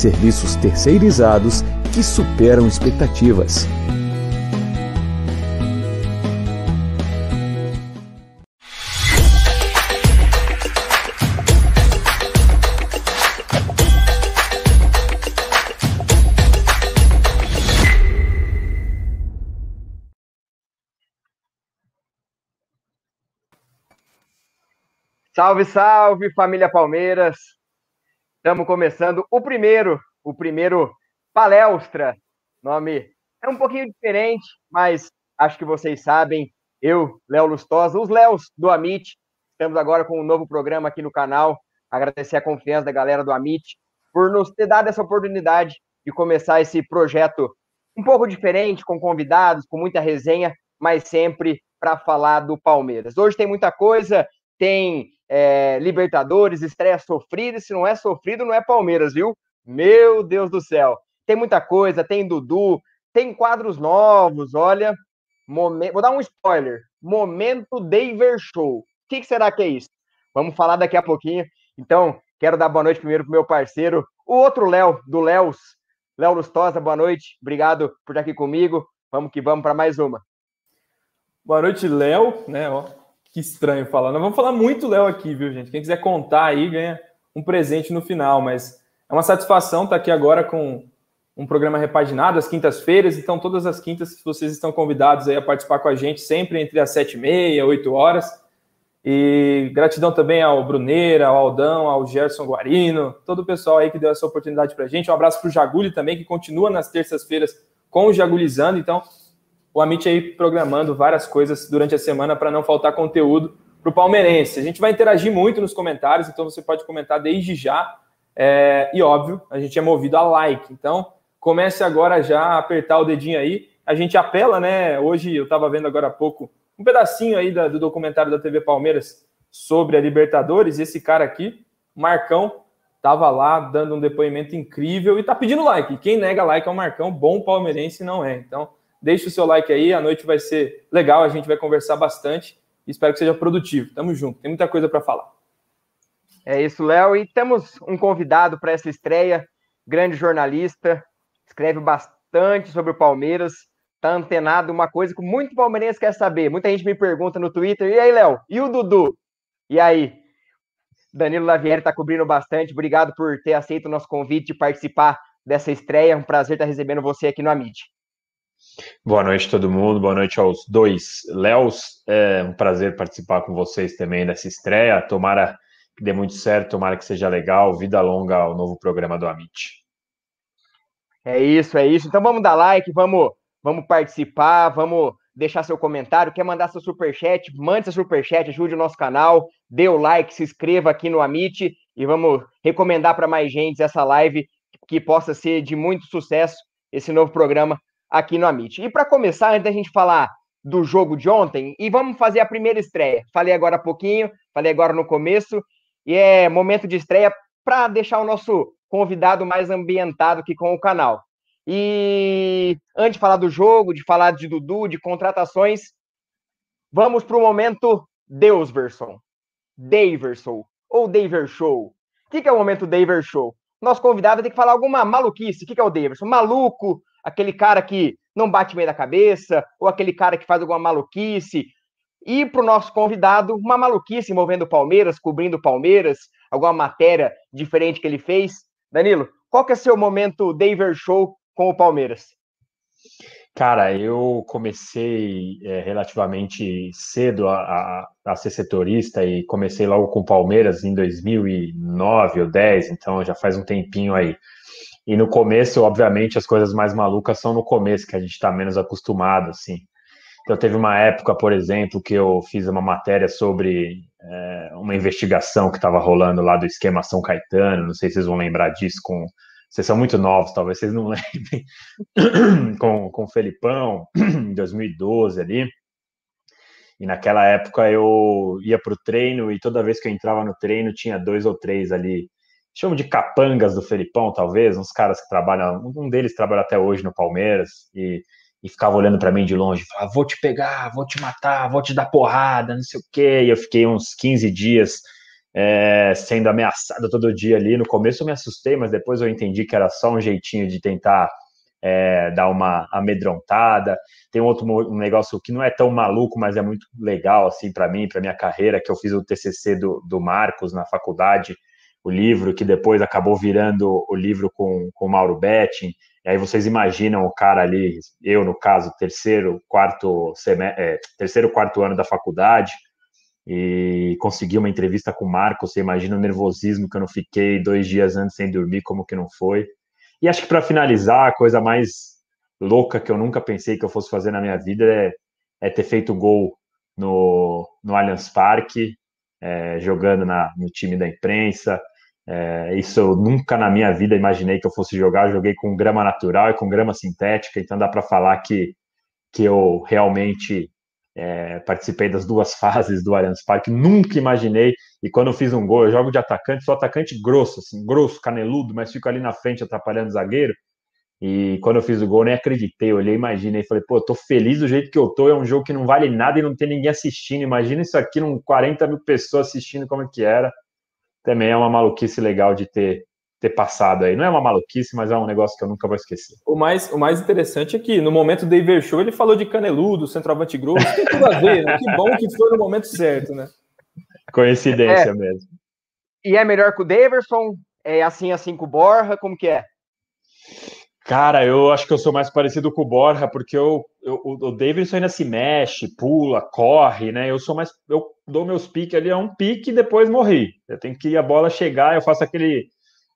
serviços terceirizados que superam expectativas. Salve, salve, família Palmeiras! Estamos começando o primeiro, o primeiro palestra. Nome é um pouquinho diferente, mas acho que vocês sabem. Eu, Léo Lustosa, os Léos do Amit, estamos agora com um novo programa aqui no canal. Agradecer a confiança da galera do Amit por nos ter dado essa oportunidade de começar esse projeto um pouco diferente, com convidados, com muita resenha, mas sempre para falar do Palmeiras. Hoje tem muita coisa, tem é, Libertadores, estreia sofrida, se não é sofrido, não é Palmeiras, viu? Meu Deus do céu. Tem muita coisa, tem Dudu, tem quadros novos, olha. Momen... Vou dar um spoiler. Momento Daver Show. O que, que será que é isso? Vamos falar daqui a pouquinho. Então, quero dar boa noite primeiro pro meu parceiro, o outro Léo, do Léos. Léo Lustosa, boa noite. Obrigado por estar aqui comigo. Vamos que vamos para mais uma. Boa noite, Léo, né? Que estranho falar. Nós vamos falar muito Léo aqui, viu, gente? Quem quiser contar aí ganha um presente no final, mas é uma satisfação estar aqui agora com um programa repaginado às quintas-feiras. Então, todas as quintas vocês estão convidados aí a participar com a gente, sempre entre as sete e meia, oito horas. E gratidão também ao Bruneira, ao Aldão, ao Gerson Guarino, todo o pessoal aí que deu essa oportunidade para a gente. Um abraço para o Jaguli também, que continua nas terças-feiras com o Jagulizando. Então, o Amit aí programando várias coisas durante a semana para não faltar conteúdo para o palmeirense. A gente vai interagir muito nos comentários, então você pode comentar desde já. É, e óbvio, a gente é movido a like. Então, comece agora já a apertar o dedinho aí. A gente apela, né? Hoje eu estava vendo agora há pouco um pedacinho aí da, do documentário da TV Palmeiras sobre a Libertadores. Esse cara aqui, Marcão, estava lá dando um depoimento incrível e tá pedindo like. Quem nega like é o Marcão, bom palmeirense não é. Então, Deixe o seu like aí, a noite vai ser legal, a gente vai conversar bastante. Espero que seja produtivo. Tamo junto, tem muita coisa para falar. É isso, Léo. E temos um convidado para essa estreia, grande jornalista, escreve bastante sobre o Palmeiras, tá antenado, uma coisa que muito palmeirense quer saber. Muita gente me pergunta no Twitter, e aí, Léo? E o Dudu? E aí? Danilo Lavieri está cobrindo bastante. Obrigado por ter aceito o nosso convite de participar dessa estreia. Um prazer estar recebendo você aqui no Amid. Boa noite a todo mundo, boa noite aos dois Léos. É um prazer participar com vocês também dessa estreia. Tomara que dê muito certo, tomara que seja legal. Vida longa ao novo programa do Amit. É isso, é isso. Então vamos dar like, vamos, vamos participar, vamos deixar seu comentário. Quer mandar seu superchat? Mande seu superchat, ajude o nosso canal, dê o like, se inscreva aqui no Amit e vamos recomendar para mais gente essa live que possa ser de muito sucesso esse novo programa aqui no Amit. E para começar, antes da gente falar do jogo de ontem, e vamos fazer a primeira estreia. Falei agora há pouquinho, falei agora no começo, e é momento de estreia para deixar o nosso convidado mais ambientado aqui com o canal. E antes de falar do jogo, de falar de Dudu, de contratações, vamos para o momento Deusverson. Daverson, ou Daver Show. O que, que é o momento Daver Show? Nosso convidado tem que falar alguma maluquice. O que, que é o Daverson? Maluco, aquele cara que não bate meio da cabeça, ou aquele cara que faz alguma maluquice. E para o nosso convidado, uma maluquice envolvendo o Palmeiras, cobrindo o Palmeiras, alguma matéria diferente que ele fez. Danilo, qual que é seu momento Daver Show com o Palmeiras? Cara, eu comecei é, relativamente cedo a, a, a, ser setorista e comecei logo com o Palmeiras em 2009 ou 10, então já faz um tempinho aí. E no começo, obviamente, as coisas mais malucas são no começo, que a gente está menos acostumado, assim. Então, teve uma época, por exemplo, que eu fiz uma matéria sobre é, uma investigação que estava rolando lá do esquema São Caetano, não sei se vocês vão lembrar disso, com vocês são muito novos, talvez vocês não lembrem, com, com o Felipão, em 2012 ali. E naquela época eu ia para o treino e toda vez que eu entrava no treino tinha dois ou três ali, chamo de capangas do Felipão, talvez, uns caras que trabalham, um deles trabalha até hoje no Palmeiras e, e ficava olhando para mim de longe, falava, vou te pegar, vou te matar, vou te dar porrada, não sei o quê. E eu fiquei uns 15 dias é, sendo ameaçado todo dia ali. No começo eu me assustei, mas depois eu entendi que era só um jeitinho de tentar é, dar uma amedrontada. Tem outro um negócio que não é tão maluco, mas é muito legal assim para mim, para minha carreira, que eu fiz o TCC do, do Marcos na faculdade, o livro que depois acabou virando o livro com o Mauro Betting. E aí vocês imaginam o cara ali, eu no caso, terceiro, quarto, semestre, é, terceiro, quarto ano da faculdade, e consegui uma entrevista com o Marcos. Você imagina o nervosismo que eu não fiquei dois dias antes sem dormir, como que não foi. E acho que para finalizar, a coisa mais louca que eu nunca pensei que eu fosse fazer na minha vida é, é ter feito gol no, no Allianz Parque, é, jogando na, no time da imprensa. É, isso eu nunca na minha vida imaginei que eu fosse jogar. Joguei com grama natural e com grama sintética, então dá para falar que, que eu realmente é, participei das duas fases do Allianz Parque, nunca imaginei. E quando eu fiz um gol, eu jogo de atacante, sou atacante grosso, assim, grosso, caneludo, mas fico ali na frente atrapalhando o zagueiro. E quando eu fiz o gol, nem acreditei. Eu olhei, imaginei, falei, pô, eu tô feliz do jeito que eu tô. É um jogo que não vale nada e não tem ninguém assistindo. Imagina isso aqui, num 40 mil pessoas assistindo, como é que era. Também é uma maluquice legal de ter ter passado aí. Não é uma maluquice, mas é um negócio que eu nunca vou esquecer. O mais, o mais interessante é que no momento do David Show ele falou de caneludo, centroavante grosso, tem tudo a ver, né? Que bom que foi no momento certo, né? Coincidência é. mesmo. E é melhor que o Daverson? É assim assim com o Borja? Como que é? Cara, eu acho que eu sou mais parecido com o Borja, porque eu, eu, o Davidson ainda se mexe, pula, corre, né? Eu sou mais. Eu dou meus piques ali, é um pique e depois morri. Eu tenho que a bola chegar, eu faço aquele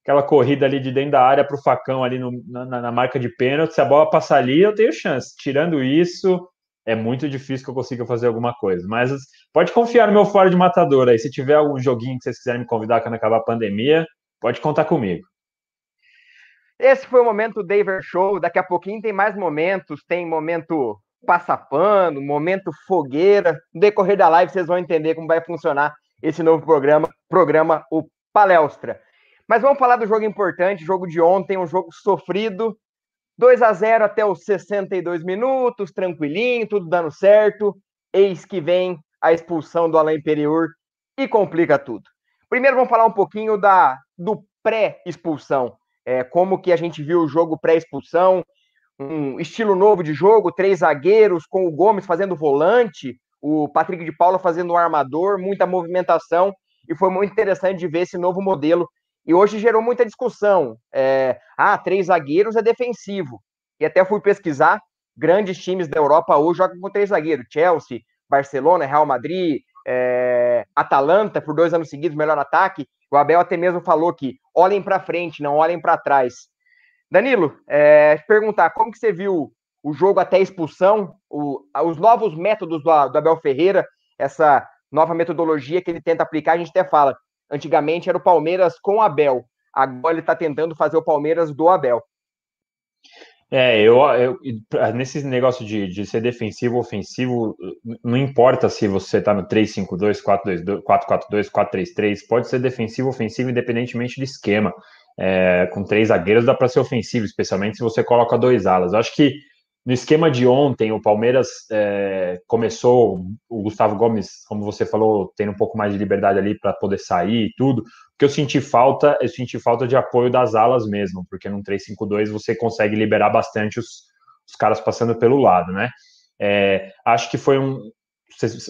aquela corrida ali de dentro da área para o facão ali no, na, na, marca de pênalti, se a bola passar ali, eu tenho chance. Tirando isso, é muito difícil que eu consiga fazer alguma coisa. Mas pode confiar no meu fora de matador aí. Se tiver algum joguinho que vocês quiserem me convidar quando acabar a pandemia, pode contar comigo. Esse foi o momento Daver Show. Daqui a pouquinho tem mais momentos. Tem momento passapano, momento fogueira. No decorrer da live vocês vão entender como vai funcionar esse novo programa, programa o Palestra. Mas vamos falar do jogo importante, jogo de ontem, um jogo sofrido. 2 a 0 até os 62 minutos, tranquilinho, tudo dando certo. Eis que vem a expulsão do Alain Periur e complica tudo. Primeiro vamos falar um pouquinho da do pré-expulsão. É, como que a gente viu o jogo pré-expulsão, um estilo novo de jogo, três zagueiros, com o Gomes fazendo volante, o Patrick de Paula fazendo o armador, muita movimentação, e foi muito interessante de ver esse novo modelo e hoje gerou muita discussão. É, ah, três zagueiros é defensivo. E até fui pesquisar, grandes times da Europa hoje jogam com três zagueiros. Chelsea, Barcelona, Real Madrid, é, Atalanta, por dois anos seguidos, melhor ataque. O Abel até mesmo falou que olhem para frente, não olhem para trás. Danilo, é, perguntar, como que você viu o jogo até a expulsão, o, os novos métodos do, do Abel Ferreira, essa nova metodologia que ele tenta aplicar, a gente até fala, Antigamente era o Palmeiras com o Abel. Agora ele está tentando fazer o Palmeiras do Abel. É, eu, eu nesse negócio de, de ser defensivo ofensivo, não importa se você está no 3-5-2, 4-4-2, 4-3-3, pode ser defensivo ofensivo independentemente do esquema. É, com três zagueiros dá para ser ofensivo, especialmente se você coloca dois alas. Eu acho que no esquema de ontem, o Palmeiras é, começou, o Gustavo Gomes, como você falou, tendo um pouco mais de liberdade ali para poder sair e tudo. O que eu senti falta, eu senti falta de apoio das alas mesmo, porque num 3-5-2 você consegue liberar bastante os, os caras passando pelo lado, né? É, acho que foi um,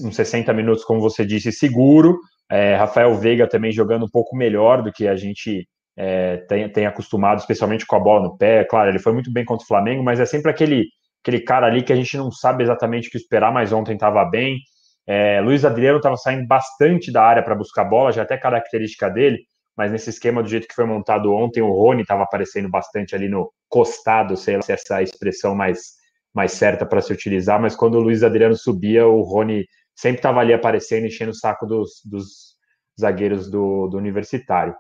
uns 60 minutos, como você disse, seguro. É, Rafael Veiga também jogando um pouco melhor do que a gente é, tem, tem acostumado, especialmente com a bola no pé. Claro, ele foi muito bem contra o Flamengo, mas é sempre aquele aquele cara ali que a gente não sabe exatamente o que esperar, mas ontem estava bem. É, Luiz Adriano estava saindo bastante da área para buscar bola, já até característica dele, mas nesse esquema do jeito que foi montado ontem, o Rony estava aparecendo bastante ali no costado, sei lá se essa é a expressão mais, mais certa para se utilizar, mas quando o Luiz Adriano subia, o Rony sempre estava ali aparecendo, enchendo o saco dos, dos zagueiros do, do Universitário.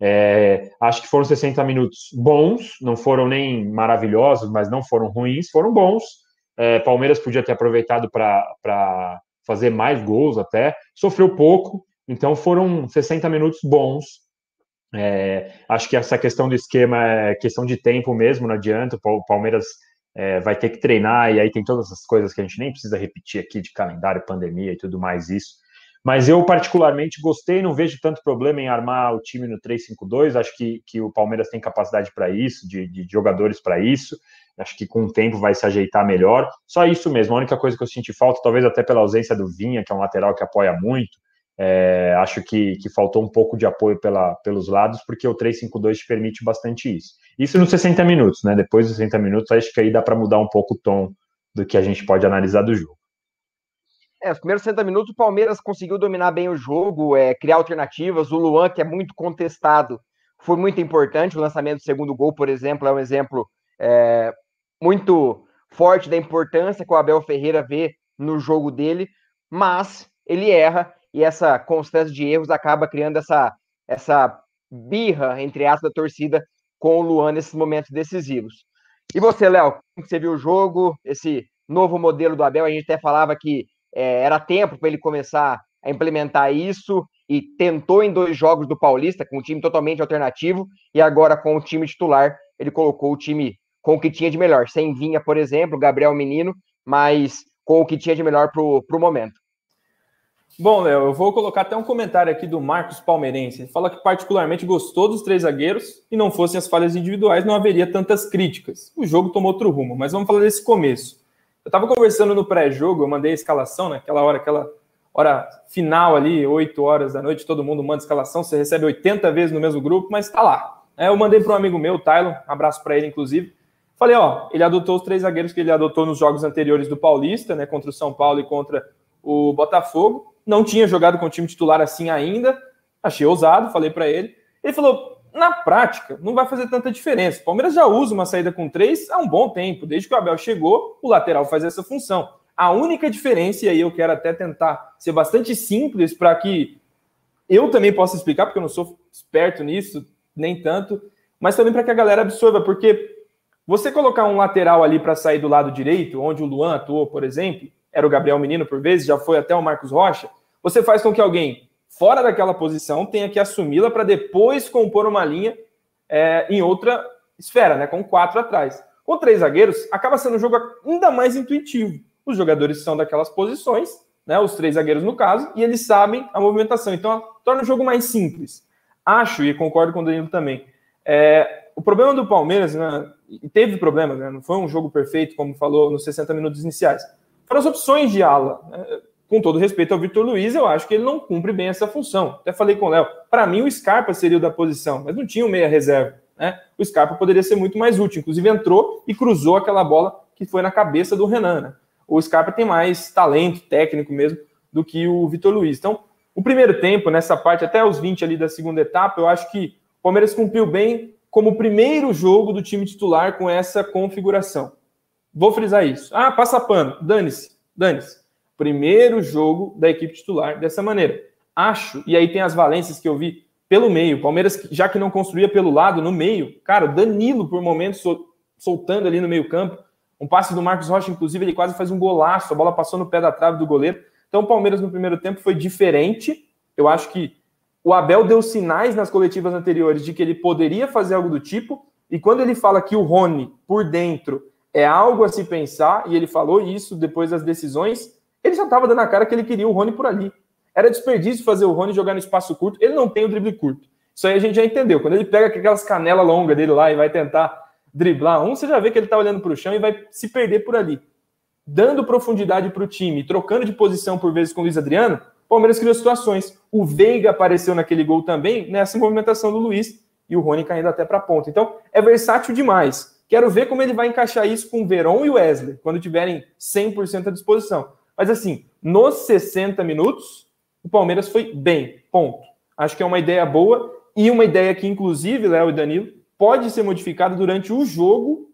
É, acho que foram 60 minutos bons, não foram nem maravilhosos, mas não foram ruins, foram bons. É, Palmeiras podia ter aproveitado para fazer mais gols até, sofreu pouco, então foram 60 minutos bons. É, acho que essa questão do esquema é questão de tempo mesmo, não adianta. O Palmeiras é, vai ter que treinar, e aí tem todas essas coisas que a gente nem precisa repetir aqui de calendário, pandemia e tudo mais isso. Mas eu, particularmente, gostei, não vejo tanto problema em armar o time no 3-5-2. Acho que, que o Palmeiras tem capacidade para isso, de, de jogadores para isso. Acho que com o tempo vai se ajeitar melhor. Só isso mesmo. A única coisa que eu senti falta, talvez até pela ausência do Vinha, que é um lateral que apoia muito. É, acho que, que faltou um pouco de apoio pela, pelos lados, porque o 3-5-2 te permite bastante isso. Isso nos 60 minutos, né? Depois dos 60 minutos, acho que aí dá para mudar um pouco o tom do que a gente pode analisar do jogo. É, os primeiros 60 minutos o Palmeiras conseguiu dominar bem o jogo, é, criar alternativas. O Luan, que é muito contestado, foi muito importante. O lançamento do segundo gol, por exemplo, é um exemplo é, muito forte da importância que o Abel Ferreira vê no jogo dele, mas ele erra e essa constância de erros acaba criando essa, essa birra, entre aspas, da torcida com o Luan nesses momentos decisivos. E você, Léo, como você viu o jogo, esse novo modelo do Abel? A gente até falava que é, era tempo para ele começar a implementar isso e tentou em dois jogos do Paulista, com um time totalmente alternativo, e agora com o time titular, ele colocou o time com o que tinha de melhor. Sem Vinha, por exemplo, Gabriel Menino, mas com o que tinha de melhor para o momento. Bom, Léo, eu vou colocar até um comentário aqui do Marcos Palmeirense. Ele fala que particularmente gostou dos três zagueiros e não fossem as falhas individuais, não haveria tantas críticas. O jogo tomou outro rumo, mas vamos falar desse começo. Eu estava conversando no pré-jogo, eu mandei a escalação, naquela né? hora, aquela hora final ali, 8 horas da noite, todo mundo manda escalação, você recebe 80 vezes no mesmo grupo, mas está lá. É, eu mandei para um amigo meu, o Tylon, um abraço para ele, inclusive. Falei, ó, ele adotou os três zagueiros que ele adotou nos jogos anteriores do Paulista, né, contra o São Paulo e contra o Botafogo. Não tinha jogado com o time titular assim ainda. Achei ousado, falei para ele. Ele falou: na prática, não vai fazer tanta diferença. O Palmeiras já usa uma saída com três há um bom tempo. Desde que o Abel chegou, o lateral faz essa função. A única diferença, e aí eu quero até tentar ser bastante simples para que eu também possa explicar, porque eu não sou esperto nisso, nem tanto, mas também para que a galera absorva, porque você colocar um lateral ali para sair do lado direito, onde o Luan atuou, por exemplo, era o Gabriel Menino por vezes, já foi até o Marcos Rocha, você faz com que alguém fora daquela posição tenha que assumi-la para depois compor uma linha é, em outra esfera, né, com quatro atrás. Com três zagueiros, acaba sendo um jogo ainda mais intuitivo. Os jogadores são daquelas posições, né, os três zagueiros no caso, e eles sabem a movimentação. Então, torna o jogo mais simples. Acho, e concordo com o Danilo também, é, o problema do Palmeiras, né, teve problemas, né, não foi um jogo perfeito, como falou nos 60 minutos iniciais, foram as opções de ala. Né, com todo respeito ao Vitor Luiz, eu acho que ele não cumpre bem essa função. Até falei com o Léo, para mim o Scarpa seria o da posição, mas não tinha o meia reserva. Né? O Scarpa poderia ser muito mais útil, inclusive entrou e cruzou aquela bola que foi na cabeça do Renan. Né? O Scarpa tem mais talento técnico mesmo do que o Vitor Luiz. Então, o primeiro tempo, nessa parte, até os 20 ali da segunda etapa, eu acho que o Palmeiras cumpriu bem como o primeiro jogo do time titular com essa configuração. Vou frisar isso. Ah, passa pano. Dane-se, dane-se primeiro jogo da equipe titular dessa maneira. Acho, e aí tem as valências que eu vi pelo meio. Palmeiras, já que não construía pelo lado, no meio, cara, o Danilo, por momentos, soltando ali no meio-campo. Um passe do Marcos Rocha, inclusive, ele quase faz um golaço, a bola passou no pé da trave do goleiro. Então, o Palmeiras no primeiro tempo foi diferente. Eu acho que o Abel deu sinais nas coletivas anteriores de que ele poderia fazer algo do tipo. E quando ele fala que o Rony, por dentro, é algo a se pensar, e ele falou isso depois das decisões, ele já estava dando a cara que ele queria o Rony por ali. Era desperdício fazer o Rony jogar no espaço curto. Ele não tem o drible curto. Isso aí a gente já entendeu. Quando ele pega aquelas canelas longas dele lá e vai tentar driblar um, você já vê que ele está olhando para o chão e vai se perder por ali. Dando profundidade para o time, trocando de posição por vezes com o Luiz Adriano, o Palmeiras criou situações. O Veiga apareceu naquele gol também, nessa movimentação do Luiz, e o Rony caindo até para a ponta. Então, é versátil demais. Quero ver como ele vai encaixar isso com o Verón e o Wesley, quando tiverem 100% à disposição. Mas assim, nos 60 minutos, o Palmeiras foi bem, ponto. Acho que é uma ideia boa e uma ideia que, inclusive, Léo e Danilo, pode ser modificada durante o jogo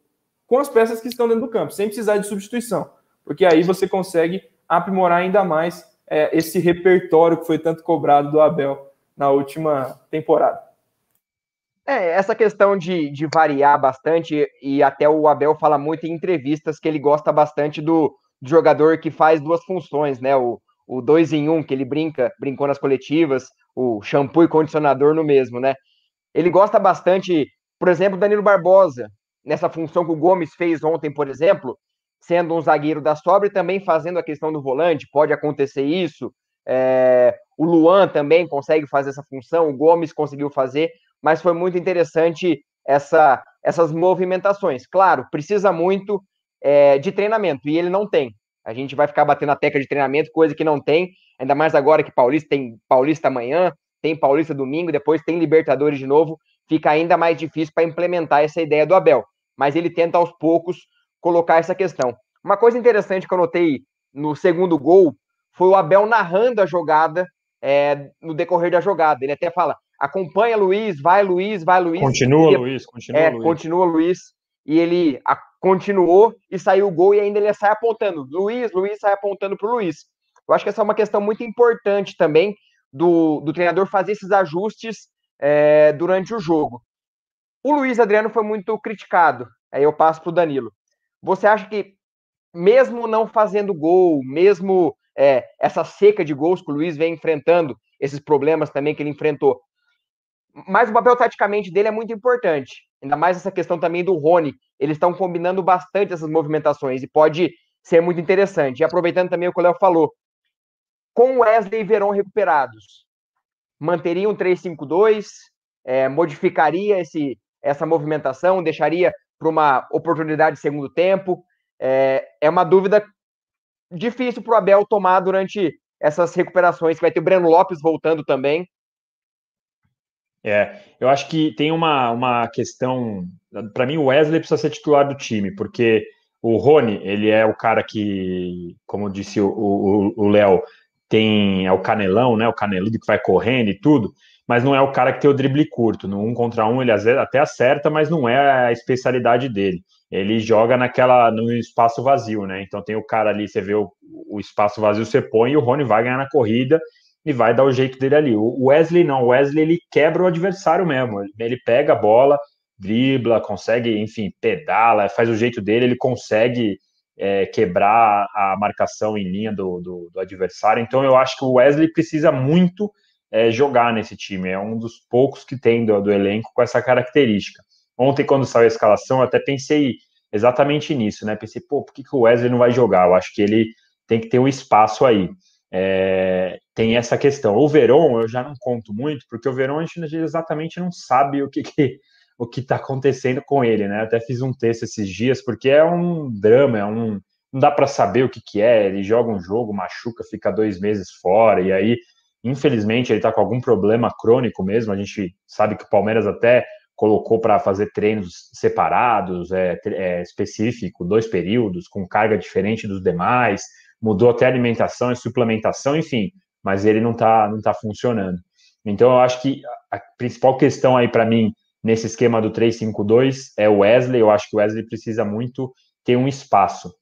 com as peças que estão dentro do campo, sem precisar de substituição. Porque aí você consegue aprimorar ainda mais é, esse repertório que foi tanto cobrado do Abel na última temporada. É, essa questão de, de variar bastante, e até o Abel fala muito em entrevistas que ele gosta bastante do, do jogador que faz duas funções, né? O, o dois em um, que ele brinca, brincou nas coletivas, o shampoo e condicionador no mesmo, né? Ele gosta bastante, por exemplo, Danilo Barbosa, nessa função que o Gomes fez ontem, por exemplo, sendo um zagueiro da sobra e também fazendo a questão do volante, pode acontecer isso. É, o Luan também consegue fazer essa função, o Gomes conseguiu fazer, mas foi muito interessante essa, essas movimentações. Claro, precisa muito é, de treinamento, e ele não tem. A gente vai ficar batendo a tecla de treinamento, coisa que não tem, ainda mais agora que Paulista tem Paulista amanhã, tem Paulista domingo, depois tem Libertadores de novo, fica ainda mais difícil para implementar essa ideia do Abel. Mas ele tenta aos poucos colocar essa questão. Uma coisa interessante que eu notei no segundo gol foi o Abel narrando a jogada é, no decorrer da jogada. Ele até fala: acompanha Luiz, vai Luiz, vai Luiz. Continua e, Luiz, continua é, Luiz. Continua Luiz. E ele continuou e saiu o gol e ainda ele sai apontando. Luiz, Luiz sai apontando para o Luiz. Eu acho que essa é uma questão muito importante também do, do treinador fazer esses ajustes é, durante o jogo. O Luiz Adriano foi muito criticado. Aí eu passo para o Danilo. Você acha que, mesmo não fazendo gol, mesmo é, essa seca de gols que o Luiz vem enfrentando, esses problemas também que ele enfrentou. Mas o papel taticamente dele é muito importante. Ainda mais essa questão também do Rony. Eles estão combinando bastante essas movimentações e pode ser muito interessante. E aproveitando também o que o Léo falou, com Wesley e Verón recuperados, manteria um 3-5-2, é, modificaria esse, essa movimentação, deixaria para uma oportunidade de segundo tempo. É, é uma dúvida difícil para o Abel tomar durante essas recuperações. Vai ter o Breno Lopes voltando também. É, eu acho que tem uma, uma questão. Para mim, o Wesley precisa ser titular do time, porque o Rony, ele é o cara que, como disse o Léo, tem é o canelão, né? O caneludo que vai correndo e tudo, mas não é o cara que tem o drible curto. No um contra um, ele até acerta, mas não é a especialidade dele ele joga naquela no espaço vazio, né? Então tem o cara ali, você vê o, o espaço vazio, você põe e o Rony vai ganhar na corrida e vai dar o jeito dele ali. O Wesley não, o Wesley ele quebra o adversário mesmo. Ele pega a bola, dribla, consegue, enfim, pedala, faz o jeito dele, ele consegue é, quebrar a marcação em linha do, do, do, adversário. Então eu acho que o Wesley precisa muito é, jogar nesse time. É um dos poucos que tem do, do elenco com essa característica. Ontem, quando saiu a escalação, eu até pensei exatamente nisso, né? Pensei, pô, por que, que o Wesley não vai jogar? Eu acho que ele tem que ter um espaço aí. É, tem essa questão. O Verón, eu já não conto muito, porque o Verón a gente exatamente não sabe o que, que o que está acontecendo com ele, né? Até fiz um texto esses dias, porque é um drama, é um. Não dá para saber o que, que é. Ele joga um jogo, machuca, fica dois meses fora, e aí, infelizmente, ele está com algum problema crônico mesmo. A gente sabe que o Palmeiras até colocou para fazer treinos separados, é, é, específico, dois períodos, com carga diferente dos demais, mudou até alimentação e suplementação, enfim, mas ele não está não tá funcionando. Então, eu acho que a principal questão aí para mim nesse esquema do 3-5-2 é o Wesley. Eu acho que o Wesley precisa muito ter um espaço.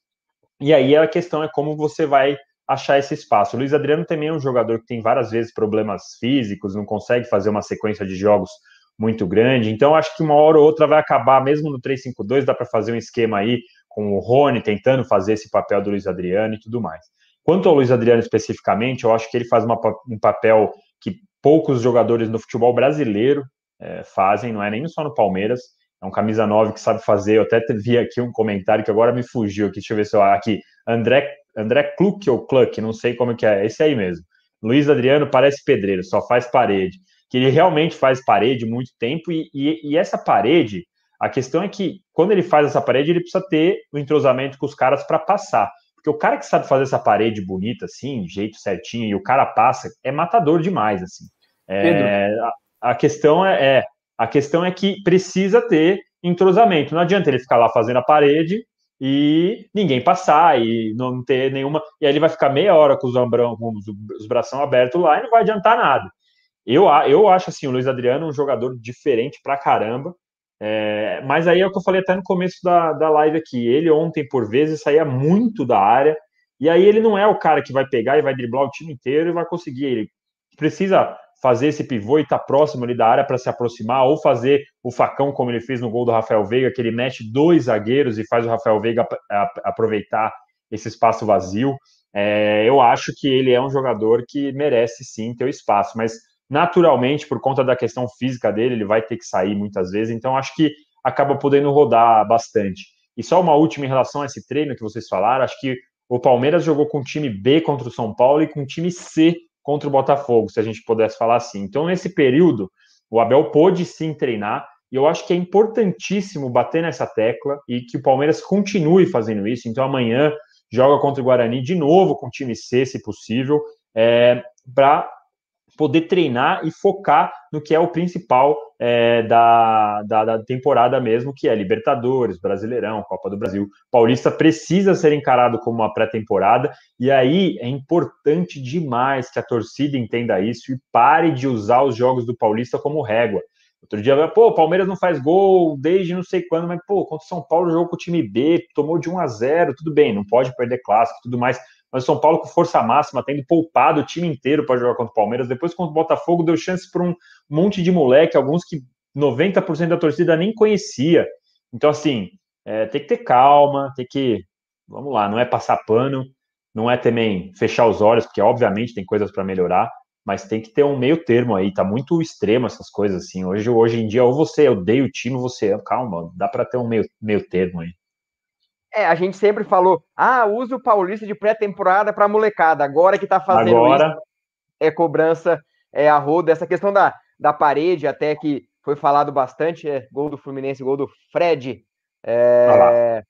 E aí a questão é como você vai achar esse espaço. O Luiz Adriano também é um jogador que tem várias vezes problemas físicos, não consegue fazer uma sequência de jogos muito grande. Então, acho que uma hora ou outra vai acabar, mesmo no 3-5-2, dá para fazer um esquema aí com o Rony tentando fazer esse papel do Luiz Adriano e tudo mais. Quanto ao Luiz Adriano especificamente, eu acho que ele faz uma, um papel que poucos jogadores no futebol brasileiro é, fazem, não é nem só no Palmeiras. É um camisa 9 que sabe fazer. Eu até vi aqui um comentário que agora me fugiu aqui. Deixa eu ver se eu. Aqui. André, André Kluck ou Kluck, não sei como que é. Esse aí mesmo. Luiz Adriano parece pedreiro, só faz parede que ele realmente faz parede muito tempo, e, e, e, essa parede, a questão é que quando ele faz essa parede, ele precisa ter o entrosamento com os caras para passar. Porque o cara que sabe fazer essa parede bonita, assim, jeito certinho, e o cara passa, é matador demais, assim. É, a, a, questão é, é, a questão é que precisa ter entrosamento. Não adianta ele ficar lá fazendo a parede e ninguém passar e não ter nenhuma. E aí ele vai ficar meia hora com os, ambrão, com os, os bração abertos lá e não vai adiantar nada. Eu, eu acho assim, o Luiz Adriano um jogador diferente pra caramba. É, mas aí é o que eu falei até no começo da, da live aqui. Ele ontem, por vezes, saía muito da área. E aí ele não é o cara que vai pegar e vai driblar o time inteiro e vai conseguir. Ele precisa fazer esse pivô e estar tá próximo ali da área para se aproximar, ou fazer o facão como ele fez no gol do Rafael Veiga, que ele mete dois zagueiros e faz o Rafael Veiga aproveitar esse espaço vazio. É, eu acho que ele é um jogador que merece sim ter o espaço, mas naturalmente, por conta da questão física dele, ele vai ter que sair muitas vezes, então acho que acaba podendo rodar bastante. E só uma última em relação a esse treino que vocês falaram, acho que o Palmeiras jogou com time B contra o São Paulo e com time C contra o Botafogo, se a gente pudesse falar assim. Então, nesse período, o Abel pôde sim treinar, e eu acho que é importantíssimo bater nessa tecla e que o Palmeiras continue fazendo isso. Então, amanhã joga contra o Guarani de novo com time C, se possível, é, para poder treinar e focar no que é o principal é, da, da, da, temporada mesmo, que é Libertadores, Brasileirão, Copa do Brasil. Paulista precisa ser encarado como uma pré-temporada, e aí é importante demais que a torcida entenda isso e pare de usar os jogos do Paulista como régua. Outro dia, pô, o Palmeiras não faz gol desde não sei quando, mas, pô, contra o São Paulo jogou com o time B, tomou de 1 a 0 tudo bem, não pode perder clássico tudo mais, mas o São Paulo com força máxima, tendo poupado o time inteiro para jogar contra o Palmeiras. Depois, contra o Botafogo, deu chance para um monte de moleque, alguns que 90% da torcida nem conhecia. Então, assim, é, tem que ter calma, tem que. Vamos lá, não é passar pano, não é também fechar os olhos, porque obviamente tem coisas para melhorar, mas tem que ter um meio termo aí. Tá muito extremo essas coisas assim. Hoje, hoje em dia, ou você odeia o time, você. Calma, dá para ter um meio, meio termo aí. É, a gente sempre falou, ah, usa o Paulista de pré-temporada para molecada. Agora que tá fazendo Agora... isso, é cobrança, é a roda. Essa questão da, da parede, até que foi falado bastante, é gol do Fluminense, gol do Fred. É...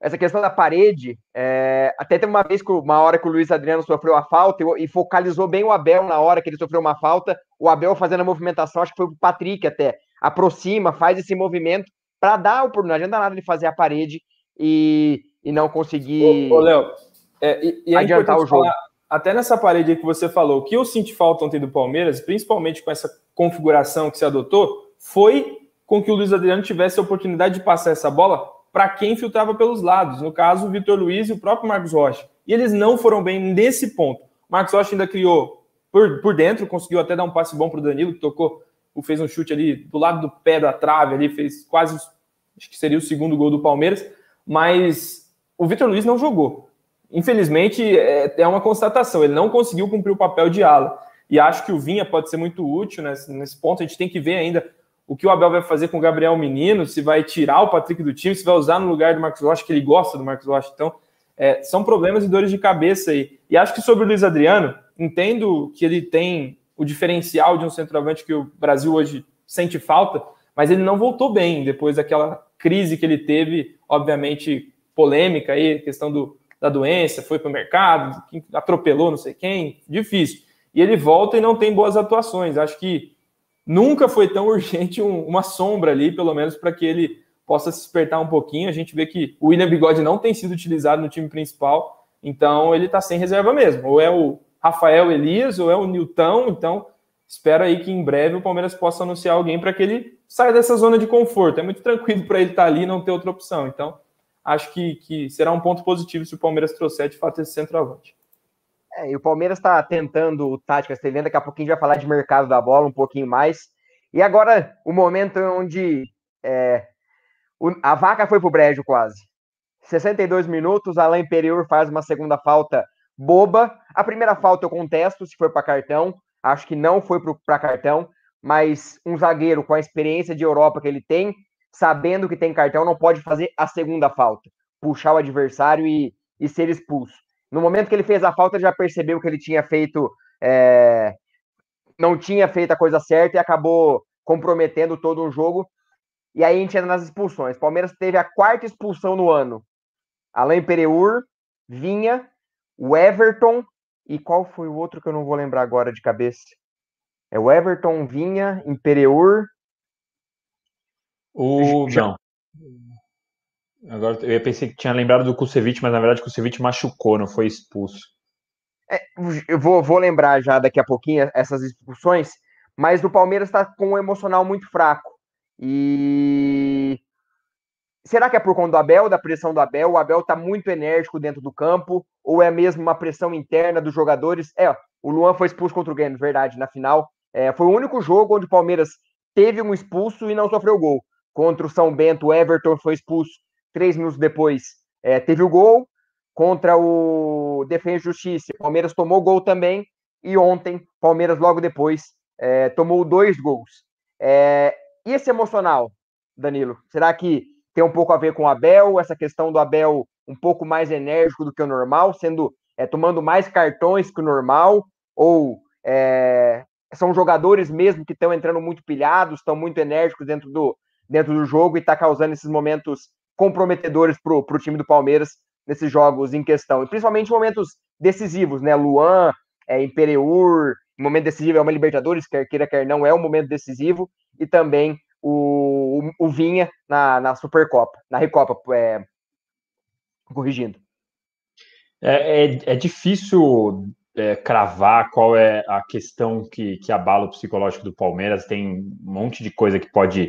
Essa questão da parede, é... até tem uma vez, que, uma hora que o Luiz Adriano sofreu a falta e, e focalizou bem o Abel na hora que ele sofreu uma falta, o Abel fazendo a movimentação, acho que foi o Patrick até, aproxima, faz esse movimento para dar oportunidade, não adianta nada de fazer a parede e, e não conseguir. Ô, ô Léo, é, e, e é adiantar o jogo. Falar, até nessa parede que você falou, o que eu senti falta ontem do Palmeiras, principalmente com essa configuração que se adotou, foi com que o Luiz Adriano tivesse a oportunidade de passar essa bola para quem filtrava pelos lados, no caso o Vitor Luiz e o próprio Marcos Rocha. E eles não foram bem nesse ponto. Marcos Rocha ainda criou por, por dentro, conseguiu até dar um passe bom para o Danilo, que tocou, fez um chute ali do lado do pé da trave, ali fez quase, acho que seria o segundo gol do Palmeiras mas o Vitor Luiz não jogou. Infelizmente, é, é, uma constatação, ele não conseguiu cumprir o papel de ala. E acho que o Vinha pode ser muito útil nesse, nesse ponto. A gente tem que ver ainda o que o Abel vai fazer com o Gabriel Menino, se vai tirar o Patrick do time, se vai usar no lugar do Marcos Rocha, que ele gosta do Marcos Rocha. Então, é, são problemas e dores de cabeça aí. E acho que sobre o Luiz Adriano, entendo que ele tem o diferencial de um centroavante que o Brasil hoje sente falta, mas ele não voltou bem depois daquela crise que ele teve, obviamente polêmica aí, questão do, da doença, foi para o mercado, atropelou não sei quem, difícil. E ele volta e não tem boas atuações. Acho que nunca foi tão urgente um, uma sombra ali, pelo menos para que ele possa se despertar um pouquinho. A gente vê que o William Bigode não tem sido utilizado no time principal, então ele está sem reserva mesmo. Ou é o Rafael Elias, ou é o Nilton, então espero aí que em breve o Palmeiras possa anunciar alguém para que ele saia dessa zona de conforto. É muito tranquilo para ele estar tá ali e não ter outra opção. Então, acho que, que será um ponto positivo se o Palmeiras trouxer de fato esse centroavante. É, e o Palmeiras está tentando táticas, vendo daqui a pouquinho a gente vai falar de mercado da bola um pouquinho mais. E agora, o momento onde é, o, a vaca foi pro brejo quase. 62 minutos, Alain Imperior faz uma segunda falta boba. A primeira falta eu contesto se for para cartão. Acho que não foi para cartão, mas um zagueiro com a experiência de Europa que ele tem, sabendo que tem cartão, não pode fazer a segunda falta, puxar o adversário e, e ser expulso. No momento que ele fez a falta, já percebeu que ele tinha feito. É, não tinha feito a coisa certa e acabou comprometendo todo o jogo. E aí a gente entra nas expulsões. Palmeiras teve a quarta expulsão no ano. Alain Pereur, Vinha, o Everton e qual foi o outro que eu não vou lembrar agora de cabeça? É o Everton, Vinha, Imperiur. O. Não. Agora eu pensei que tinha lembrado do Kusevich, mas na verdade o Kusevich machucou, não foi expulso. É, eu vou, vou lembrar já daqui a pouquinho essas expulsões, mas o Palmeiras está com um emocional muito fraco. E Será que é por conta do Abel, da pressão do Abel? O Abel está muito enérgico dentro do campo? Ou é mesmo uma pressão interna dos jogadores? É, O Luan foi expulso contra o Grêmio, verdade, na final. É, foi o único jogo onde o Palmeiras teve um expulso e não sofreu gol. Contra o São Bento, o Everton foi expulso três minutos depois, é, teve o gol. Contra o Defesa e Justiça, o Palmeiras tomou gol também. E ontem, Palmeiras logo depois é, tomou dois gols. É, e esse emocional, Danilo? Será que tem um pouco a ver com o Abel? Essa questão do Abel um pouco mais enérgico do que o normal, sendo é, tomando mais cartões que o normal? Ou é, são jogadores mesmo que estão entrando muito pilhados, estão muito enérgicos dentro do, dentro do jogo e está causando esses momentos comprometedores para o time do Palmeiras nesses jogos em questão, e principalmente momentos decisivos, né? Luan, é, Imperiur, momento decisivo é uma Libertadores, quer queira, quer não, é um momento decisivo, e também o, o, o Vinha na, na Supercopa, na Recopa, é, corrigindo. É, é, é difícil é, cravar qual é a questão que, que abala o psicológico do Palmeiras. Tem um monte de coisa que pode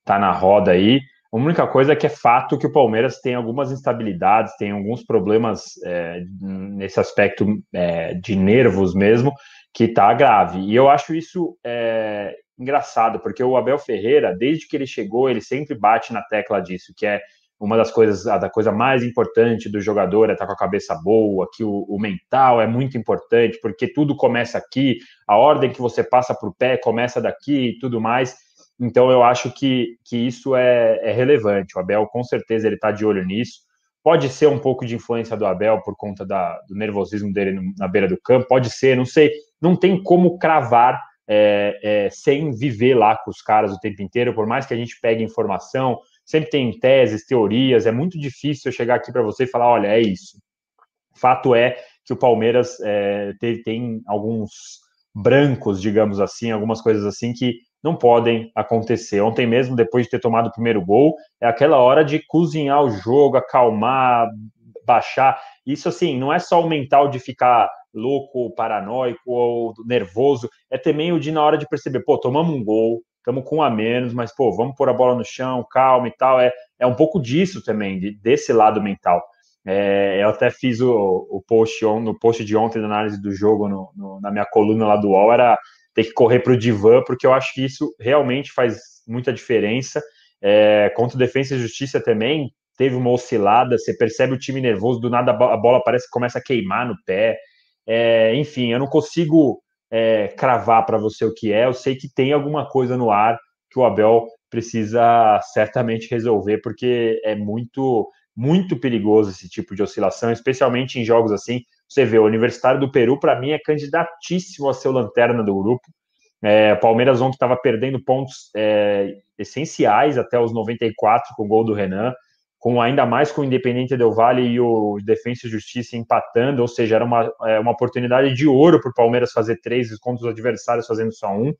estar tá na roda aí. A única coisa é que é fato que o Palmeiras tem algumas instabilidades, tem alguns problemas é, nesse aspecto é, de nervos mesmo, que está grave. E eu acho isso é, engraçado, porque o Abel Ferreira, desde que ele chegou, ele sempre bate na tecla disso, que é uma das coisas, a da coisa mais importante do jogador é estar tá com a cabeça boa, que o, o, mental é muito importante, porque tudo começa aqui, a ordem que você passa para o pé começa daqui e tudo mais. Então eu acho que, que isso é, é relevante. O Abel, com certeza, ele está de olho nisso. Pode ser um pouco de influência do Abel por conta da, do nervosismo dele na beira do campo, pode ser, não sei. Não tem como cravar é, é, sem viver lá com os caras o tempo inteiro, por mais que a gente pegue informação, sempre tem teses, teorias, é muito difícil eu chegar aqui para você e falar, olha, é isso. Fato é que o Palmeiras é, tem, tem alguns brancos, digamos assim, algumas coisas assim que não podem acontecer. Ontem mesmo, depois de ter tomado o primeiro gol, é aquela hora de cozinhar o jogo, acalmar, baixar. Isso, assim, não é só o mental de ficar louco, paranoico ou nervoso, é também o de na hora de perceber, pô, tomamos um gol, estamos com um a menos, mas, pô, vamos pôr a bola no chão, calma e tal. É, é um pouco disso também, de, desse lado mental. É, eu até fiz o, o post on, no post de ontem da análise do jogo no, no, na minha coluna lá do UOL, era ter que correr para o divã, porque eu acho que isso realmente faz muita diferença. É, contra o Defensa e Justiça também, teve uma oscilada, você percebe o time nervoso, do nada a bola parece que começa a queimar no pé. É, enfim, eu não consigo é, cravar para você o que é, eu sei que tem alguma coisa no ar que o Abel precisa certamente resolver, porque é muito, muito perigoso esse tipo de oscilação, especialmente em jogos assim. Você vê, o Universitário do Peru, para mim, é candidatíssimo a ser o lanterna do grupo. É, Palmeiras ontem estava perdendo pontos é, essenciais até os 94 com o gol do Renan com ainda mais com o Independente Del Valle e o Defensa e Justiça empatando, ou seja, era uma, é, uma oportunidade de ouro para o Palmeiras fazer três contra os adversários fazendo só um.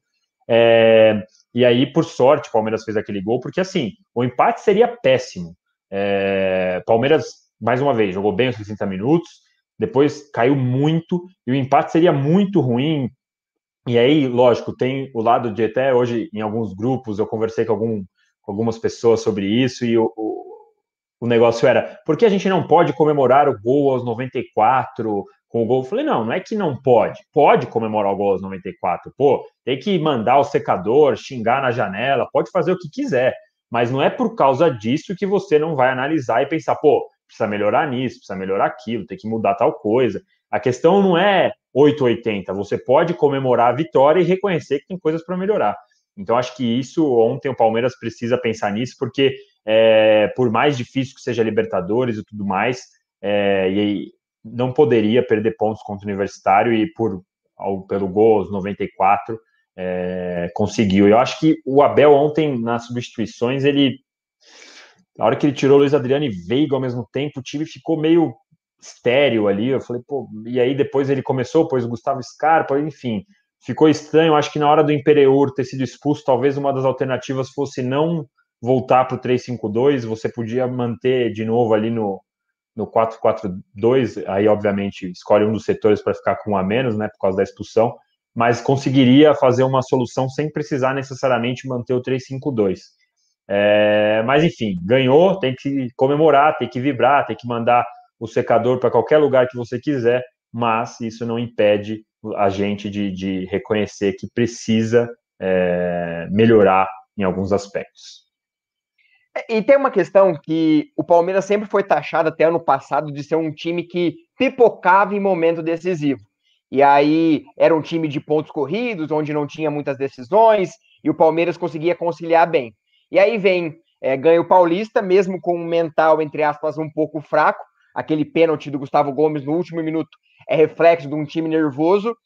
É, e aí, por sorte, o Palmeiras fez aquele gol, porque assim, o empate seria péssimo. É, Palmeiras, mais uma vez, jogou bem os 60 minutos, depois caiu muito, e o empate seria muito ruim. E aí, lógico, tem o lado de até hoje, em alguns grupos, eu conversei com, algum, com algumas pessoas sobre isso, e o, o negócio era, por que a gente não pode comemorar o gol aos 94 com o gol? Eu falei, não, não é que não pode. Pode comemorar o gol aos 94. Pô, tem que mandar o secador, xingar na janela, pode fazer o que quiser. Mas não é por causa disso que você não vai analisar e pensar, pô, precisa melhorar nisso, precisa melhorar aquilo, tem que mudar tal coisa. A questão não é 880, você pode comemorar a vitória e reconhecer que tem coisas para melhorar. Então, acho que isso, ontem o Palmeiras precisa pensar nisso, porque é, por mais difícil que seja Libertadores e tudo mais, é, e não poderia perder pontos contra o Universitário e por ao, pelo gol aos 94 é, conseguiu. Eu acho que o Abel ontem nas substituições ele na hora que ele tirou o Luiz Adriano e Veiga ao mesmo tempo, o time ficou meio estéreo ali. Eu falei, pô, e aí depois ele começou, pôs o Gustavo Scarpa, enfim, ficou estranho. Acho que na hora do Imperiur ter sido expulso, talvez uma das alternativas fosse não voltar para o 3-5-2, você podia manter de novo ali no, no 4-4-2, aí obviamente escolhe um dos setores para ficar com um a menos, né, por causa da expulsão, mas conseguiria fazer uma solução sem precisar necessariamente manter o 3-5-2. É, mas enfim, ganhou, tem que comemorar, tem que vibrar, tem que mandar o secador para qualquer lugar que você quiser, mas isso não impede a gente de, de reconhecer que precisa é, melhorar em alguns aspectos. E tem uma questão que o Palmeiras sempre foi taxado até ano passado de ser um time que pipocava em momento decisivo. E aí era um time de pontos corridos, onde não tinha muitas decisões, e o Palmeiras conseguia conciliar bem. E aí vem, é, ganha o Paulista, mesmo com um mental, entre aspas, um pouco fraco. Aquele pênalti do Gustavo Gomes no último minuto é reflexo de um time nervoso.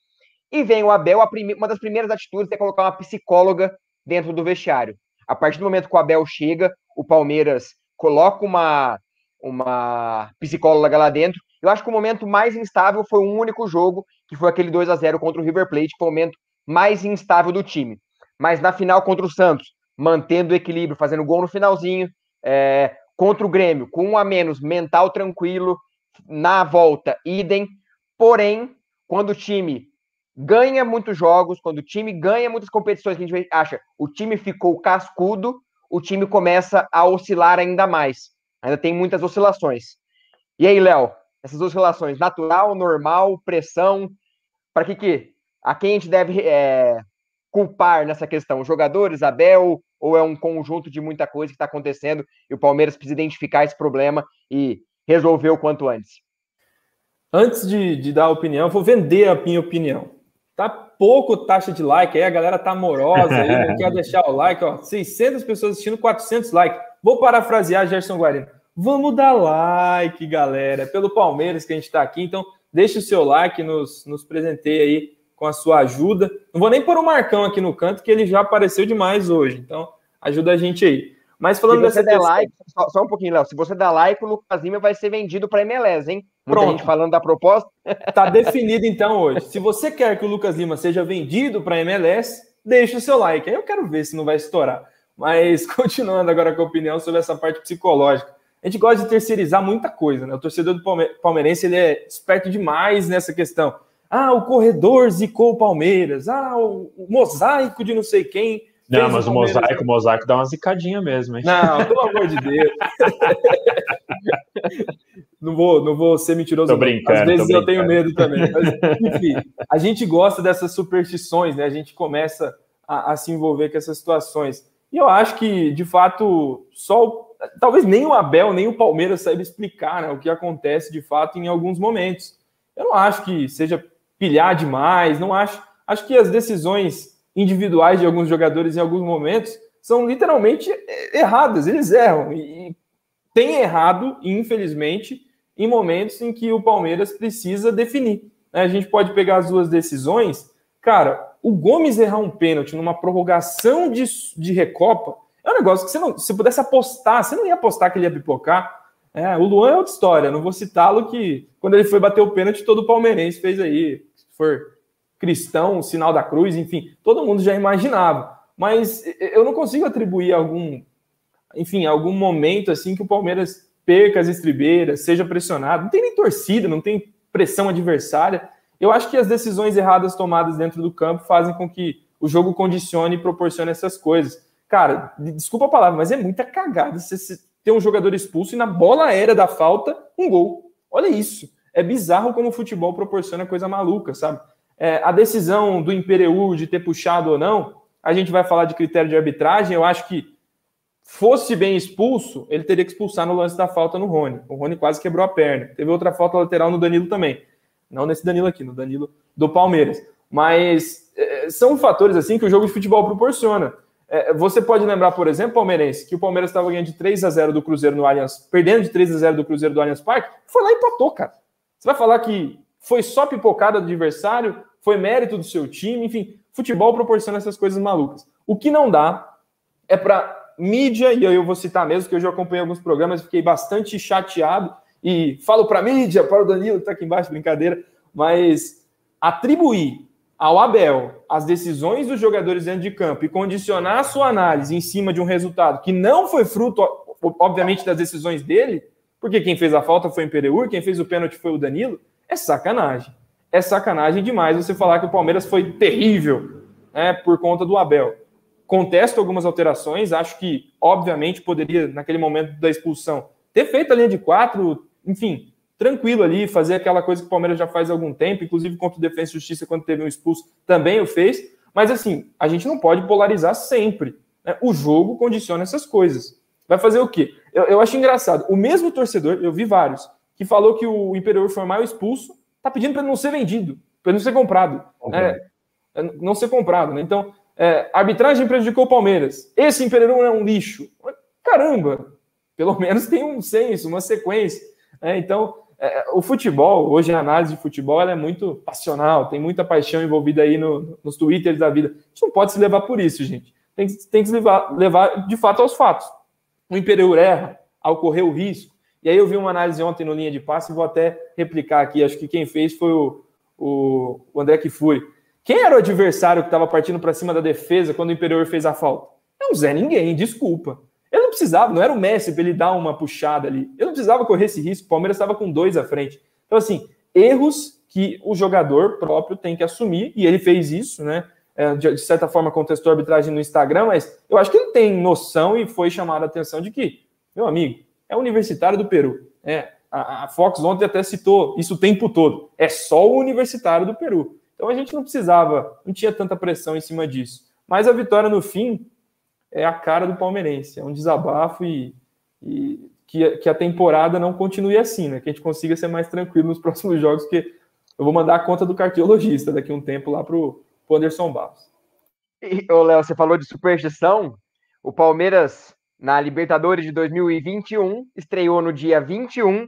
E vem o Abel, uma das primeiras atitudes é colocar uma psicóloga dentro do vestiário. A partir do momento que o Abel chega, o Palmeiras coloca uma, uma psicóloga lá dentro. Eu acho que o momento mais instável foi um único jogo, que foi aquele 2 a 0 contra o River Plate, que foi o momento mais instável do time. Mas na final contra o Santos, mantendo o equilíbrio, fazendo gol no finalzinho, é, contra o Grêmio, com um a menos, mental tranquilo, na volta, idem. Porém, quando o time ganha muitos jogos, quando o time ganha muitas competições, que a gente acha o time ficou cascudo, o time começa a oscilar ainda mais. Ainda tem muitas oscilações. E aí, Léo, essas oscilações, natural, normal, pressão, para que que a quem a gente deve é, culpar nessa questão? Os jogadores, Abel, ou é um conjunto de muita coisa que está acontecendo e o Palmeiras precisa identificar esse problema e resolver o quanto antes? Antes de, de dar a opinião, vou vender a minha opinião. Tá pouco taxa de like aí, a galera tá amorosa aí, não quer deixar o like, ó. 600 pessoas assistindo, 400 likes. Vou parafrasear Gerson Guarino. Vamos dar like, galera. É pelo Palmeiras que a gente tá aqui, então deixe o seu like, nos, nos presenteie aí com a sua ajuda. Não vou nem pôr o Marcão aqui no canto, que ele já apareceu demais hoje. Então, ajuda a gente aí. Mas falando se você der questão... like, só, só, um pouquinho, Léo. Se você der like, o Lucas Lima vai ser vendido para MLS, hein? Muita Pronto. gente falando da proposta. Tá definido então hoje. Se você quer que o Lucas Lima seja vendido para MLS, deixa o seu like. Aí eu quero ver se não vai estourar. Mas continuando agora com a opinião sobre essa parte psicológica. A gente gosta de terceirizar muita coisa, né? O torcedor do palmeirense ele é esperto demais nessa questão. Ah, o corredor zicou o Palmeiras. Ah, o mosaico de não sei quem não, mas o mosaico, o mosaico dá uma zicadinha mesmo, hein? Não, pelo amor de Deus. não, vou, não vou ser mentiroso. Tô brincando, Às vezes eu tenho medo também. Mas, enfim, a gente gosta dessas superstições, né? A gente começa a, a, se envolver com essas situações. E eu acho que, de fato, só talvez nem o Abel, nem o Palmeiras saibam explicar né, o que acontece de fato em alguns momentos. Eu não acho que seja pilhar demais, não acho. Acho que as decisões individuais de alguns jogadores em alguns momentos são literalmente erradas, eles erram. E tem errado, infelizmente, em momentos em que o Palmeiras precisa definir. Né? A gente pode pegar as duas decisões. Cara, o Gomes errar um pênalti numa prorrogação de, de Recopa é um negócio que você não, se pudesse apostar, você não ia apostar que ele ia pipocar. É, o Luan é outra história, não vou citá-lo que quando ele foi bater o pênalti, todo palmeirense fez aí. Se for cristão, sinal da cruz, enfim, todo mundo já imaginava. Mas eu não consigo atribuir algum, enfim, algum momento assim que o Palmeiras perca as estribeiras, seja pressionado. Não tem nem torcida, não tem pressão adversária. Eu acho que as decisões erradas tomadas dentro do campo fazem com que o jogo condicione e proporcione essas coisas. Cara, desculpa a palavra, mas é muita cagada você ter um jogador expulso e na bola aérea da falta, um gol. Olha isso. É bizarro como o futebol proporciona coisa maluca, sabe? É, a decisão do Impereu de ter puxado ou não, a gente vai falar de critério de arbitragem. Eu acho que fosse bem expulso, ele teria que expulsar no lance da falta no Rony. O Rony quase quebrou a perna. Teve outra falta lateral no Danilo também. Não nesse Danilo aqui, no Danilo do Palmeiras. Mas é, são fatores assim que o jogo de futebol proporciona. É, você pode lembrar, por exemplo, palmeirense, que o Palmeiras estava ganhando de 3 a 0 do Cruzeiro no Allianz, perdendo de 3 a 0 do Cruzeiro do Allianz Parque, foi lá e empatou, cara. Você vai falar que foi só pipocada do adversário? Foi mérito do seu time? Enfim, futebol proporciona essas coisas malucas. O que não dá é para mídia, e aí eu vou citar mesmo, que eu já acompanhei alguns programas, fiquei bastante chateado, e falo para mídia, para o Danilo, que está aqui embaixo, brincadeira, mas atribuir ao Abel as decisões dos jogadores dentro de campo e condicionar a sua análise em cima de um resultado que não foi fruto, obviamente, das decisões dele, porque quem fez a falta foi o Imperiur, quem fez o pênalti foi o Danilo, é sacanagem. É sacanagem demais você falar que o Palmeiras foi terrível né, por conta do Abel. Contesto algumas alterações, acho que, obviamente, poderia, naquele momento da expulsão, ter feito a linha de quatro, enfim, tranquilo ali, fazer aquela coisa que o Palmeiras já faz há algum tempo, inclusive contra o Defesa e Justiça, quando teve um expulso, também o fez. Mas assim, a gente não pode polarizar sempre. Né? O jogo condiciona essas coisas. Vai fazer o quê? Eu, eu acho engraçado. O mesmo torcedor, eu vi vários, que falou que o Imperior Formal expulso, tá pedindo para não ser vendido, para não ser comprado. Okay. É, não ser comprado, né? Então, é, arbitragem prejudicou o Palmeiras. Esse Imperial é um lixo. Caramba! Pelo menos tem um senso, uma sequência. É, então, é, o futebol, hoje a análise de futebol é muito passional, tem muita paixão envolvida aí no, nos twitters da vida. A gente não pode se levar por isso, gente. Tem, tem que se levar, levar de fato aos fatos. O Imperial erra ao correr o risco. E aí eu vi uma análise ontem no linha de passe e vou até replicar aqui. Acho que quem fez foi o, o, o André Kifuri. Quem era o adversário que estava partindo para cima da defesa quando o Imperial fez a falta? É um Zé Ninguém, desculpa. Ele não precisava, não era o Messi para ele dar uma puxada ali. Ele não precisava correr esse risco. O Palmeiras estava com dois à frente. Então, assim, erros que o jogador próprio tem que assumir, e ele fez isso, né? É, de certa forma contestou a arbitragem no Instagram, mas eu acho que ele tem noção e foi chamado a atenção de que, meu amigo, é universitário do Peru. É, a, a Fox ontem até citou isso o tempo todo. É só o universitário do Peru. Então a gente não precisava, não tinha tanta pressão em cima disso. Mas a vitória no fim é a cara do palmeirense, é um desabafo e, e que, que, a temporada não continue assim, né? Que a gente consiga ser mais tranquilo nos próximos jogos, que eu vou mandar a conta do cardiologista daqui a um tempo lá pro, pro Anderson Barros. E, ô Léo, você falou de superstição. O Palmeiras, na Libertadores de 2021, estreou no dia 21,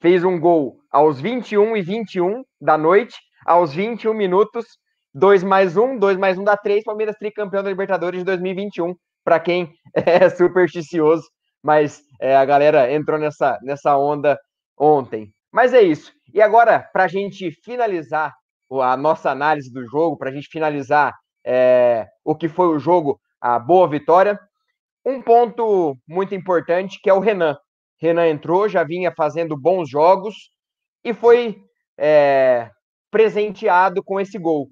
fez um gol aos 21 e 21 da noite aos 21 minutos, 2 mais 1, 2 mais 1 dá 3, Palmeiras tricampeão da Libertadores de 2021, para quem é supersticioso, mas é, a galera entrou nessa, nessa onda ontem. Mas é isso. E agora, para a gente finalizar a nossa análise do jogo, para a gente finalizar é, o que foi o jogo, a boa vitória, um ponto muito importante que é o Renan. Renan entrou, já vinha fazendo bons jogos e foi é, presenteado com esse gol.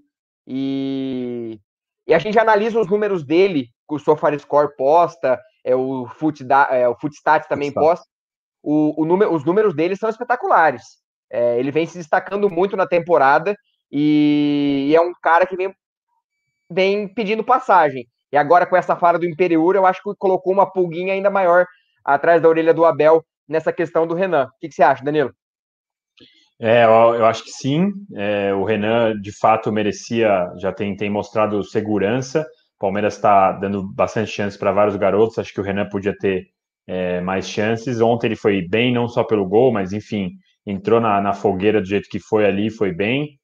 E, e a gente analisa os números dele, que o SofaScore posta, é, o, Foot é, o Footstats também posta. O, o número, os números dele são espetaculares. É, ele vem se destacando muito na temporada e, e, é um cara que vem, vem pedindo passagem. E agora, com essa fala do Imperiur, eu acho que colocou uma pulguinha ainda maior atrás da orelha do Abel nessa questão do Renan. O que, que você acha, Danilo? É, eu, eu, acho que sim. É, o Renan, de fato, merecia, já tem, tem mostrado segurança. O Palmeiras está dando bastante chance para vários garotos. Acho que o Renan podia ter é, mais chances. Ontem ele foi bem, não só pelo gol, mas enfim, entrou na, na fogueira do jeito que foi ali, foi bem.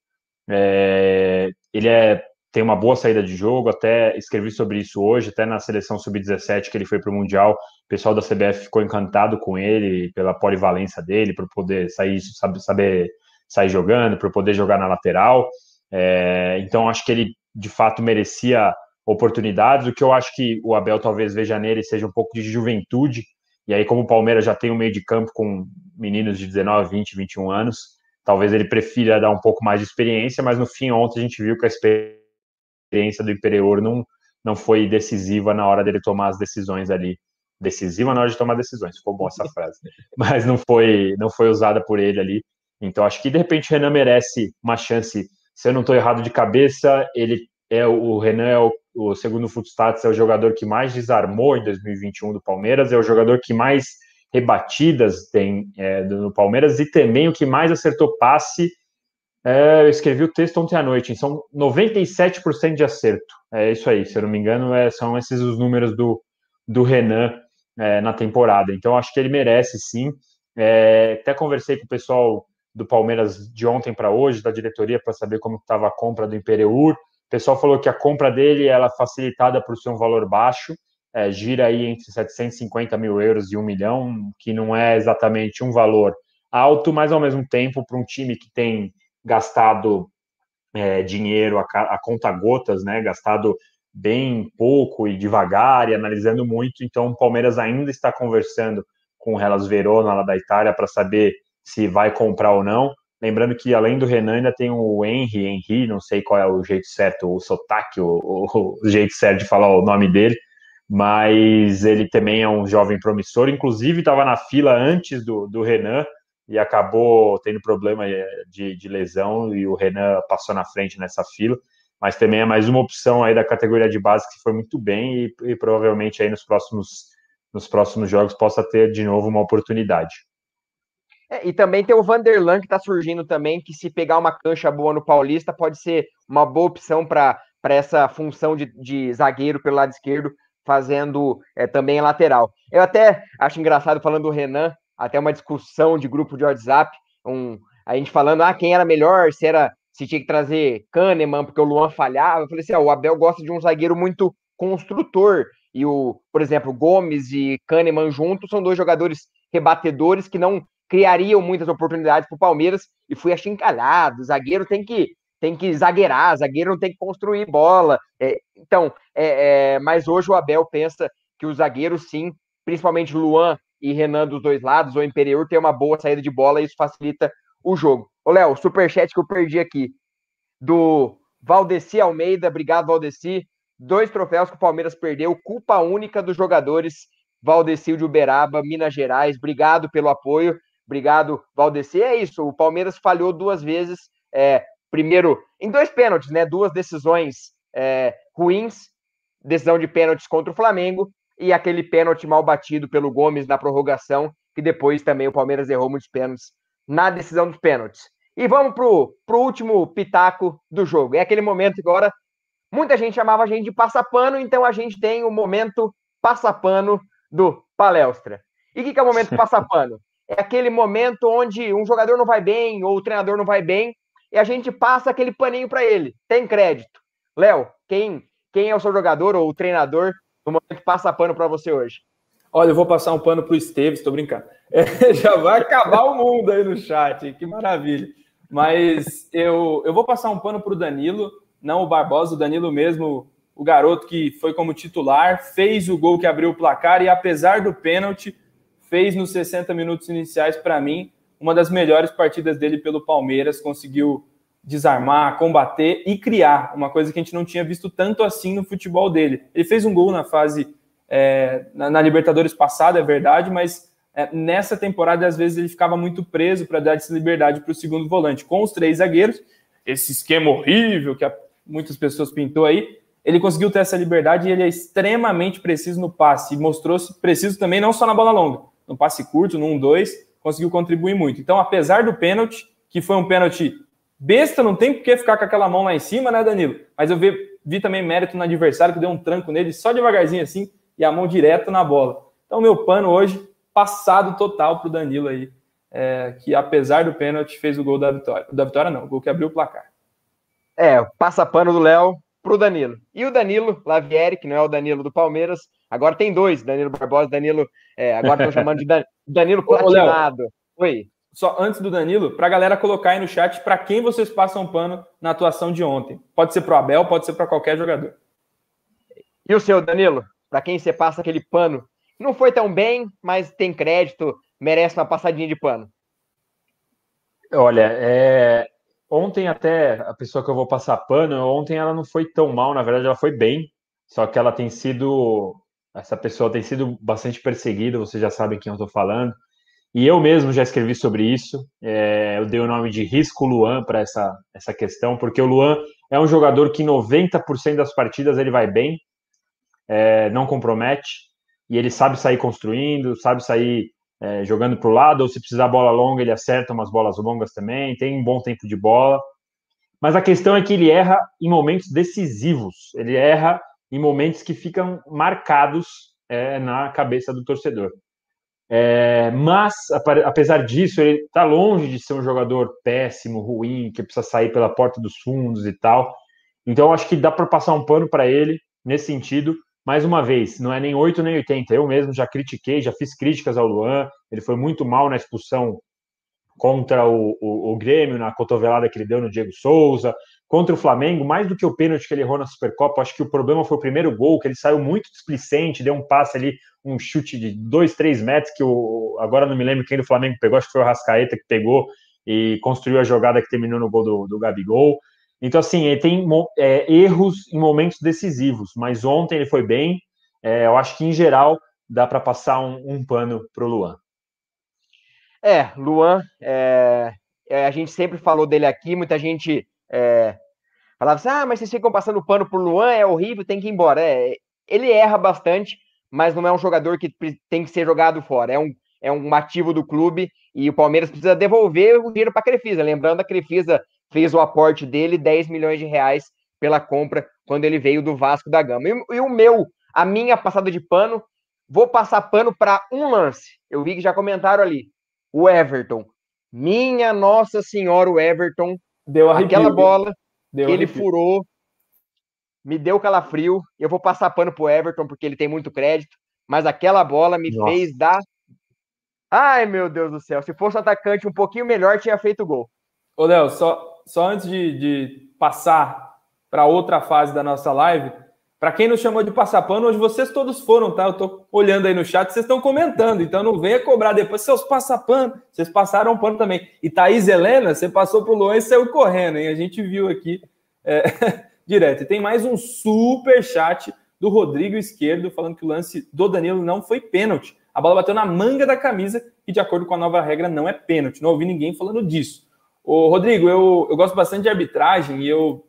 É, ele é tem uma boa saída de jogo, até escrevi sobre isso hoje, até na seleção sub-17 que ele foi para o Mundial, o pessoal da CBF ficou encantado com ele, pela polivalência dele, por poder sair, saber, saber sair jogando, por poder jogar na lateral. É, então, acho que ele de fato merecia oportunidades. O que eu acho que o Abel talvez veja nele seja um pouco de juventude. E aí, como o Palmeiras já tem um meio de campo com meninos de 19, 20, 21 anos, talvez ele prefira dar um pouco mais de experiência, mas no fim, ontem a gente viu que a experiência experiência do Imperior não, não foi decisiva na hora dele tomar as decisões ali. Decisiva na hora de tomar decisões, ficou bom essa frase. Mas não foi, não foi usada por ele ali. Então acho que de repente o Renan merece uma chance. Se eu não estou errado de cabeça, ele é o Renan é o, o segundo Footstats é o jogador que mais desarmou em 2021 do Palmeiras, é o jogador que mais rebatidas tem é, no Palmeiras e também o que mais acertou passe é, eu escrevi o texto ontem à noite, são 97% de acerto. É isso aí, se eu não me engano, é, são esses os números do, do Renan é, na temporada. Então, acho que ele merece sim. É, até conversei com o pessoal do Palmeiras de ontem para hoje, da diretoria, para saber como estava a compra do Imperiur. O pessoal falou que a compra dele ela é facilitada por ser um valor baixo, é, gira aí entre 750 mil euros e 1 milhão, que não é exatamente um valor alto, mas ao mesmo tempo, para um time que tem gastado é, dinheiro a, a conta gotas, né? Gastado bem pouco e devagar e analisando muito. Então, o Palmeiras ainda está conversando com o Hellas Verona lá da Itália para saber se vai comprar ou não. Lembrando que além do Renan ainda tem o Henry, Henry, não sei qual é o jeito certo, o sotaque, o, o, o jeito certo de falar o nome dele, mas ele também é um jovem promissor. Inclusive estava na fila antes do, do Renan e acabou tendo problema é, de, de lesão e o Renan passou na frente nessa fila. Mas também é mais uma opção aí da categoria de base que foi muito bem e, e provavelmente aí nos próximos, nos próximos jogos possa ter de novo uma oportunidade. É, e também tem o Vanderlan que está surgindo também, que se pegar uma cancha boa no Paulista, pode ser uma boa opção para essa função de, de, zagueiro pelo lado esquerdo, fazendo é, também lateral. Eu até acho engraçado falando do Renan, até uma discussão de grupo de WhatsApp, um, a gente falando ah, quem era melhor, se era se tinha que trazer Kahneman, porque o Luan falhava. Eu falei assim: ah, o Abel gosta de um zagueiro muito construtor. E o, por exemplo, Gomes e Kahneman juntos são dois jogadores rebatedores que não criariam muitas oportunidades para o Palmeiras e fui achincalhado. Zagueiro tem que tem que zagueirar, zagueiro não tem que construir bola. É, então, é, é, mas hoje o Abel pensa que o zagueiro, sim, principalmente Luan e Renan dos dois lados, ou Imperiur, tem uma boa saída de bola e isso facilita o jogo. Ô, Léo, superchat que eu perdi aqui, do Valdeci Almeida, obrigado, Valdeci. Dois troféus que o Palmeiras perdeu, culpa única dos jogadores Valdeci de Uberaba, Minas Gerais. Obrigado pelo apoio. Obrigado, Valdeci. É isso, o Palmeiras falhou duas vezes. É, primeiro, em dois pênaltis, né? Duas decisões é, ruins, decisão de pênaltis contra o Flamengo e aquele pênalti mal batido pelo Gomes na prorrogação, que depois também o Palmeiras errou muitos pênaltis na decisão dos pênaltis. E vamos pro, pro último pitaco do jogo. É aquele momento agora. Muita gente chamava a gente de passapano, então a gente tem o momento passapano do palestra. E o que, que é o momento passapano? é aquele momento onde um jogador não vai bem ou o treinador não vai bem e a gente passa aquele paninho para ele. Tem crédito. Léo, quem, quem é o seu jogador ou o treinador no momento passa pano para você hoje? Olha, eu vou passar um pano para o Esteves, estou brincando. É, já vai acabar o mundo aí no chat, que maravilha. Mas eu, eu vou passar um pano para o Danilo, não o Barbosa, o Danilo mesmo, o garoto que foi como titular, fez o gol que abriu o placar e apesar do pênalti, fez nos 60 minutos iniciais, para mim, uma das melhores partidas dele pelo Palmeiras. Conseguiu desarmar, combater e criar, uma coisa que a gente não tinha visto tanto assim no futebol dele. Ele fez um gol na fase é, na, na, Libertadores passada, é verdade, mas é, nessa temporada às vezes ele ficava muito preso para dar essa liberdade para o segundo volante. Com os três zagueiros, esse esquema horrível que a, muitas pessoas pintou aí, ele conseguiu ter essa liberdade e ele é extremamente preciso no passe mostrou-se preciso também não só na bola longa, no passe curto, no 1-2, conseguiu contribuir muito. Então, apesar do pênalti, que foi um pênalti besta, não tem por que ficar com aquela mão lá em cima, né, Danilo? Mas eu vi, vi também mérito no adversário, que deu um tranco nele, só devagarzinho assim, e a mão direto na bola. Então, meu pano hoje, passado total para o Danilo aí, é, que apesar do pênalti, fez o gol da vitória. Da vitória não, o gol que abriu o placar. É, passa pano do Léo para o Danilo. E o Danilo Lavieri, que não é o Danilo do Palmeiras, agora tem dois, Danilo Barbosa, Danilo, é, agora estão chamando de Dan, Danilo Platinado. Ô, Oi. Só antes do Danilo, para a galera colocar aí no chat para quem vocês passam pano na atuação de ontem. Pode ser para o Abel, pode ser para qualquer jogador. E o seu, Danilo? Para quem você passa aquele pano? Não foi tão bem, mas tem crédito, merece uma passadinha de pano. Olha, é, Ontem até a pessoa que eu vou passar pano, ontem ela não foi tão mal, na verdade ela foi bem, só que ela tem sido, essa pessoa tem sido bastante perseguida, vocês já sabem quem eu estou falando, e eu mesmo já escrevi sobre isso, é, eu dei o nome de risco Luan para essa, essa questão, porque o Luan é um jogador que 90% das partidas ele vai bem, é, não compromete, e ele sabe sair construindo, sabe sair é, jogando para o lado, ou se precisar bola longa, ele acerta umas bolas longas também, tem um bom tempo de bola. Mas a questão é que ele erra em momentos decisivos, ele erra em momentos que ficam marcados é, na cabeça do torcedor. É, mas, apesar disso, ele está longe de ser um jogador péssimo, ruim, que precisa sair pela porta dos fundos e tal. Então, acho que dá para passar um pano para ele nesse sentido mais uma vez, não é nem 8 nem 80. Eu mesmo já critiquei, já fiz críticas ao Luan. Ele foi muito mal na expulsão contra o, o, o, Grêmio, na cotovelada que ele deu no Diego Souza, contra o Flamengo, mais do que o pênalti que ele errou na Supercopa. Acho que o problema foi o primeiro gol, que ele saiu muito displicente, deu um passe ali, um chute de 2, 3 metros, que o, agora não me lembro quem do Flamengo pegou, acho que foi o Rascaeta que pegou e construiu a jogada que terminou no gol do, do Gabigol. Então, assim, ele tem é, erros em momentos decisivos, mas ontem ele foi bem. É, eu acho que, em geral, dá para passar um, um pano para o Luan. É, Luan, é, é, a gente sempre falou dele aqui, muita gente é, falava assim, ah, mas vocês ficam passando pano pro Luan, é horrível, tem que ir embora. É, ele erra bastante, mas não é um jogador que tem que ser jogado fora. É um, é um ativo do clube e o Palmeiras precisa devolver o dinheiro para a Crefisa. Lembrando, a Crefisa fez o aporte dele, 10 milhões de reais pela compra quando ele veio do Vasco da Gama. E, e o meu, a minha passada de pano, vou passar pano para um lance. Eu vi que já comentaram ali. O Everton. Minha Nossa Senhora, o Everton. Deu arrepio, aquela bola deu que arrepio. ele furou me deu calafrio. Eu vou passar pano pro Everton porque ele tem muito crédito, mas aquela bola me Nossa. fez dar. Ai, meu Deus do céu. Se fosse um atacante um pouquinho melhor, tinha feito gol. Ô, Léo, só, só antes de, de passar para outra fase da nossa live, para quem nos chamou de passar pano, hoje vocês todos foram, tá? Eu tô olhando aí no chat, vocês estão comentando, então não venha cobrar depois seus passapano. Vocês passaram pano também. E Thaís Helena, você passou pro Luan e saiu correndo, hein? A gente viu aqui. É... direto. E tem mais um super chat do Rodrigo Esquerdo falando que o lance do Danilo não foi pênalti. A bola bateu na manga da camisa e, de acordo com a nova regra, não é pênalti. Não ouvi ninguém falando disso. Ô, Rodrigo, eu, eu gosto bastante de arbitragem e eu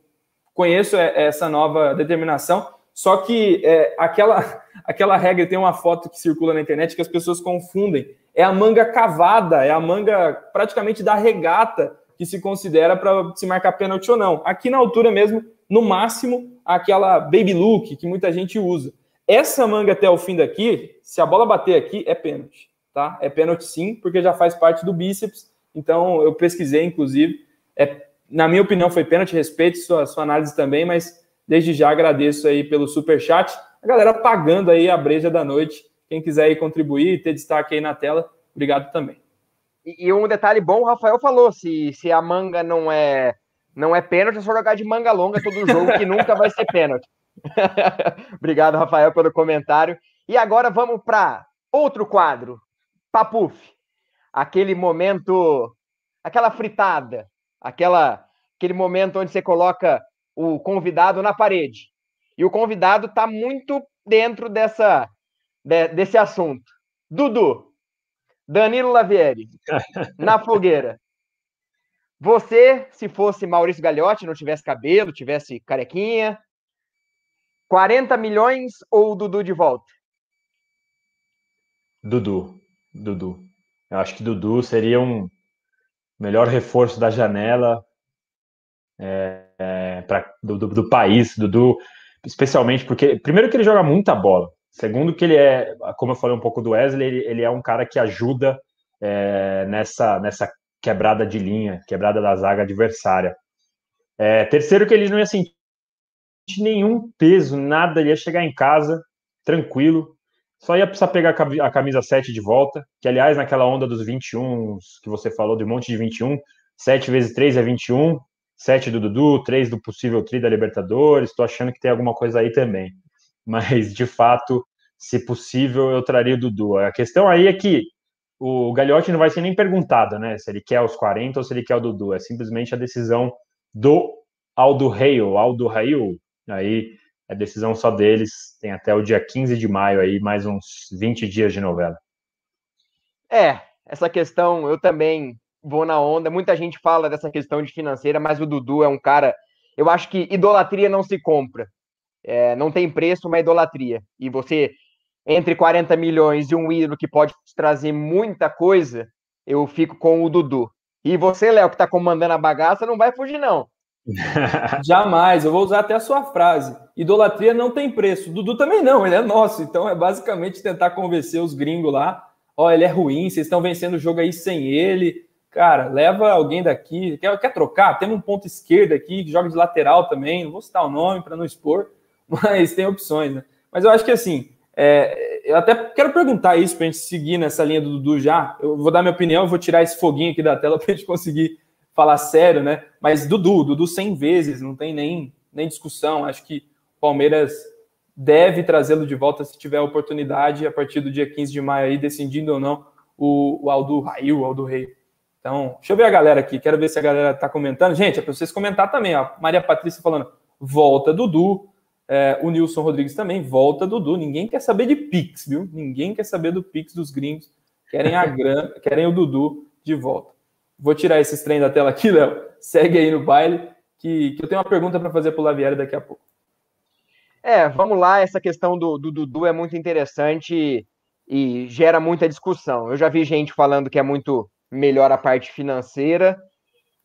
conheço é, essa nova determinação, só que é, aquela, aquela regra tem uma foto que circula na internet que as pessoas confundem. É a manga cavada, é a manga praticamente da regata que se considera para se marcar pênalti ou não. Aqui na altura mesmo no máximo aquela baby look que muita gente usa. Essa manga até o fim daqui, se a bola bater aqui, é pênalti, tá? É pênalti sim, porque já faz parte do bíceps. Então eu pesquisei, inclusive. É, na minha opinião, foi pênalti, respeito sua, sua análise também, mas desde já agradeço aí pelo super chat. A galera pagando aí a breja da noite. Quem quiser aí contribuir, ter destaque aí na tela, obrigado também. E, e um detalhe bom, o Rafael falou: se, se a manga não é não é pênalti, é só jogar de manga longa todo jogo, que nunca vai ser pênalti. Obrigado, Rafael, pelo comentário. E agora vamos para outro quadro. Papuf. Aquele momento, aquela fritada, aquela, aquele momento onde você coloca o convidado na parede. E o convidado está muito dentro dessa, de, desse assunto. Dudu, Danilo Lavieri, na fogueira. Você, se fosse Maurício Gagliotti, não tivesse cabelo, tivesse carequinha, 40 milhões ou o Dudu de volta? Dudu, Dudu. Eu acho que Dudu seria um melhor reforço da janela é, pra, do, do, do, país. Especialmente porque, primeiro, que ele joga muita bola. Segundo, que ele é, como eu falei um pouco do Wesley, ele, ele é um cara que ajuda é, nessa, nessa quebrada de linha, quebrada da zaga adversária. É, terceiro, que ele não ia sentir nenhum peso, nada, ele ia chegar em casa tranquilo, só ia precisar pegar a camisa 7 de volta, que aliás, naquela onda dos 21 que você falou, de um monte de 21, 7 vezes 3 é 21, 7 do Dudu, 3 do possível tri da Libertadores, estou achando que tem alguma coisa aí também. Mas, de fato, se possível, eu traria o Dudu. A questão aí é que o Gagliotti não vai ser nem perguntado, né? Se ele quer os 40 ou se ele quer o Dudu. É simplesmente a decisão do Aldo Rei, Aldo Rail. Aí é decisão só deles. Tem até o dia 15 de maio aí, mais uns 20 dias de novela. É, essa questão eu também vou na onda. Muita gente fala dessa questão de financeira, mas o Dudu é um cara. Eu acho que idolatria não se compra. É, não tem preço uma idolatria. E você entre 40 milhões e um ídolo que pode trazer muita coisa, eu fico com o Dudu. E você, Léo, que está comandando a bagaça, não vai fugir, não. Jamais, eu vou usar até a sua frase. Idolatria não tem preço. Dudu também não, ele é nosso. Então é basicamente tentar convencer os gringos lá. Ó, oh, ele é ruim, vocês estão vencendo o jogo aí sem ele. Cara, leva alguém daqui. Quer, quer trocar? Tem um ponto esquerdo aqui que joga de lateral também. Não vou citar o nome para não expor, mas tem opções, né? Mas eu acho que assim, é, eu até quero perguntar isso para a gente seguir nessa linha do Dudu já. Eu vou dar minha opinião, vou tirar esse foguinho aqui da tela para a gente conseguir falar sério, né? Mas Dudu, Dudu 100 vezes, não tem nem, nem discussão. Acho que o Palmeiras deve trazê-lo de volta se tiver a oportunidade a partir do dia 15 de maio aí, decidindo ou não o, o Aldo Raio, o Aldo Rei. Então, deixa eu ver a galera aqui, quero ver se a galera está comentando. Gente, é para vocês comentar também, ó. Maria Patrícia falando, volta Dudu, é, o Nilson Rodrigues também volta, Dudu. Ninguém quer saber de Pix, viu? Ninguém quer saber do Pix dos gringos. querem a grana, querem o Dudu de volta. Vou tirar esse trem da tela aqui, Léo. Segue aí no baile, que, que eu tenho uma pergunta para fazer para o Lavieri daqui a pouco. É, vamos lá. Essa questão do, do Dudu é muito interessante e gera muita discussão. Eu já vi gente falando que é muito melhor a parte financeira.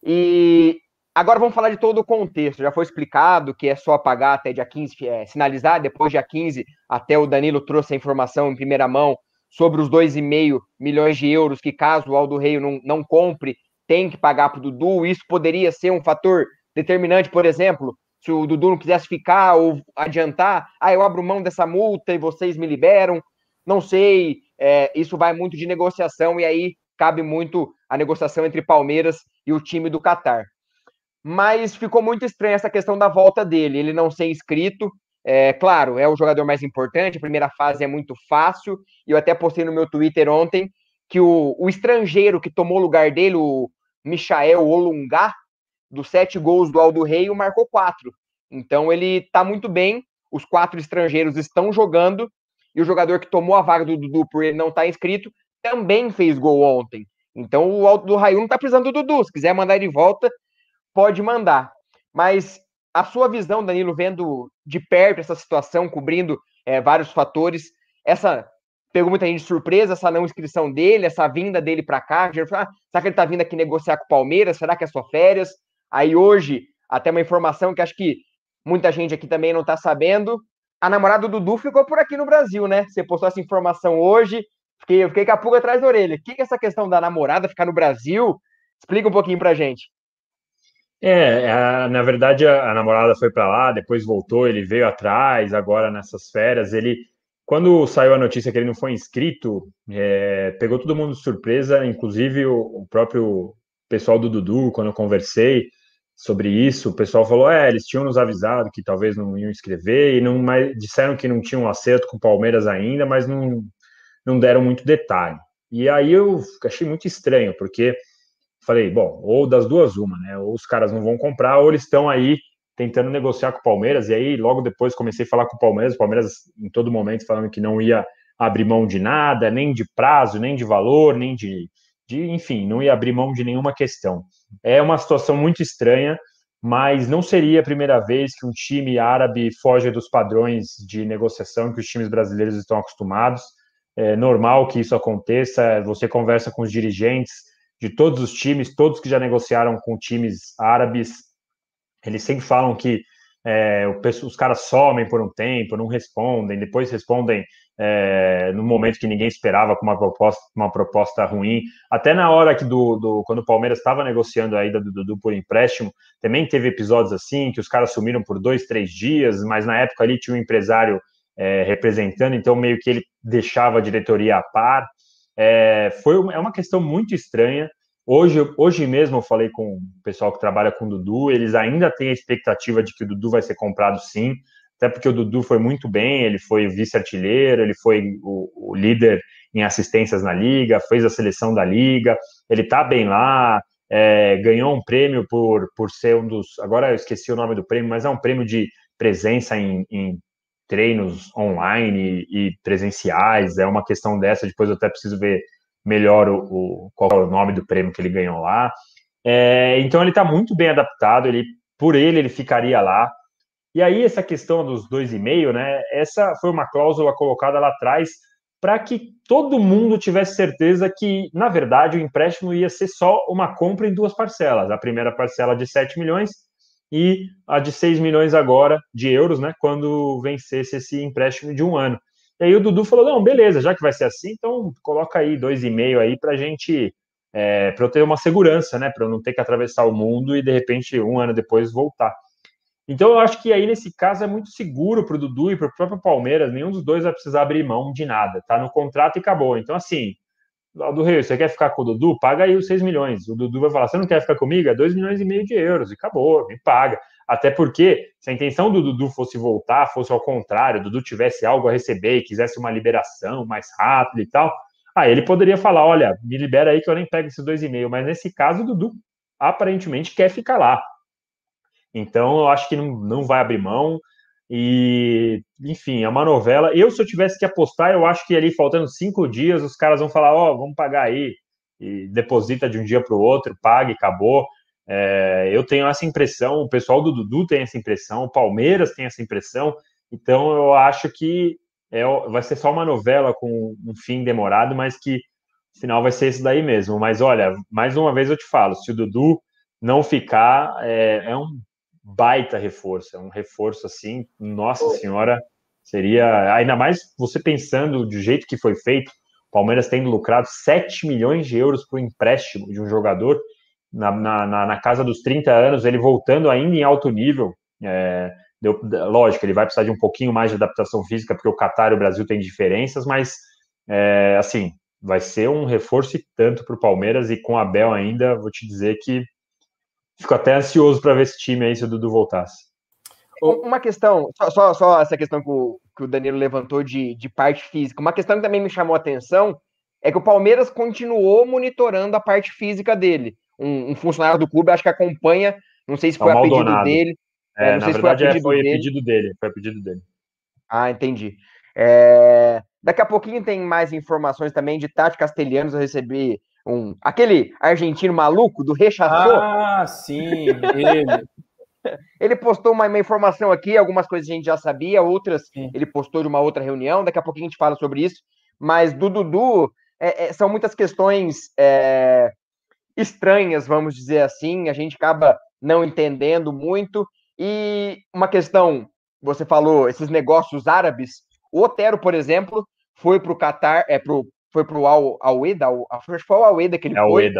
E agora vamos falar de todo o contexto. Já foi explicado que é só pagar até dia 15, é, sinalizar depois dia 15, até o Danilo trouxe a informação em primeira mão sobre os 2,5 milhões de euros que, caso o Aldo Rei não, não compre, tem que pagar para o Dudu. Isso poderia ser um fator determinante, por exemplo, se o Dudu não quisesse ficar ou adiantar, ah, eu abro mão dessa multa e vocês me liberam. Não sei, é, isso vai muito de negociação e aí cabe muito a negociação entre Palmeiras e o time do Catar. Mas ficou muito estranha essa questão da volta dele, ele não ser inscrito. É, claro, é o jogador mais importante, a primeira fase é muito fácil, e eu até postei no meu Twitter ontem que o, o estrangeiro que tomou o lugar dele, o Michael Olungá, dos sete gols do Aldo Rei, marcou quatro. Então ele está muito bem, os quatro estrangeiros estão jogando, e o jogador que tomou a vaga do Dudu por ele não estar tá inscrito também fez gol ontem. Então o Aldo do Raio não está precisando do Dudu. Se quiser mandar ele de volta, pode mandar. Mas a sua visão, Danilo, vendo de perto essa situação, cobrindo é, vários fatores, essa pegou muita gente de surpresa, essa não inscrição dele, essa vinda dele para cá. Ah, será que ele está vindo aqui negociar com o Palmeiras? Será que é só férias? Aí hoje, até uma informação que acho que muita gente aqui também não está sabendo. A namorada do Dudu ficou por aqui no Brasil, né? Você postou essa informação hoje, fiquei, eu fiquei com a pulga atrás da orelha. O que é essa questão da namorada ficar no Brasil? Explica um pouquinho pra gente. É, a, na verdade a, a namorada foi para lá, depois voltou, ele veio atrás, agora nessas férias. Ele, quando saiu a notícia que ele não foi inscrito, é, pegou todo mundo de surpresa, inclusive o, o, próprio pessoal do Dudu, quando eu conversei sobre isso, o pessoal falou: é, eles tinham nos avisado que talvez não iam inscrever e não, mas, disseram que não tinham um acerto com o Palmeiras ainda, mas não, não deram muito detalhe. E aí eu achei muito estranho, porque falei, bom, ou das duas uma, né? Ou os caras não vão comprar, ou eles estão aí tentando negociar com o Palmeiras. E aí logo depois comecei a falar com o Palmeiras, o Palmeiras em todo momento falando que não ia abrir mão de nada, nem de prazo, nem de valor, nem de, de enfim, não ia abrir mão de nenhuma questão. É uma situação muito estranha, mas não seria a primeira vez que um time árabe foge dos padrões de negociação que os times brasileiros estão acostumados. É normal que isso aconteça. Você conversa com os dirigentes, de todos os times, todos que já negociaram com times árabes, eles sempre falam que é, os caras somem por um tempo, não respondem, depois respondem é, no momento que ninguém esperava com uma proposta, uma proposta ruim. Até na hora que do, do quando o Palmeiras estava negociando a ida do Dudu por empréstimo, também teve episódios assim que os caras sumiram por dois, três dias, mas na época ali tinha um empresário é, representando, então meio que ele deixava a diretoria a par. É, foi é uma questão muito estranha. Hoje, hoje mesmo eu falei com o pessoal que trabalha com o Dudu, eles ainda têm a expectativa de que o Dudu vai ser comprado sim, até porque o Dudu foi muito bem, ele foi vice-artilheiro, ele foi o, o, líder em assistências na liga, fez a seleção da liga, ele tá bem lá, é, ganhou um prêmio por, por ser um dos. Agora eu esqueci o nome do prêmio, mas é um prêmio de presença em, em treinos online e presenciais, é uma questão dessa, depois eu até preciso ver melhor o, o qual é o nome do prêmio que ele ganhou lá. É, então ele está muito bem adaptado, ele por ele ele ficaria lá. E aí essa questão dos dois e meio, né? Essa foi uma cláusula colocada lá atrás para que todo mundo tivesse certeza que, na verdade, o empréstimo ia ser só uma compra em duas parcelas. A primeira parcela de 7 milhões e a de 6 milhões agora de euros, né, quando vencesse esse empréstimo de um ano. E aí o Dudu falou: não, beleza, já que vai ser assim, então coloca aí 2,5 aí para a gente, é, para eu ter uma segurança, né, para eu não ter que atravessar o mundo e de repente um ano depois voltar. Então eu acho que aí nesse caso é muito seguro para o Dudu e para o próprio Palmeiras, nenhum dos dois vai precisar abrir mão de nada, tá no contrato e acabou. Então, assim, do Rio, você quer ficar com o Dudu? Paga aí os 6 milhões. O Dudu vai falar: você não quer ficar comigo? É 2 milhões e meio de euros. E acabou, me paga. Até porque, se a intenção do Dudu fosse voltar, fosse ao contrário, o Dudu tivesse algo a receber e quisesse uma liberação mais rápida e tal, aí ele poderia falar: olha, me libera aí que eu nem pego esses 2,5. Mas nesse caso, o Dudu aparentemente quer ficar lá. Então, eu acho que não, não vai abrir mão. E, enfim, é uma novela. Eu, se eu tivesse que apostar, eu acho que ali faltando cinco dias, os caras vão falar: Ó, oh, vamos pagar aí. E deposita de um dia para o outro, pague, acabou. É, eu tenho essa impressão, o pessoal do Dudu tem essa impressão, o Palmeiras tem essa impressão. Então, eu acho que é, vai ser só uma novela com um fim demorado, mas que o final vai ser esse daí mesmo. Mas olha, mais uma vez eu te falo: se o Dudu não ficar, é, é um baita reforço, é um reforço assim, nossa senhora, seria ainda mais você pensando do jeito que foi feito, Palmeiras tendo lucrado 7 milhões de euros por empréstimo de um jogador na, na, na, casa dos 30 anos, ele voltando ainda em alto nível. É, deu, lógico, ele vai precisar de um pouquinho mais de adaptação física, porque o Qatar e o Brasil têm diferenças, mas é, assim, vai ser um reforço e tanto para o Palmeiras e com a Abel ainda, vou te dizer que Fico até ansioso para ver esse time aí se o Dudu voltasse. Uma questão, só, só, só, essa questão que o, que o Danilo levantou de, de parte física, uma questão que também me chamou a atenção é que o Palmeiras continuou monitorando a parte física dele. Um, um funcionário do clube, acho que acompanha, não sei se é foi é a pedido dele. É, não sei se verdade, foi, a pedido, foi dele. pedido dele. Foi a pedido dele. Ah, entendi. É... Daqui a pouquinho tem mais informações também de Tati Castelhanos. Eu recebi um aquele argentino maluco do rechaçou. Ah, sim, ele. ele postou uma, uma, informação aqui, algumas coisas a gente já sabia, outras sim. ele postou de uma outra reunião. Daqui a pouquinho a gente fala sobre isso. Mas do Dudu é, é, são muitas questões é, estranhas, vamos dizer assim. A gente acaba não entendendo muito. E uma questão, você falou, esses negócios árabes. O Otero, por exemplo, foi para o Qatar, é para foi pro Al, Alweda, acho que foi o Alweda que ele é foi.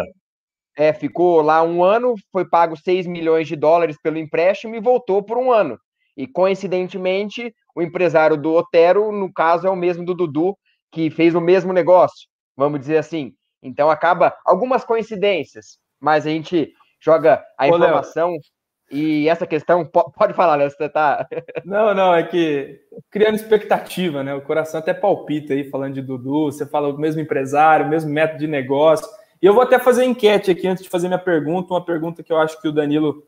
É, ficou lá um ano, foi pago 6 milhões de dólares pelo empréstimo e voltou por um ano. E coincidentemente, o empresário do Otero, no caso, é o mesmo do Dudu, que fez o mesmo negócio, vamos dizer assim. Então acaba algumas coincidências, mas a gente joga a Ô, informação Léo. E essa questão, pode falar, Léo, você tá. Não, não, é que criando expectativa, né? O coração até palpita aí, falando de Dudu, você fala o mesmo empresário, o mesmo método de negócio. E eu vou até fazer enquete aqui antes de fazer minha pergunta, uma pergunta que eu acho que o Danilo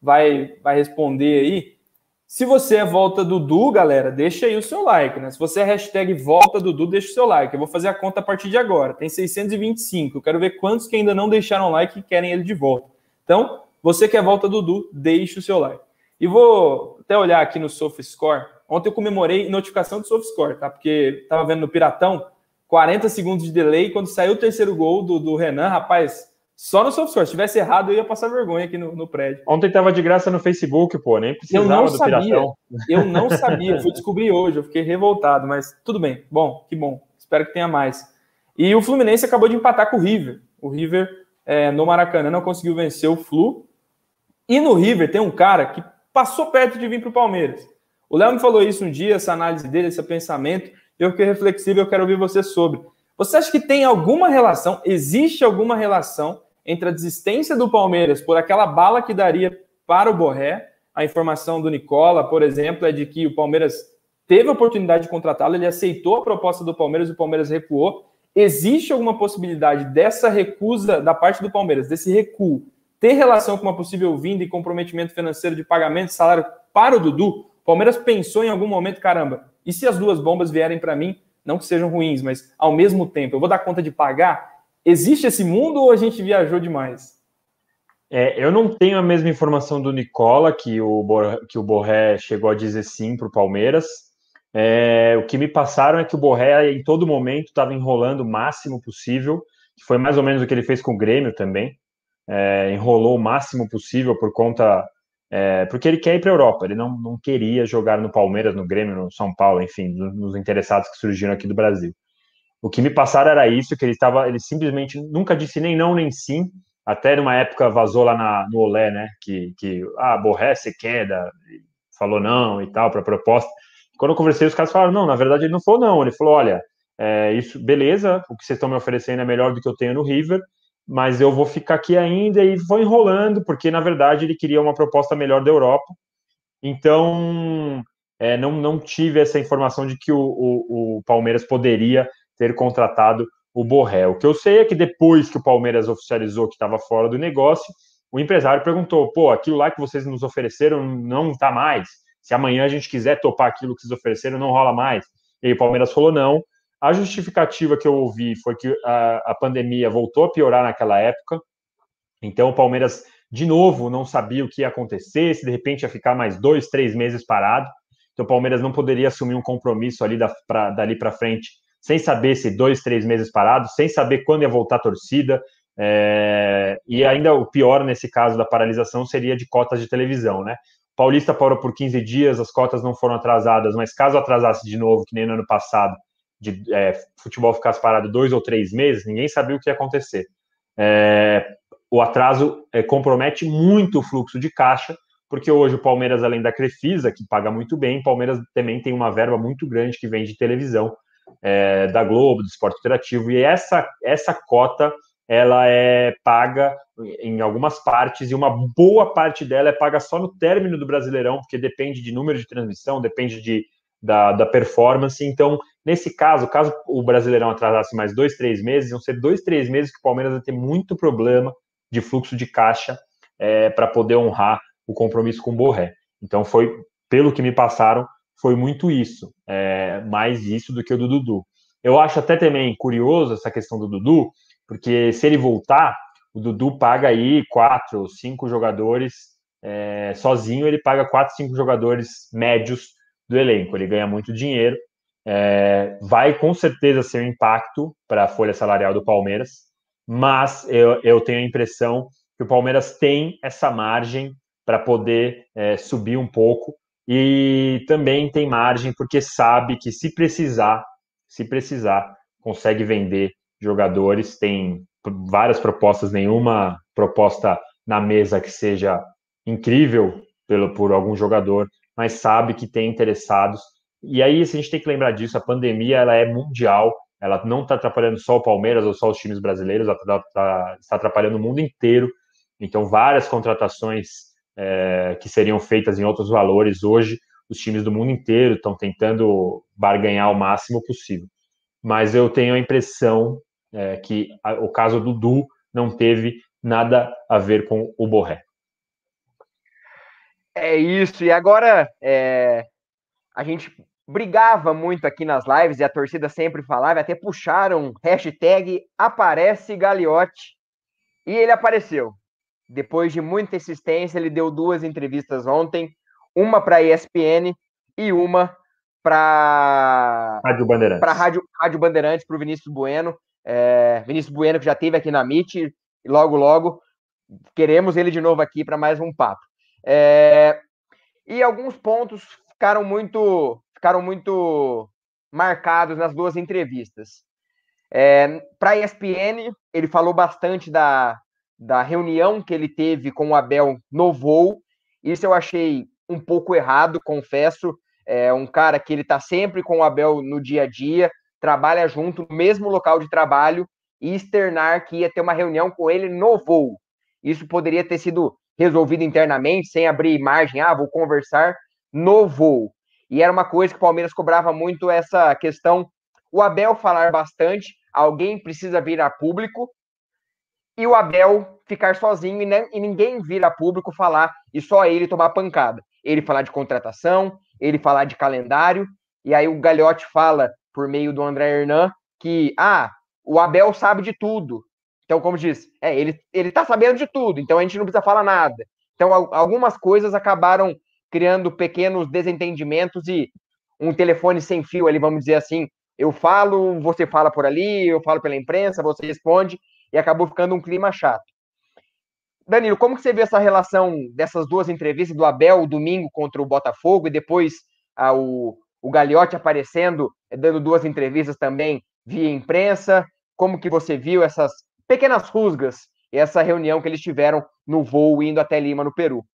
vai, vai responder aí. Se você é volta Dudu, galera, deixa aí o seu like, né? Se você é hashtag volta Dudu, deixa o seu like. Eu vou fazer a conta a partir de agora. Tem 625. Eu quero ver quantos que ainda não deixaram like e querem ele de volta. Então, você que é volta Dudu, deixe o seu like. E vou até olhar aqui no SofaScore. Ontem eu comemorei notificação do SofaScore, tá? Porque tava vendo no Piratão, 40 segundos de delay. Quando saiu o terceiro gol do, do Renan, rapaz, só no SofaScore. Se tivesse errado, eu ia passar vergonha aqui no, no prédio. Ontem tava de graça no Facebook, pô, nem precisava eu não do sabia. Piratão. Eu não sabia, fui descobrir hoje, eu fiquei revoltado, mas tudo bem. Bom, que bom. Espero que tenha mais. E o Fluminense acabou de empatar com o River. O River é, no Maracanã não conseguiu vencer o Flu. E no River tem um cara que passou perto de vir para o Palmeiras. O Léo me falou isso um dia, essa análise dele, esse pensamento. Eu fiquei reflexivo, eu quero ouvir você sobre. Você acha que tem alguma relação, existe alguma relação entre a desistência do Palmeiras por aquela bala que daria para o Borré? A informação do Nicola, por exemplo, é de que o Palmeiras teve a oportunidade de contratá-lo, ele aceitou a proposta do Palmeiras e o Palmeiras recuou. Existe alguma possibilidade dessa recusa da parte do Palmeiras, desse recuo, ter relação com uma possível vinda e comprometimento financeiro de pagamento de salário para o Dudu, Palmeiras pensou em algum momento, caramba, e se as duas bombas vierem para mim, não que sejam ruins, mas ao mesmo tempo, eu vou dar conta de pagar? Existe esse mundo ou a gente viajou demais? É, eu não tenho a mesma informação do Nicola, que o, que o Borré chegou a dizer sim para o Palmeiras. É, o que me passaram é que o Borré, em todo momento, estava enrolando o máximo possível, que foi mais ou menos o que ele fez com o Grêmio também é, enrolou o máximo possível por conta. É, porque ele quer ir para a Europa, ele não, não queria jogar no Palmeiras, no Grêmio, no São Paulo, enfim, nos interessados que surgiram aqui do Brasil. O que me passaram era isso, que ele estava, ele simplesmente nunca disse nem não nem sim, até numa época vazou lá na, no Olé, né, que, que ah, Borré, você queda, falou não e tal, para proposta. Quando eu conversei, os caras falaram, não, na verdade ele não falou não, ele falou, olha, é, isso, beleza, o que vocês estão me oferecendo é melhor do que eu tenho no River, mas eu vou ficar aqui ainda e vou enrolando, porque na verdade ele queria uma proposta melhor da Europa. Então, é, não, não tive essa informação de que o, o, o, Palmeiras poderia ter contratado o Borré. O que eu sei é que depois que o Palmeiras oficializou que estava fora do negócio, o empresário perguntou: pô, aquilo lá que vocês nos ofereceram não está mais. Se amanhã a gente quiser topar aquilo que vocês ofereceram, não rola mais. E aí o Palmeiras falou não. A justificativa que eu ouvi foi que a, a pandemia voltou a piorar naquela época. Então o Palmeiras, de novo, não sabia o que ia acontecer, se de repente ia ficar mais dois, três meses parado. Então o Palmeiras não poderia assumir um compromisso ali da, pra, dali para frente, sem saber se dois, três meses parado, sem saber quando ia voltar a torcida. É, e ainda o pior nesse caso da paralisação seria de cotas de televisão, né? Paulista parou por 15 dias, as cotas não foram atrasadas, mas caso atrasasse de novo, que nem no ano passado, de é, futebol ficasse parado dois ou três meses, ninguém sabia o que ia acontecer. É, o atraso é, compromete muito o fluxo de caixa, porque hoje o Palmeiras, além da Crefisa, que paga muito bem, o Palmeiras também tem uma verba muito grande que vem de televisão, é, da Globo, do Esporte Interativo, e essa, essa cota ela é paga em algumas partes e uma boa parte dela é paga só no término do Brasileirão, porque depende de número de transmissão, depende de, da, da performance. Então, nesse caso, caso o Brasileirão atrasasse mais dois, três meses, iam ser dois, três meses que o Palmeiras vai ter muito problema de fluxo de caixa é, para poder honrar o compromisso com o Borré. Então, foi, pelo que me passaram, foi muito isso, é, mais isso do que o do Dudu. Eu acho até também curioso essa questão do Dudu, porque se ele voltar, o Dudu paga aí quatro, cinco jogadores é, sozinho, ele paga quatro, cinco jogadores médios do elenco. Ele ganha muito dinheiro, é, vai com certeza ser um impacto para a folha salarial do Palmeiras, mas eu, eu tenho a impressão que o Palmeiras tem essa margem para poder é, subir um pouco e também tem margem porque sabe que se precisar, se precisar, consegue vender jogadores, tem várias propostas, nenhuma proposta na mesa que seja incrível pelo, por algum jogador, mas sabe que tem interessados. E aí, se a gente tem que lembrar disso, a pandemia ela é mundial, ela não está atrapalhando só o Palmeiras ou só os times brasileiros, ela tá, tá, está atrapalhando o mundo inteiro. Então, várias contratações é, que seriam feitas em outros valores hoje, os times do mundo inteiro estão tentando barganhar o máximo possível. Mas eu tenho a impressão é, que a, o caso do Du não teve nada a ver com o Borré. É isso, e agora é, a gente brigava muito aqui nas lives e a torcida sempre falava, até puxaram hashtag aparece Gagliotti e ele apareceu. Depois de muita insistência, ele deu duas entrevistas ontem, uma para a ESPN e uma para Rádio Bandeirantes. Para Rádio, Rádio Bandeirantes, para o Vinícius Bueno. É, Vinícius Bueno, que já teve aqui na Meet, e logo, logo queremos ele de novo aqui para mais um papo. É, e alguns pontos ficaram muito, ficaram muito marcados nas duas entrevistas. É, para a ESPN, ele falou bastante da, da reunião que ele teve com o Abel no voo. Isso eu achei um pouco errado, confesso. É um cara que ele está sempre com o Abel no dia a dia, trabalha junto no mesmo local de trabalho e externar que ia ter uma reunião com ele no voo. Isso poderia ter sido resolvido internamente, sem abrir margem, ah, vou conversar no voo. E era uma coisa que o Palmeiras cobrava muito essa questão, o Abel falar bastante, alguém precisa vir a público, e o Abel ficar sozinho e, e ninguém vir a público falar e só ele tomar pancada. Ele falar de contratação, ele falar de calendário, e aí o Galhote fala por meio do André Hernan, que, ah, o Abel sabe de tudo. Então, como diz, é, ele, ele tá sabendo de tudo, então a gente não precisa falar nada. Então, algumas coisas acabaram criando pequenos desentendimentos e um telefone sem fio ali, vamos dizer assim. Eu falo, você fala por ali, eu falo pela imprensa, você responde, e acabou ficando um clima chato. Danilo, como que você vê essa relação dessas duas entrevistas do Abel domingo contra o Botafogo e depois ah, o, o Gagliotti aparecendo, eh, dando duas entrevistas também via imprensa. Como que você viu essas pequenas rusgas essa reunião que eles tiveram no voo indo até Lima, no Peru?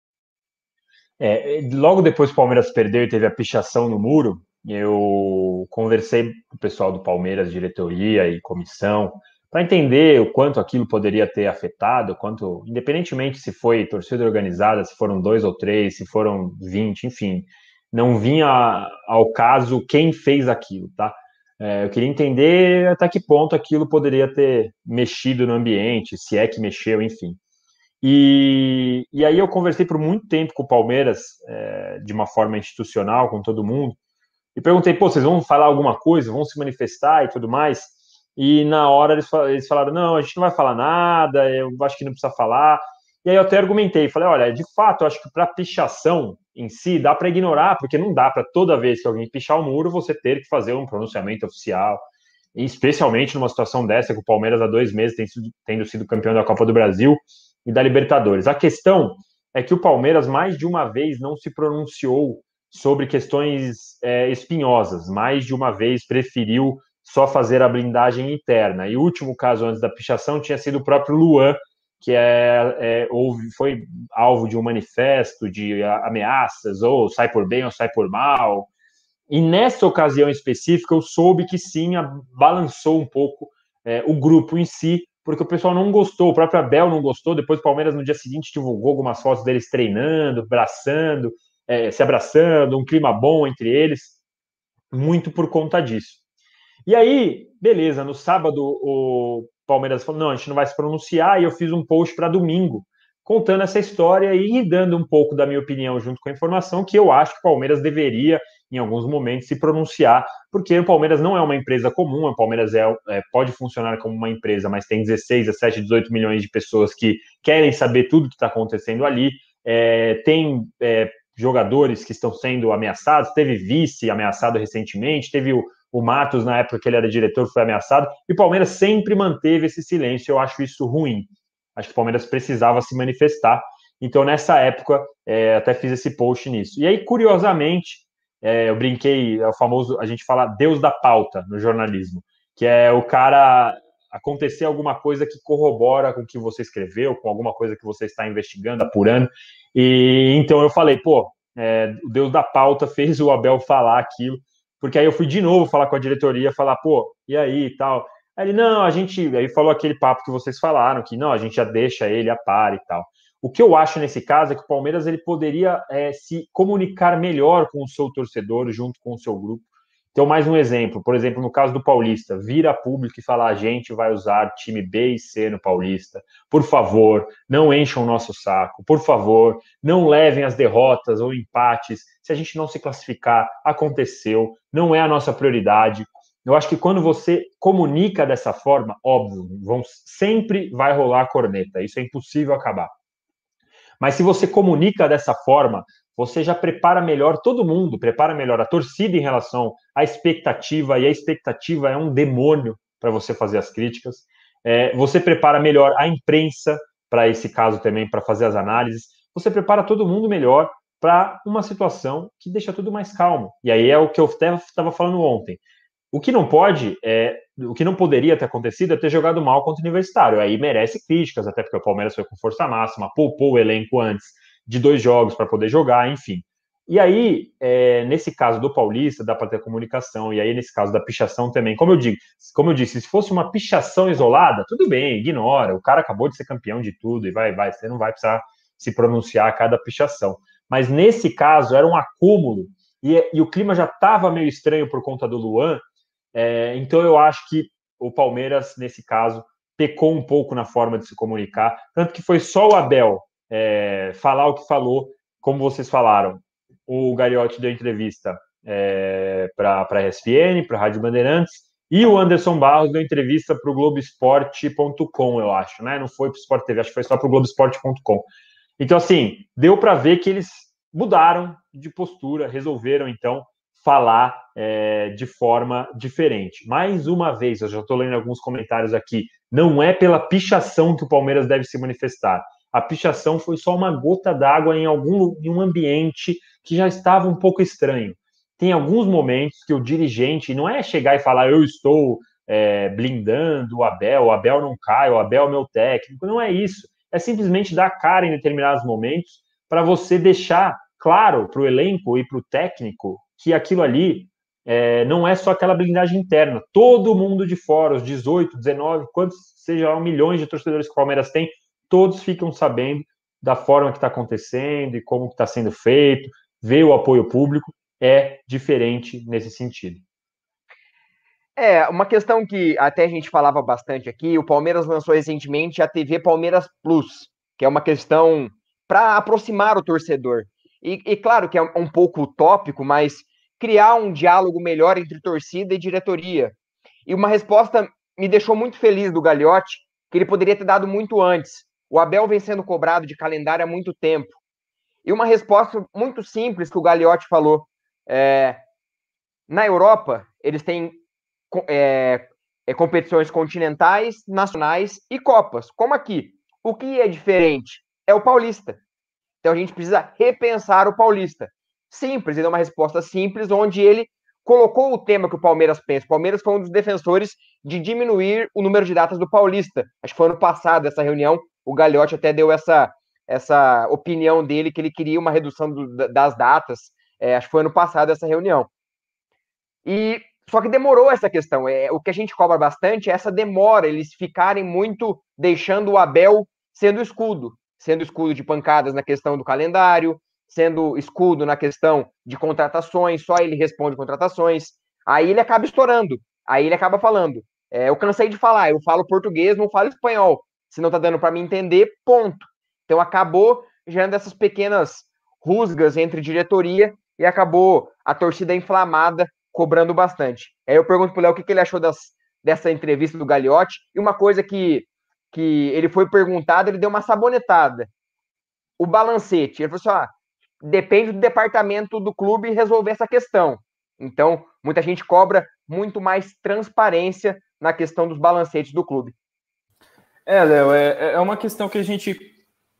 É, logo depois que o Palmeiras perdeu e teve a pichação no muro, eu conversei com o pessoal do Palmeiras, diretoria e comissão, para entender o quanto aquilo poderia ter afetado, quanto, independentemente se foi torcida organizada, se foram dois ou três, se foram vinte, enfim, não vinha ao caso quem fez aquilo, tá? É, eu queria entender até que ponto aquilo poderia ter mexido no ambiente, se é que mexeu, enfim. E, e aí eu conversei por muito tempo com o Palmeiras, é, de uma forma institucional, com todo mundo, e perguntei, pô, vocês vão falar alguma coisa, vão se manifestar e tudo mais? E na hora eles, falaram, não, a gente não vai falar nada, eu acho que não precisa falar. E aí eu até argumentei, falei, olha, de fato, eu acho que para pichação em si dá para ignorar, porque não dá para toda vez que alguém pichar o muro você ter que fazer um pronunciamento oficial, e especialmente numa situação dessa que o Palmeiras há dois meses tem sido, tendo sido campeão da Copa do Brasil e da Libertadores. A questão é que o Palmeiras mais de uma vez não se pronunciou sobre questões é, espinhosas, mais de uma vez preferiu só fazer a blindagem interna. E o último caso antes da pichação tinha sido o próprio Luan, que é, é, houve, foi alvo de um manifesto de ameaças, ou sai por bem ou sai por mal. E nessa ocasião específica, eu soube que sim, balançou um pouco é, o grupo em si, porque o pessoal não gostou, o próprio Abel não gostou. Depois o Palmeiras, no dia seguinte, divulgou algumas fotos deles treinando, abraçando, é, se abraçando, um clima bom entre eles, muito por conta disso. E aí, beleza, no sábado o Palmeiras falou: não, a gente não vai se pronunciar, e eu fiz um post para domingo, contando essa história e dando um pouco da minha opinião junto com a informação que eu acho que o Palmeiras deveria, em alguns momentos, se pronunciar, porque o Palmeiras não é uma empresa comum, o Palmeiras é, é pode funcionar como uma empresa, mas tem 16, 17, 18 milhões de pessoas que querem saber tudo que está acontecendo ali. É, tem é, jogadores que estão sendo ameaçados, teve vice ameaçado recentemente, teve o, o Matos, na época que ele era diretor, foi ameaçado, e o Palmeiras sempre manteve esse silêncio, eu acho isso ruim. Acho que o Palmeiras precisava se manifestar. Então, nessa época, é, até fiz esse post nisso. E aí, curiosamente, é, eu brinquei, é o famoso, a gente fala Deus da pauta no jornalismo, que é o cara acontecer alguma coisa que corrobora com o que você escreveu, com alguma coisa que você está investigando, apurando. E então eu falei, pô, é, o Deus da pauta fez o Abel falar aquilo, porque aí eu fui de novo falar com a diretoria, falar, pô, e aí e tal. Aí ele, não, a gente. Aí falou aquele papo que vocês falaram, que não, a gente já deixa ele a par e tal. O que eu acho nesse caso é que o Palmeiras ele poderia é, se comunicar melhor com o seu torcedor junto com o seu grupo então, mais um exemplo, por exemplo, no caso do Paulista, vir a público e falar a gente vai usar time B e C no Paulista. Por favor, não encham o nosso saco. Por favor, não levem as derrotas ou empates. Se a gente não se classificar, aconteceu, não é a nossa prioridade. Eu acho que quando você comunica dessa forma, óbvio, vão, sempre vai rolar a corneta. Isso é impossível acabar. Mas se você comunica dessa forma, você já prepara melhor todo mundo, prepara melhor a torcida em relação à expectativa, e a expectativa é um demônio para você fazer as críticas. É, você prepara melhor a imprensa para esse caso também, para fazer as análises. Você prepara todo mundo melhor para uma situação que deixa tudo mais calmo. E aí é o que eu estava falando ontem. O que não pode, é, o que não poderia ter acontecido é ter jogado mal contra o Universitário. Aí merece críticas, até porque o Palmeiras foi com força máxima, poupou o elenco antes de dois jogos para poder jogar, enfim. E aí, é, nesse caso do Paulista, dá para ter comunicação, e aí nesse caso da pichação também, como eu digo, como eu disse, se fosse uma pichação isolada, tudo bem, ignora, o cara acabou de ser campeão de tudo, e vai, vai, você não vai precisar se pronunciar a cada pichação. Mas nesse caso era um acúmulo, e, e o clima já estava meio estranho por conta do Luan, é, então eu acho que o Palmeiras, nesse caso, pecou um pouco na forma de se comunicar, tanto que foi só o Abel é, falar o que falou, como vocês falaram. O Gariotti deu entrevista é, para a ESPN, para a Rádio Bandeirantes, e o Anderson Barros deu entrevista para o Globoesporte.com, eu acho, né? Não foi para o Sport TV, acho que foi só para o Globoesporte.com. Então, assim, deu para ver que eles mudaram de postura, resolveram, então, falar é, de forma diferente. Mais uma vez, eu já estou lendo alguns comentários aqui, não é pela pichação que o Palmeiras deve se manifestar, a pichação foi só uma gota d'água em algum em um ambiente que já estava um pouco estranho. Tem alguns momentos que o dirigente não é chegar e falar eu estou é, blindando o Abel, o Abel não cai, o Abel é meu técnico. Não é isso. É simplesmente dar cara em determinados momentos para você deixar claro para o elenco e para o técnico que aquilo ali é, não é só aquela blindagem interna. Todo mundo de fora, os 18, 19, quantos sejam milhões de torcedores que o Palmeiras tem, todos ficam sabendo da forma que está acontecendo e como está sendo feito, ver o apoio público é diferente nesse sentido. É, uma questão que até a gente falava bastante aqui, o Palmeiras lançou recentemente a TV Palmeiras Plus. que é uma questão para aproximar o torcedor. E, e, claro que é um pouco utópico, mas criar um diálogo melhor entre torcida e diretoria. E uma resposta me deixou muito feliz do Gagliotti, que ele poderia ter dado muito antes. O Abel vem sendo cobrado de calendário há muito tempo. E uma resposta muito simples que o Gagliotti falou. É, na Europa, eles têm é, é, competições continentais, nacionais e copas, como aqui. O que é diferente é o paulista. Então a gente precisa repensar o paulista. Simples, ele deu uma resposta simples, onde ele colocou o tema que o Palmeiras pensa. O Palmeiras foi um dos defensores de diminuir o número de datas do Paulista. Acho que foi ano passado essa reunião. O Gagliotti até deu essa, essa opinião dele, que ele queria uma redução do, das datas. É, acho que foi ano passado essa reunião. E só que demorou essa questão. É, o que a gente cobra bastante é essa demora, eles ficarem muito deixando o Abel sendo escudo, sendo escudo de pancadas na questão do calendário, sendo escudo na questão de contratações, só ele responde contratações. Aí ele acaba estourando, aí ele acaba falando. É, eu cansei de falar, eu falo português, não falo espanhol. Se não tá dando para me entender, ponto. Então acabou gerando essas pequenas rusgas entre diretoria e acabou a torcida inflamada cobrando bastante. Aí eu pergunto pro Léo o que, que ele achou das, dessa entrevista do Gagliotti, e uma coisa que, que ele foi perguntado, ele deu uma sabonetada. O balancete, ele falou assim, ah, depende do departamento do clube resolver essa questão. Então, muita gente cobra muito mais transparência na questão dos balancetes do clube. É, Léo, é, é uma questão que a gente.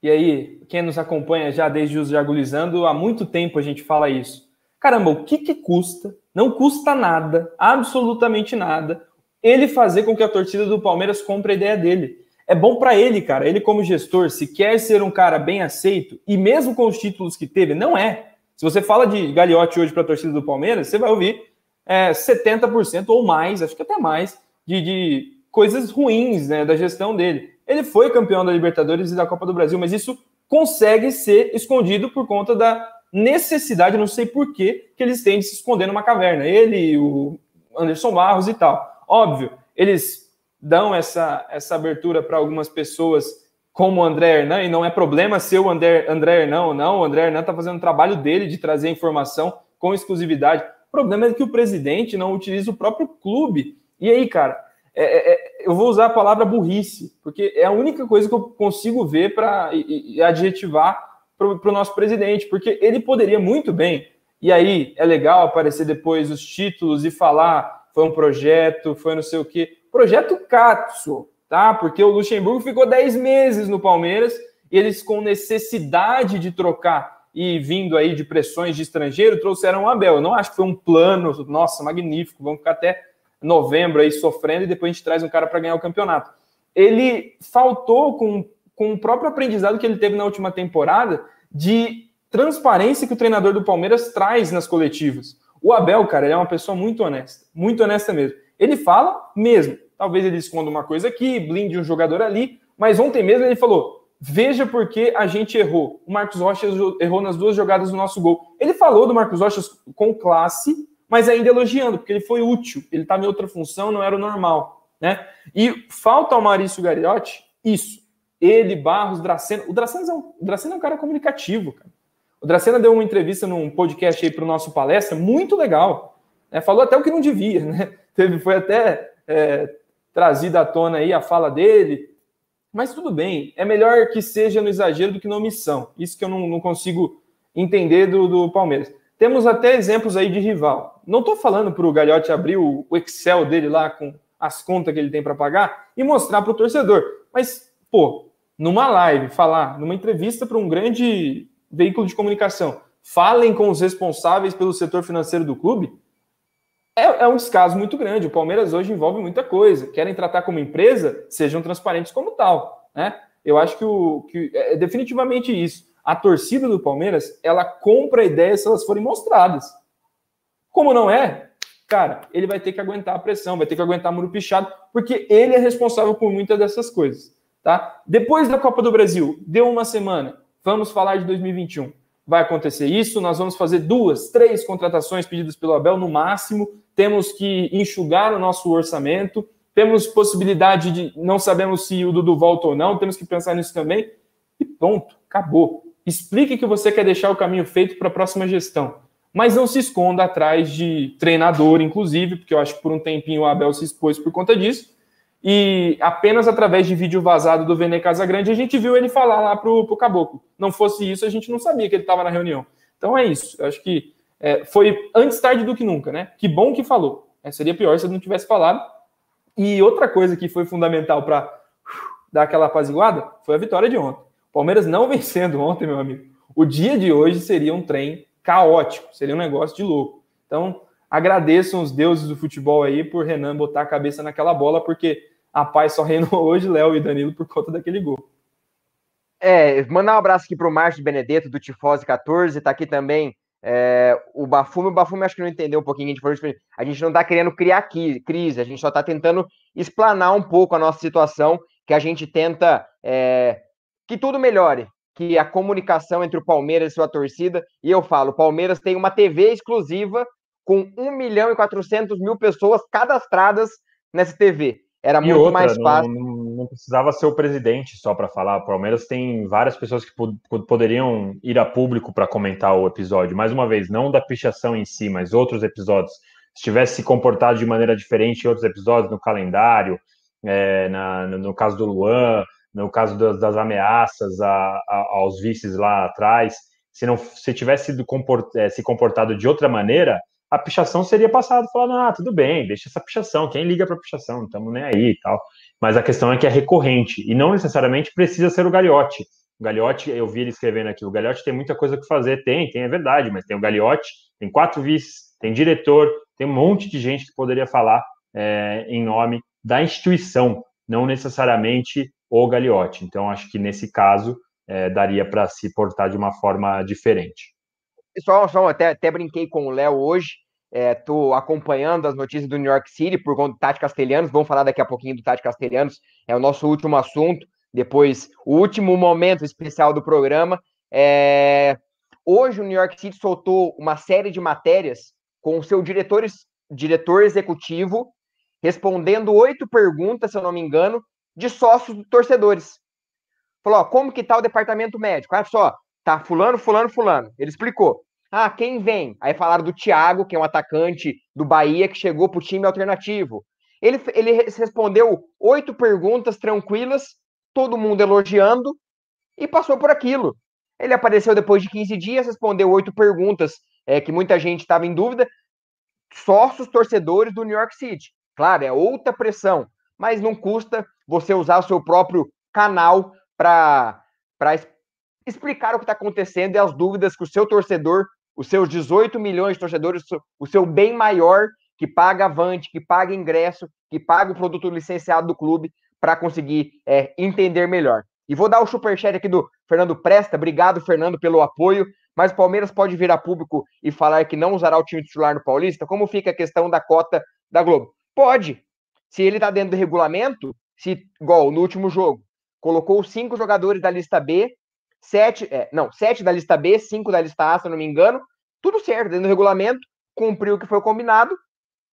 E aí, quem nos acompanha já desde os Jagulizando, há muito tempo a gente fala isso. Caramba, o que, que custa? Não custa nada, absolutamente nada, ele fazer com que a torcida do Palmeiras compre a ideia dele. É bom para ele, cara. Ele, como gestor, se quer ser um cara bem aceito, e mesmo com os títulos que teve, não é. Se você fala de Gagliotti hoje para a torcida do Palmeiras, você vai ouvir é, 70% ou mais, acho que até mais, de, de coisas ruins né, da gestão dele. Ele foi campeão da Libertadores e da Copa do Brasil, mas isso consegue ser escondido por conta da necessidade, não sei por que eles têm de se esconder numa caverna. Ele, o Anderson Barros e tal. Óbvio, eles dão essa, essa abertura para algumas pessoas como o André Hernan, e não é problema ser o André, André Hernan ou não. O André Hernan está fazendo o trabalho dele de trazer informação com exclusividade. O problema é que o presidente não utiliza o próprio clube. E aí, cara, é, é, é eu vou usar a palavra burrice, porque é a única coisa que eu consigo ver para adjetivar para o nosso presidente, porque ele poderia muito bem, e aí é legal aparecer depois os títulos e falar foi um projeto, foi não sei o quê. Projeto Katsu, tá? Porque o Luxemburgo ficou 10 meses no Palmeiras eles, com necessidade de trocar e vindo aí de pressões de estrangeiro, trouxeram o Abel. Eu não acho que foi um plano, nossa, magnífico, vamos ficar até novembro aí sofrendo e depois a gente traz um cara para ganhar o campeonato. Ele faltou com com o próprio aprendizado que ele teve na última temporada de transparência que o treinador do Palmeiras traz nas coletivas. O Abel, cara, ele é uma pessoa muito honesta, muito honesta mesmo. Ele fala mesmo. Talvez ele esconda uma coisa aqui, blinde um jogador ali, mas ontem mesmo ele falou: veja por que a gente errou. O Marcos Rocha errou nas duas jogadas do nosso gol. Ele falou do Marcos Rocha com classe, mas ainda elogiando, porque ele foi útil. Ele estava em outra função, não era o normal. Né? E falta ao Maurício Gariotti isso ele, Barros, Dracena. O Dracena é um, o Dracena é um cara comunicativo, cara. O Dracena deu uma entrevista num podcast aí para o nosso palestra, muito legal. Né? Falou até o que não devia, né? Teve, foi até é, trazida à tona aí a fala dele. Mas tudo bem, é melhor que seja no exagero do que na omissão. Isso que eu não, não consigo entender do, do, Palmeiras. Temos até exemplos aí de rival. Não estou falando para o Galhote abrir o, o Excel dele lá com as contas que ele tem para pagar e mostrar para o torcedor. Mas, pô, numa live, falar, numa entrevista para um grande veículo de comunicação, falem com os responsáveis pelo setor financeiro do clube, é, é, um descaso muito grande. O Palmeiras hoje envolve muita coisa. Querem tratar como empresa, sejam transparentes como tal. Né? Eu acho que, o, que é, é definitivamente isso. A torcida do Palmeiras, ela compra ideias se elas forem mostradas. Como não é, cara, ele vai ter que aguentar a pressão, vai ter que aguentar muro pichado, porque ele é responsável por muitas dessas coisas. Tá? Depois da Copa do Brasil, deu uma semana, vamos falar de 2021. Vai acontecer isso, nós vamos fazer duas, três contratações pedidas pelo Abel no máximo, temos que enxugar o nosso orçamento, temos possibilidade de, não sabemos se o Dudu volta ou não, temos que pensar nisso também. E ponto, acabou. Explique que você quer deixar o caminho feito para a próxima gestão. Mas não se esconda atrás de treinador, inclusive, porque eu acho que por um tempinho o Abel se expôs por conta disso. E apenas através de vídeo vazado do Vene Casagrande a gente viu ele falar lá pro, pro Caboclo. Não fosse isso, a gente não sabia que ele estava na reunião. Então é isso. Eu acho que é, foi antes tarde do que nunca, né? Que bom que falou. É, seria pior se ele não tivesse falado. E outra coisa que foi fundamental para uh, dar aquela apaziguada foi a vitória de ontem. Palmeiras não vencendo ontem, meu amigo. O dia de hoje seria um trem caótico, seria um negócio de louco. Então, agradeçam os deuses do futebol aí por Renan botar a cabeça naquela bola, porque a paz só reinou hoje, Léo e Danilo, por conta daquele gol. É, mandar um abraço aqui para o Márcio Benedetto, do Tifose 14, tá aqui também é, o Bafume. O Bafume acho que não entendeu um pouquinho, a gente, falou, a gente não está querendo criar crise, a gente só está tentando explanar um pouco a nossa situação, que a gente tenta é, que tudo melhore, que a comunicação entre o Palmeiras e sua torcida, e eu falo, o Palmeiras tem uma TV exclusiva com 1 milhão e 400 mil pessoas cadastradas nessa TV. Era e muito outra, mais fácil. Não, não, precisava ser o presidente só para falar. O Palmeiras tem várias pessoas que poderiam ir a público para comentar o episódio. Mais uma vez, não da pichação em si, mas outros episódios. Se tivesse se comportado de maneira diferente em outros episódios, no calendário, é, na, no caso do Luan, no caso das, das ameaças a, a, aos vices lá atrás, se não se tivesse comport, é, se comportado de outra maneira, a pichação seria passada falando, ah, tudo bem, deixa essa pichação, quem liga para pichação, não estamos nem aí e tal. Mas a questão é que é recorrente, e não necessariamente precisa ser o Gagliotti. O Gagliotti, eu vi ele escrevendo aqui, o Gagliotti tem muita coisa que fazer, tem, tem, é verdade, mas tem o Gagliotti, tem quatro vices, tem diretor, tem um monte de gente que poderia falar é, em nome da instituição, não necessariamente o Gagliotti. Então, acho que nesse caso, é, daria para se portar de uma forma diferente. Só, só até, até brinquei com o Léo hoje. Estou é, acompanhando as notícias do New York City por conta do Tati Castelhanos. Vamos falar daqui a pouquinho do Tati Castelhanos. É o nosso último assunto. Depois, o último momento especial do programa. É... Hoje, o New York City soltou uma série de matérias com o seu diretor, diretor executivo respondendo oito perguntas, se eu não me engano, de sócios torcedores. Falou: ó, como que tá o departamento médico? Olha só, tá fulano, fulano, fulano. Ele explicou. Ah, quem vem? Aí falaram do Thiago, que é um atacante do Bahia que chegou para o time alternativo. Ele, ele respondeu oito perguntas tranquilas, todo mundo elogiando, e passou por aquilo. Ele apareceu depois de 15 dias, respondeu oito perguntas é, que muita gente estava em dúvida. Sócios torcedores do New York City. Claro, é outra pressão, mas não custa você usar o seu próprio canal para explicar o que está acontecendo e as dúvidas que o seu torcedor os seus 18 milhões de torcedores, o seu bem maior, que paga avante, que paga ingresso, que paga o produto licenciado do clube, para conseguir é, entender melhor. E vou dar o superchat aqui do Fernando Presta. Obrigado, Fernando, pelo apoio. Mas o Palmeiras pode vir a público e falar que não usará o time titular no Paulista? Como fica a questão da cota da Globo? Pode. Se ele está dentro do regulamento, se, igual no último jogo, colocou cinco jogadores da lista B sete, é, não, sete da lista B, cinco da lista A, se eu não me engano, tudo certo, dentro do regulamento, cumpriu o que foi combinado,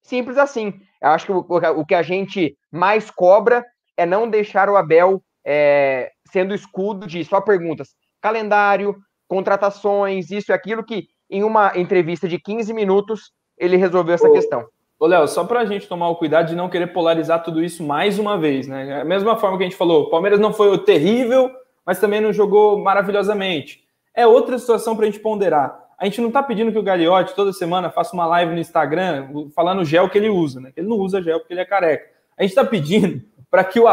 simples assim. Eu acho que o, o que a gente mais cobra é não deixar o Abel é, sendo escudo de só perguntas, calendário, contratações, isso e aquilo, que em uma entrevista de 15 minutos ele resolveu essa Ô, questão. Ô, Léo, só para a gente tomar o cuidado de não querer polarizar tudo isso mais uma vez, né? A mesma forma que a gente falou, o Palmeiras não foi o terrível mas também não jogou maravilhosamente. É outra situação para a gente ponderar. A gente não está pedindo que o Gagliotti toda semana faça uma live no Instagram falando o gel que ele usa, né? Ele não usa gel porque ele é careca. A gente está pedindo para que, o,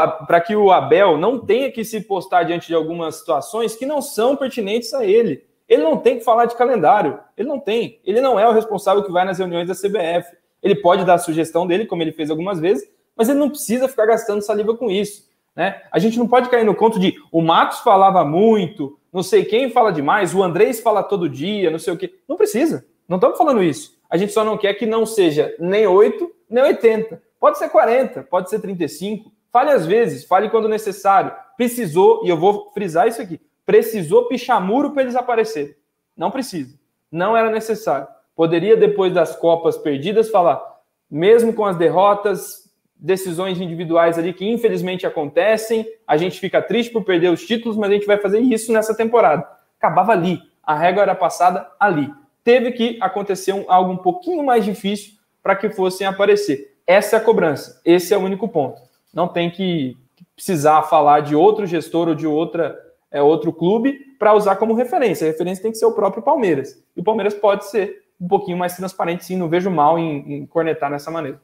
que o Abel não tenha que se postar diante de algumas situações que não são pertinentes a ele. Ele não tem que falar de calendário. Ele não tem. Ele não é o responsável que vai nas reuniões da CBF. Ele pode dar a sugestão dele, como ele fez algumas vezes, mas ele não precisa ficar gastando saliva com isso. Né? A gente não pode cair no conto de o Matos falava muito, não sei quem fala demais, o Andrés fala todo dia, não sei o quê. Não precisa. Não estamos falando isso. A gente só não quer que não seja nem 8, nem 80. Pode ser 40, pode ser 35. Fale às vezes, fale quando necessário. Precisou, e eu vou frisar isso aqui, precisou pichar muro para eles aparecerem. Não precisa. Não era necessário. Poderia, depois das Copas perdidas, falar, mesmo com as derrotas, decisões individuais ali que infelizmente acontecem, a gente fica triste por perder os títulos, mas a gente vai fazer isso nessa temporada. Acabava ali, a régua era passada ali. Teve que acontecer um, algo um pouquinho mais difícil para que fossem aparecer. Essa é a cobrança, esse é o único ponto. Não tem que precisar falar de outro gestor ou de outra é, outro clube para usar como referência. A referência tem que ser o próprio Palmeiras. E o Palmeiras pode ser um pouquinho mais transparente, sim. Não vejo mal em, em cornetar nessa maneira.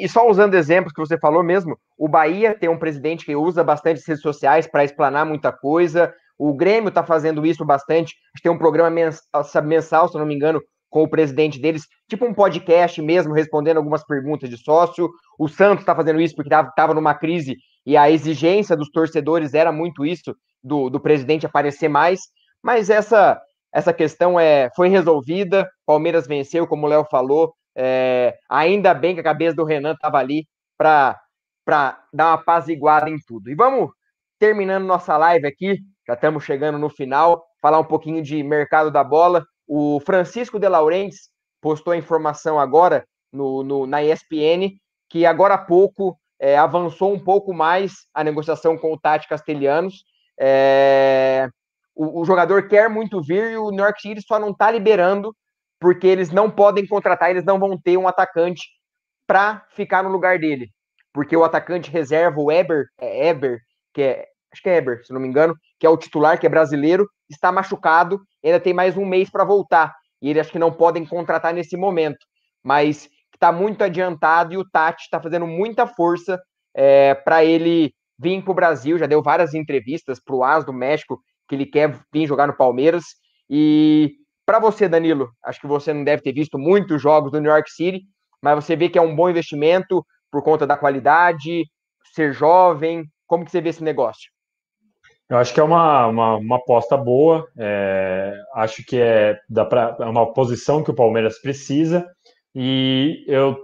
E só usando exemplos que você falou mesmo, o Bahia tem um presidente que usa bastante redes sociais para explanar muita coisa. O Grêmio está fazendo isso bastante. Tem um programa mensal, se não me engano, com o presidente deles, tipo um podcast mesmo, respondendo algumas perguntas de sócio. O Santos está fazendo isso porque estava numa crise e a exigência dos torcedores era muito isso, do, do presidente aparecer mais. Mas essa essa questão é, foi resolvida. Palmeiras venceu, como o Léo falou. É, ainda bem que a cabeça do Renan estava ali para dar uma apaziguada em tudo. E vamos terminando nossa live aqui, já estamos chegando no final, falar um pouquinho de mercado da bola. O Francisco de Laurentes postou a informação agora no, no na ESPN que agora há pouco é, avançou um pouco mais a negociação com o Tati Castelhanos. É, o, o, jogador quer muito vir e o New York City só não está liberando porque eles não podem contratar, eles não vão ter um atacante para ficar no lugar dele. Porque o atacante reserva, o Eber, é Eber, que é, acho que é Eber, se não me engano, que é o titular, que é brasileiro, está machucado, ainda tem mais um mês para voltar. E eles acho que não podem contratar nesse momento. Mas está muito adiantado e o Tati está fazendo muita força é, para ele vir para o Brasil. Já deu várias entrevistas para o As do México que ele quer vir jogar no Palmeiras. E para você, Danilo, acho que você não deve ter visto muitos jogos do New York City, mas você vê que é um bom investimento por conta da qualidade, ser jovem. Como que você vê esse negócio? Eu acho que é uma, uma, uma aposta boa. É, acho que é, dá pra, é uma posição que o Palmeiras precisa. E eu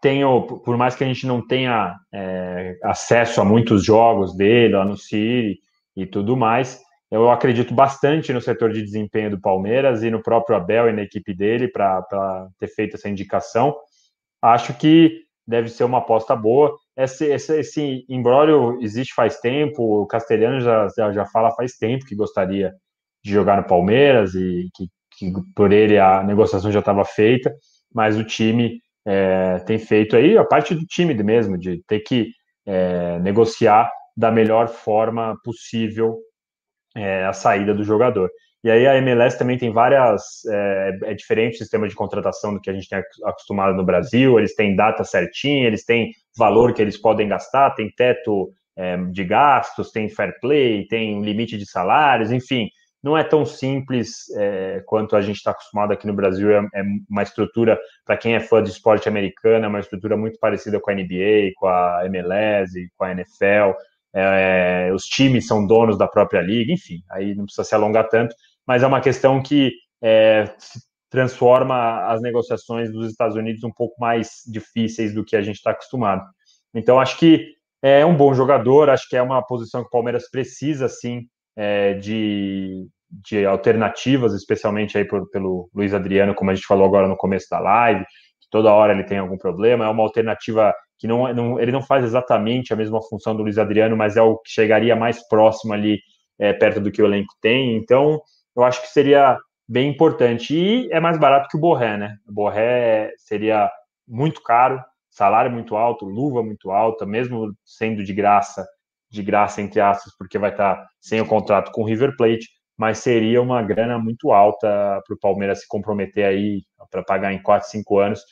tenho, por mais que a gente não tenha é, acesso a muitos jogos dele lá no City e tudo mais, eu acredito bastante no setor de desempenho do Palmeiras e no próprio Abel e na equipe dele para ter feito essa indicação. Acho que deve ser uma aposta boa. Esse, esse, esse imbróglio existe faz tempo, o Castelhano já, já, já fala faz tempo que gostaria de jogar no Palmeiras e que, que por ele a negociação já estava feita, mas o time é, tem feito aí, a parte do time mesmo, de ter que é, negociar da melhor forma possível é, a saída do jogador. E aí a MLS também tem várias. É, é, diferente o sistema de contratação do que a gente tem acostumado no Brasil. Eles têm data certinha, eles têm valor que eles podem gastar, tem teto é, de gastos, tem fair play, tem limite de salários, enfim. Não é tão simples é, quanto a gente está acostumado aqui no Brasil. É, é uma estrutura, para quem é fã de esporte americano, é uma estrutura muito parecida com a NBA, com a MLS, com a NFL é, os times são donos da própria liga, enfim, aí não precisa se alongar tanto, mas é uma questão que é, transforma as negociações dos Estados Unidos um pouco mais difíceis do que a gente está acostumado. Então, acho que é um bom jogador, acho que é uma posição que o Palmeiras precisa, sim, é, de, de alternativas, especialmente aí por, pelo Luiz Adriano, como a gente falou agora no começo da live, que toda hora ele tem algum problema, é uma alternativa que não, não, ele não faz exatamente a mesma função do Luiz Adriano, mas é o que chegaria mais próximo ali, é, perto do que o elenco tem. Então, eu acho que seria bem importante. E é mais barato que o Borré, né? O Borré seria muito caro, salário muito alto, luva muito alta, mesmo sendo de graça, de graça entre aspas, porque vai estar sem o contrato com o River Plate, mas seria uma grana muito alta para o Palmeiras se comprometer aí para pagar em 4, 5 anos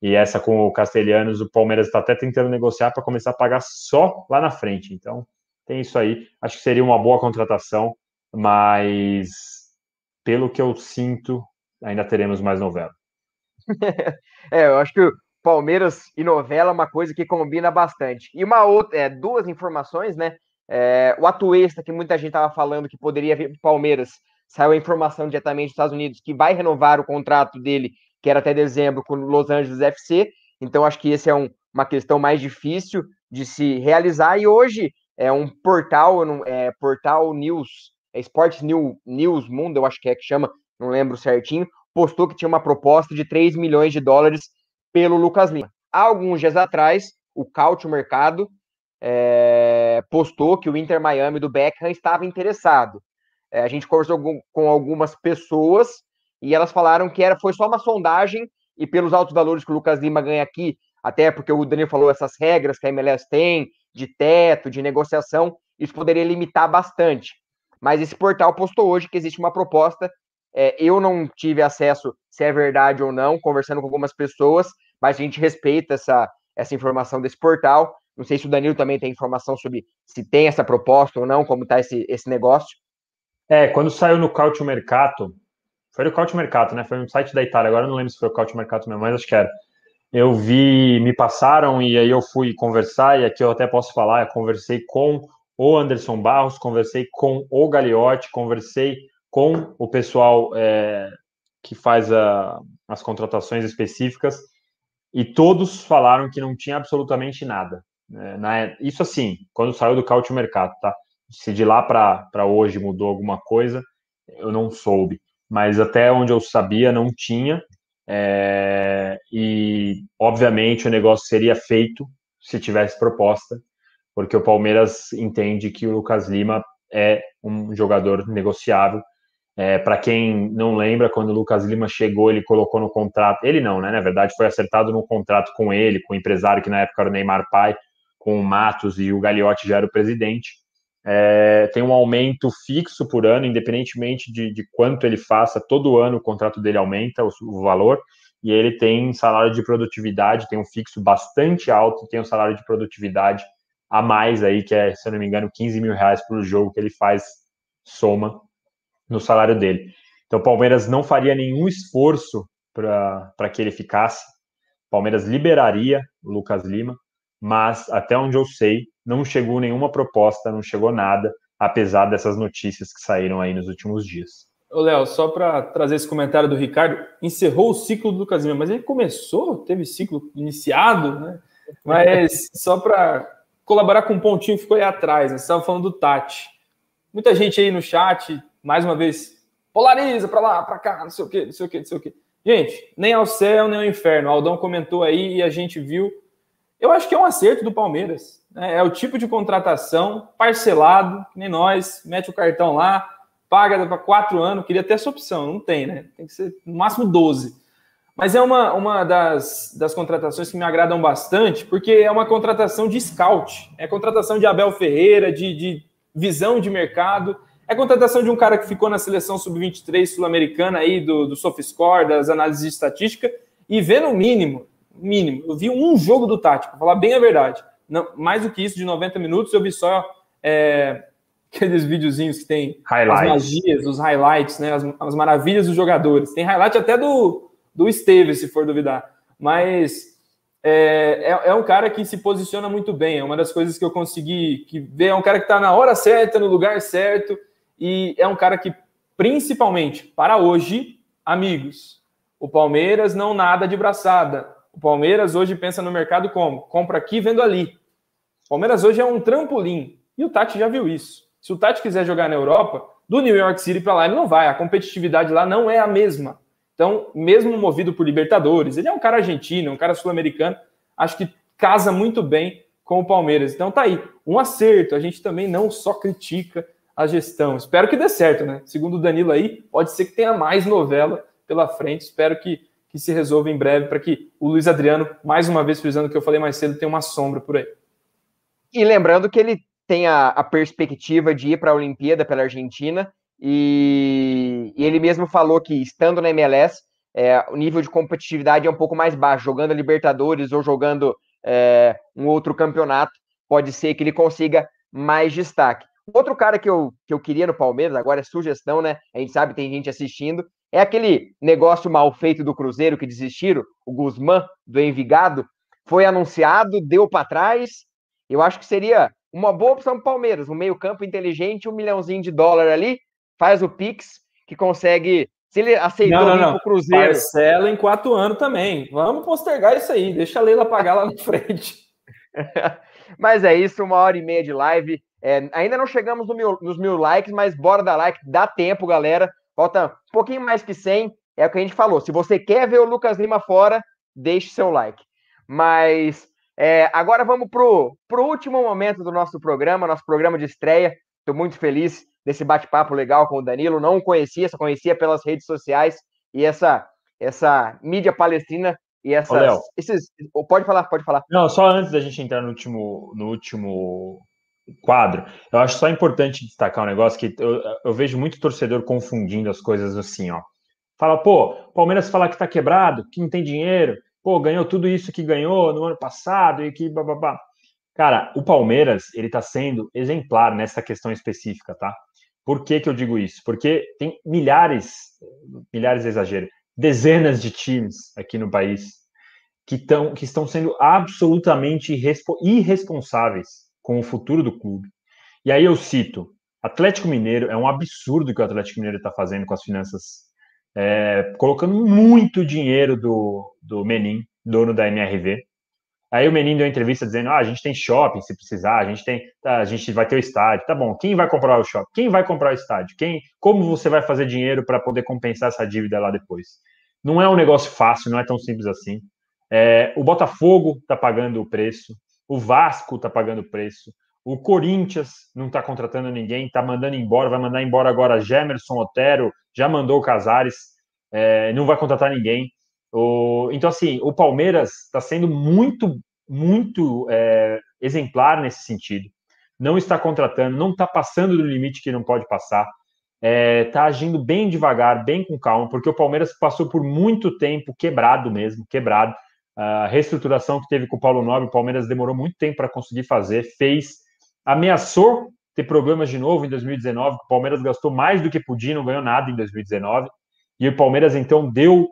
e essa com o Castelhanos, o Palmeiras está até tentando negociar para começar a pagar só lá na frente. Então, tem isso aí. Acho que seria uma boa contratação, mas pelo que eu sinto, ainda teremos mais novela. é, eu acho que Palmeiras e novela é uma coisa que combina bastante. E uma outra, é, duas informações, né? É, o Atuesta, que muita gente estava falando que poderia vir para Palmeiras, saiu a informação diretamente dos Estados Unidos que vai renovar o contrato dele que era até dezembro com Los Angeles FC. Então, acho que esse é um, uma questão mais difícil de se realizar. E hoje é um portal, é, portal News, é Sports New, News Mundo, eu acho que é que chama, não lembro certinho, postou que tinha uma proposta de 3 milhões de dólares pelo Lucas Lima. Há alguns dias atrás, o Cautio Mercado é, postou que o Inter Miami do Beckham estava interessado. É, a gente conversou com, algumas pessoas e elas falaram que era, foi só uma sondagem e pelos altos valores que o Lucas Lima ganha aqui, até porque o Daniel falou essas regras que a MLS tem de teto, de negociação, isso poderia limitar bastante. Mas esse portal postou hoje que existe uma proposta. É, eu não tive acesso se é verdade ou não, conversando com algumas pessoas, mas a gente respeita essa, essa informação desse portal. Não sei se o Danilo também tem informação sobre se tem essa proposta ou não, como está esse, esse negócio. É, quando saiu no Cautio Mercato, foi no Cautio Mercato, né? Foi no site da Itália, agora eu não lembro se foi o Cautio Mercato mesmo, mas acho que era. Eu vi, me passaram e aí eu fui conversar, e aqui eu até posso falar, eu conversei com o Anderson Barros, conversei com o Gagliotti, conversei com o pessoal é, que faz a, as contratações específicas, e todos falaram que não tinha absolutamente nada. É, na, isso assim, quando saiu do Cautio Mercato, tá? Se de lá para hoje mudou alguma coisa, eu não soube. Mas até onde eu sabia, não tinha. É, e, obviamente, o negócio seria feito se tivesse proposta, porque o Palmeiras entende que o Lucas Lima é um jogador negociável. É, para quem não lembra, quando o Lucas Lima chegou, ele colocou no contrato. Ele não, né? Na verdade, foi acertado no contrato com ele, com o empresário que na época era o Neymar Pai, com o Matos e o Gagliotti já era o presidente. É, tem um aumento fixo por ano, independentemente de, de, quanto ele faça, todo ano o contrato dele aumenta o, o, valor, e ele tem salário de produtividade, tem um fixo bastante alto, tem um salário de produtividade a mais aí, que é, se eu não me engano, 15 mil reais por jogo que ele faz soma no salário dele. Então o Palmeiras não faria nenhum esforço para que ele ficasse. O Palmeiras liberaria o Lucas Lima, mas até onde eu sei, não chegou nenhuma proposta, não chegou nada, apesar dessas notícias que saíram aí nos últimos dias. Ô, Léo, só para trazer esse comentário do Ricardo, encerrou o ciclo do Lucas Lima, mas ele começou, teve ciclo iniciado, né? Mas só para colaborar com um pontinho que ficou aí atrás, né? Você estava falando do Tati. Muita gente aí no chat, mais uma vez, polariza para lá, para cá, não sei o quê, não sei o quê, não sei o quê. Gente, nem ao céu, nem ao inferno. O Aldão comentou aí e a gente viu eu acho que é um acerto do Palmeiras. Né? É o tipo de contratação parcelado, que nem nós, mete o cartão lá, paga para quatro anos. Queria ter essa opção, não tem, né? Tem que ser no máximo 12. Mas é uma, uma das, das contratações que me agradam bastante, porque é uma contratação de scout, é contratação de Abel Ferreira, de, de visão de mercado, é contratação de um cara que ficou na seleção sub-23 sul-americana aí do, do SofaScore, das análises de estatística, e vê no mínimo mínimo. Eu vi um jogo do Tati, para falar bem a verdade. Não, mais do que isso, de 90 minutos, eu vi só é, aqueles videozinhos que tem highlights. as magias, os highlights, né, as, as, maravilhas dos jogadores. Tem highlight até do, do Esteves, se for duvidar. Mas é, é, é, um cara que se posiciona muito bem. É uma das coisas que eu consegui que ver. É um cara que está na hora certa, no lugar certo. E é um cara que, principalmente para hoje, amigos, o Palmeiras não nada de braçada. O Palmeiras hoje pensa no mercado como? Compra aqui, vendo ali. O Palmeiras hoje é um trampolim. E o Tati já viu isso. Se o Tati quiser jogar na Europa, do New York City para lá, ele não vai. A competitividade lá não é a mesma. Então, mesmo movido por Libertadores, ele é um cara argentino, um cara sul-americano, acho que casa muito bem com o Palmeiras. Então tá aí, um acerto. A gente também não só critica a gestão. Espero que dê certo, né? Segundo o Danilo aí, pode ser que tenha mais novela pela frente. Espero que que se resolva em breve para que o Luiz Adriano, mais uma vez frisando o que eu falei mais cedo, tenha uma sombra por aí. E lembrando que ele tem a, a perspectiva de ir para a Olimpíada pela Argentina e, e, ele mesmo falou que estando na MLS é, o nível de competitividade é um pouco mais baixo, jogando a Libertadores ou jogando é, um outro campeonato, pode ser que ele consiga mais destaque. Outro cara que eu, que eu queria no Palmeiras, agora é sugestão, né? A gente sabe, tem gente assistindo, é aquele negócio mal feito do Cruzeiro que desistiram, o Guzmán do Envigado, foi anunciado, deu para trás. Eu acho que seria uma boa opção para o Palmeiras, um meio-campo inteligente, um milhãozinho de dólar ali, faz o Pix, que consegue. Se ele aceitou não, não, não. o Cruzeiro. Parcela em quatro anos também. Vamos postergar isso aí, deixa a Leila pagar lá na frente. mas é isso, uma hora e meia de live. É, ainda não chegamos no mil, nos mil likes, mas bora dar like, dá tempo, galera. Falta um pouquinho mais que 100. É o que a gente falou. Se você quer ver o Lucas Lima fora, deixe seu like. Mas É, agora vamos para o último momento do nosso programa, nosso programa de estreia. Estou muito feliz desse bate-papo legal com o Danilo. Não o conhecia, só conhecia pelas redes sociais e essa, essa mídia palestrina e essas, Ô, esses. Pode falar, pode falar. Não, só antes da gente entrar no último, no último quadro, eu acho só importante destacar um negócio que eu, eu vejo muito torcedor confundindo as coisas assim, ó. Fala, pô, Palmeiras fala que tá quebrado, que não tem dinheiro, pô, ganhou tudo isso que ganhou no ano passado e que bababá. Cara, o Palmeiras, ele tá sendo exemplar nessa questão específica, tá? Por que que eu digo isso? Porque tem milhares, milhares de exagero, dezenas de times aqui no país que, tão, que estão sendo absolutamente irresponsáveis com o futuro do clube. E aí eu cito, Atlético Mineiro, é um absurdo que o Atlético Mineiro está fazendo com as finanças é, colocando muito dinheiro do, do Menin, dono da MRV. Aí o Menin deu uma entrevista dizendo: ah, a gente tem shopping se precisar, a gente tem, tá, a gente vai ter o estádio. Tá bom, quem vai comprar o shopping? Quem vai comprar o estádio? Quem, como você vai fazer dinheiro para poder compensar essa dívida lá depois? Não é um negócio fácil, não é tão simples assim. É, o Botafogo está pagando o preço, o Vasco está pagando preço, o Corinthians não está contratando ninguém, está mandando embora, vai mandar embora agora Gemerson Otero, já mandou o Casares, é, não vai contratar ninguém. O, então, assim, o Palmeiras está sendo muito, muito é, exemplar nesse sentido. Não está contratando, não está passando do limite que não pode passar. Está é, tá agindo bem devagar, bem com calma, porque o Palmeiras passou por muito tempo quebrado mesmo, quebrado. A reestruturação que teve com o Paulo Nobre, o Palmeiras demorou muito tempo para conseguir fazer, fez, ameaçou ter problemas de novo em 2019. O Palmeiras gastou mais do que podia, não ganhou nada em 2019. E o Palmeiras, então, deu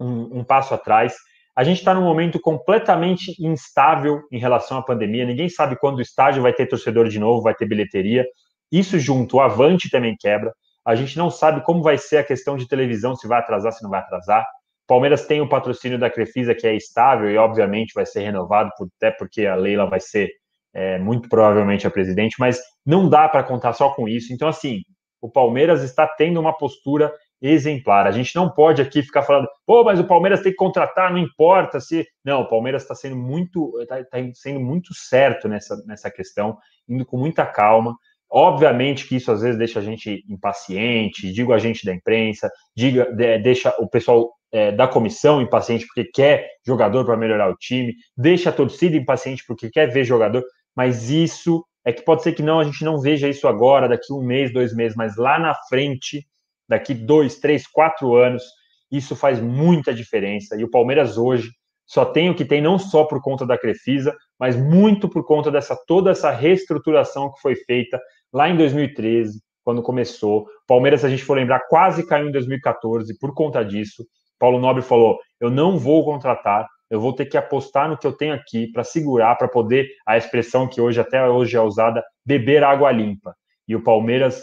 um, um passo atrás. A gente está num momento completamente instável em relação à pandemia. Ninguém sabe quando o estádio vai ter torcedor de novo, vai ter bilheteria. Isso junto, o Avante também quebra. A gente não sabe como vai ser a questão de televisão, se vai atrasar, se não vai atrasar. Palmeiras tem o patrocínio da Crefisa, que é estável e, obviamente, vai ser renovado, até porque a Leila vai ser é, muito provavelmente a presidente, mas não dá para contar só com isso. Então, assim, o Palmeiras está tendo uma postura exemplar. A gente não pode aqui ficar falando, pô, mas o Palmeiras tem que contratar, não importa se. Não, o Palmeiras está sendo muito, está tá sendo muito certo nessa, nessa questão, indo com muita calma. Obviamente que isso às vezes deixa a gente impaciente, digo a gente da imprensa, diga, deixa o pessoal é, da comissão impaciente porque quer jogador para melhorar o time, deixa a torcida impaciente porque quer ver jogador mas isso é que pode ser que não, a gente não veja isso agora, daqui um mês, dois meses, mas lá na frente, daqui dois, três, quatro anos, isso faz muita diferença. E o Palmeiras hoje só tem o que tem não só por conta da Crefisa, mas muito por conta dessa toda essa reestruturação que foi feita lá em 2013, quando começou. Palmeiras, se a gente for lembrar, quase caiu em 2014 por conta disso. Paulo Nobre falou: "Eu não vou contratar, eu vou ter que apostar no que eu tenho aqui para segurar, para poder, a expressão que hoje até hoje é usada, beber água limpa. E o Palmeiras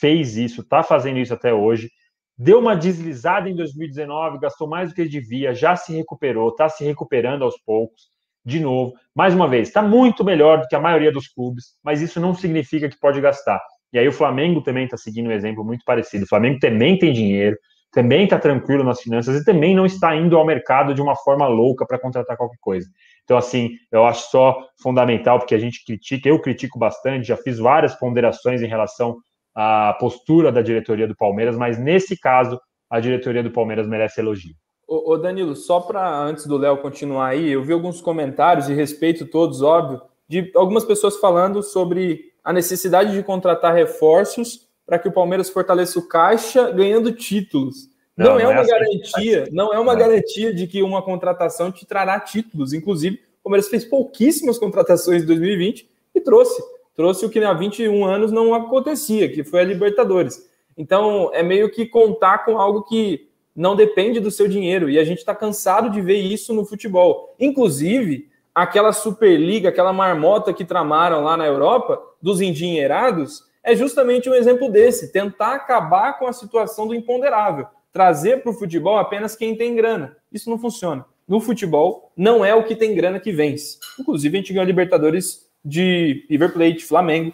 fez isso, está fazendo isso até hoje. Deu uma deslizada em 2019, gastou mais do que devia, já se recuperou, está se recuperando aos poucos. De novo, mais uma vez, está muito melhor do que a maioria dos clubes, mas isso não significa que pode gastar. E aí o Flamengo também está seguindo um exemplo muito parecido. O Flamengo também tem dinheiro, também está tranquilo nas finanças e também não está indo ao mercado de uma forma louca para contratar qualquer coisa. Então, assim, eu acho só fundamental, porque a gente critica, eu critico bastante, já fiz várias ponderações em relação à postura da diretoria do Palmeiras, mas nesse caso, a diretoria do Palmeiras merece elogio. Ô, Danilo, só para antes do Léo continuar aí, eu vi alguns comentários e respeito todos, óbvio, de algumas pessoas falando sobre a necessidade de contratar reforços para que o Palmeiras fortaleça o caixa ganhando títulos. Não, não é, é uma assim garantia, não é uma garantia de que uma contratação te trará títulos. Inclusive, o Palmeiras fez pouquíssimas contratações em 2020 e trouxe. Trouxe o que há 21 anos não acontecia, que foi a Libertadores. Então, é meio que contar com algo que não depende do seu dinheiro. E a gente está cansado de ver isso no futebol. Inclusive, aquela Superliga, aquela marmota que tramaram lá na Europa, dos endinheirados, é justamente um exemplo desse, tentar acabar com a situação do imponderável, trazer para o futebol apenas quem tem grana. Isso não funciona. No futebol, não é o que tem grana que vence. Inclusive, a gente ganhou Libertadores de River Plate, Flamengo,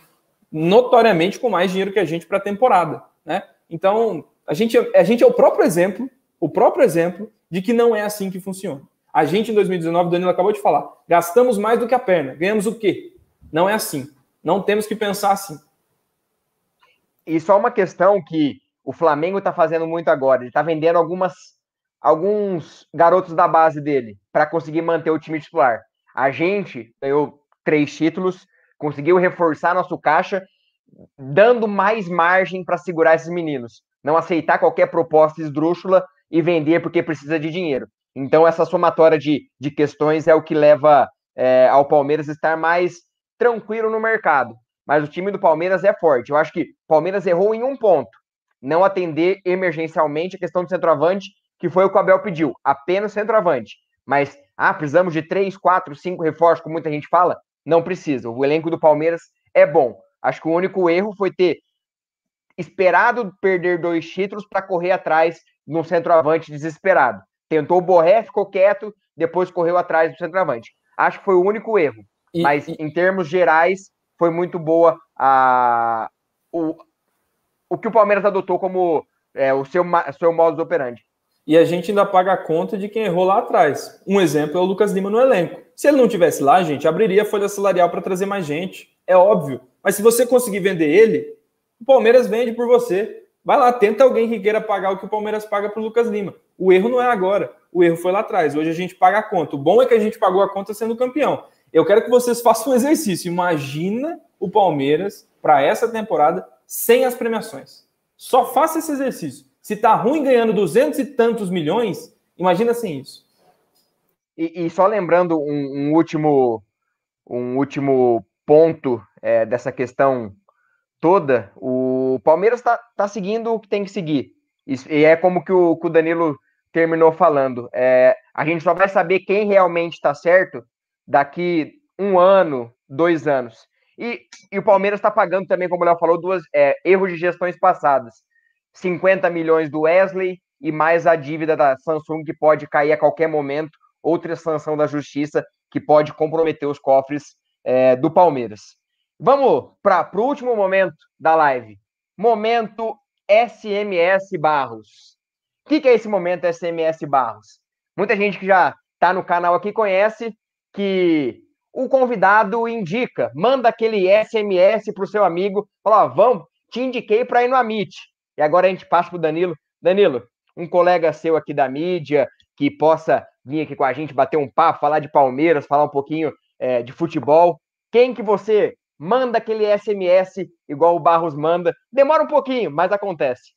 notoriamente com mais dinheiro que a gente para a temporada. Né? Então, a gente, a gente é o próprio exemplo, o próprio exemplo de que não é assim que funciona. A gente em 2019, o Danilo acabou de falar, gastamos mais do que a perna. Ganhamos o quê? Não é assim. Não temos que pensar assim. E só uma questão que o Flamengo está fazendo muito agora. Ele está vendendo algumas, alguns garotos da base dele para conseguir manter o time titular. A gente ganhou três títulos, conseguiu reforçar nosso caixa, dando mais margem para segurar esses meninos. Não aceitar qualquer proposta esdrúxula e vender porque precisa de dinheiro. Então, essa somatória de, de questões é o que leva é, ao Palmeiras estar mais tranquilo no mercado. Mas o time do Palmeiras é forte. Eu acho que o Palmeiras errou em um ponto: não atender emergencialmente a questão do centroavante, que foi o que o Abel pediu, apenas centroavante. Mas, ah, precisamos de três, quatro, cinco reforços, como muita gente fala? Não precisa. O elenco do Palmeiras é bom. Acho que o único erro foi ter esperado perder dois títulos para correr atrás um centroavante desesperado. Tentou o Borré, ficou quieto, depois correu atrás do centroavante. Acho que foi o único erro. E, Mas, e... em termos gerais, foi muito boa a, o, o que o Palmeiras adotou como é, o seu, seu modus operandi. E a gente ainda paga a conta de quem errou lá atrás. Um exemplo é o Lucas Lima no elenco. Se ele não tivesse lá, gente, abriria a folha salarial para trazer mais gente. É óbvio. Mas se você conseguir vender ele, o Palmeiras vende por você. Vai lá, tenta alguém que queira pagar o que o Palmeiras paga para o Lucas Lima. O erro não é agora, o erro foi lá atrás. Hoje a gente paga a conta. O bom é que a gente pagou a conta sendo campeão. Eu quero que vocês façam um exercício. Imagina o Palmeiras para essa temporada sem as premiações. Só faça esse exercício. Se tá ruim ganhando duzentos e tantos milhões, imagina sem isso. E, e só lembrando um, um, último um último ponto é, dessa questão toda, o Palmeiras está tá seguindo o que tem que seguir. E é como que o, que o Danilo terminou falando. É, a gente só vai saber quem realmente está certo daqui um ano, dois anos. E, e o Palmeiras está pagando também, como o Léo falou, duas é, erros de gestões passadas. 50 milhões do Wesley e mais a dívida da Samsung que pode cair a qualquer momento, outra sanção da justiça que pode comprometer os cofres é, do Palmeiras. Vamos para o último momento da live. Momento SMS Barros. O que, que é esse momento SMS Barros? Muita gente que já está no canal aqui conhece que o convidado indica, manda aquele SMS para o seu amigo, fala, ó, vamos, te indiquei para ir no Amit. E agora a gente passa para o Danilo. Danilo, um colega seu aqui da mídia, que possa vir aqui com a gente, bater um papo, falar de Palmeiras, falar um pouquinho é, de futebol. Quem que você manda aquele SMS igual o Barros manda? Demora um pouquinho, mas acontece.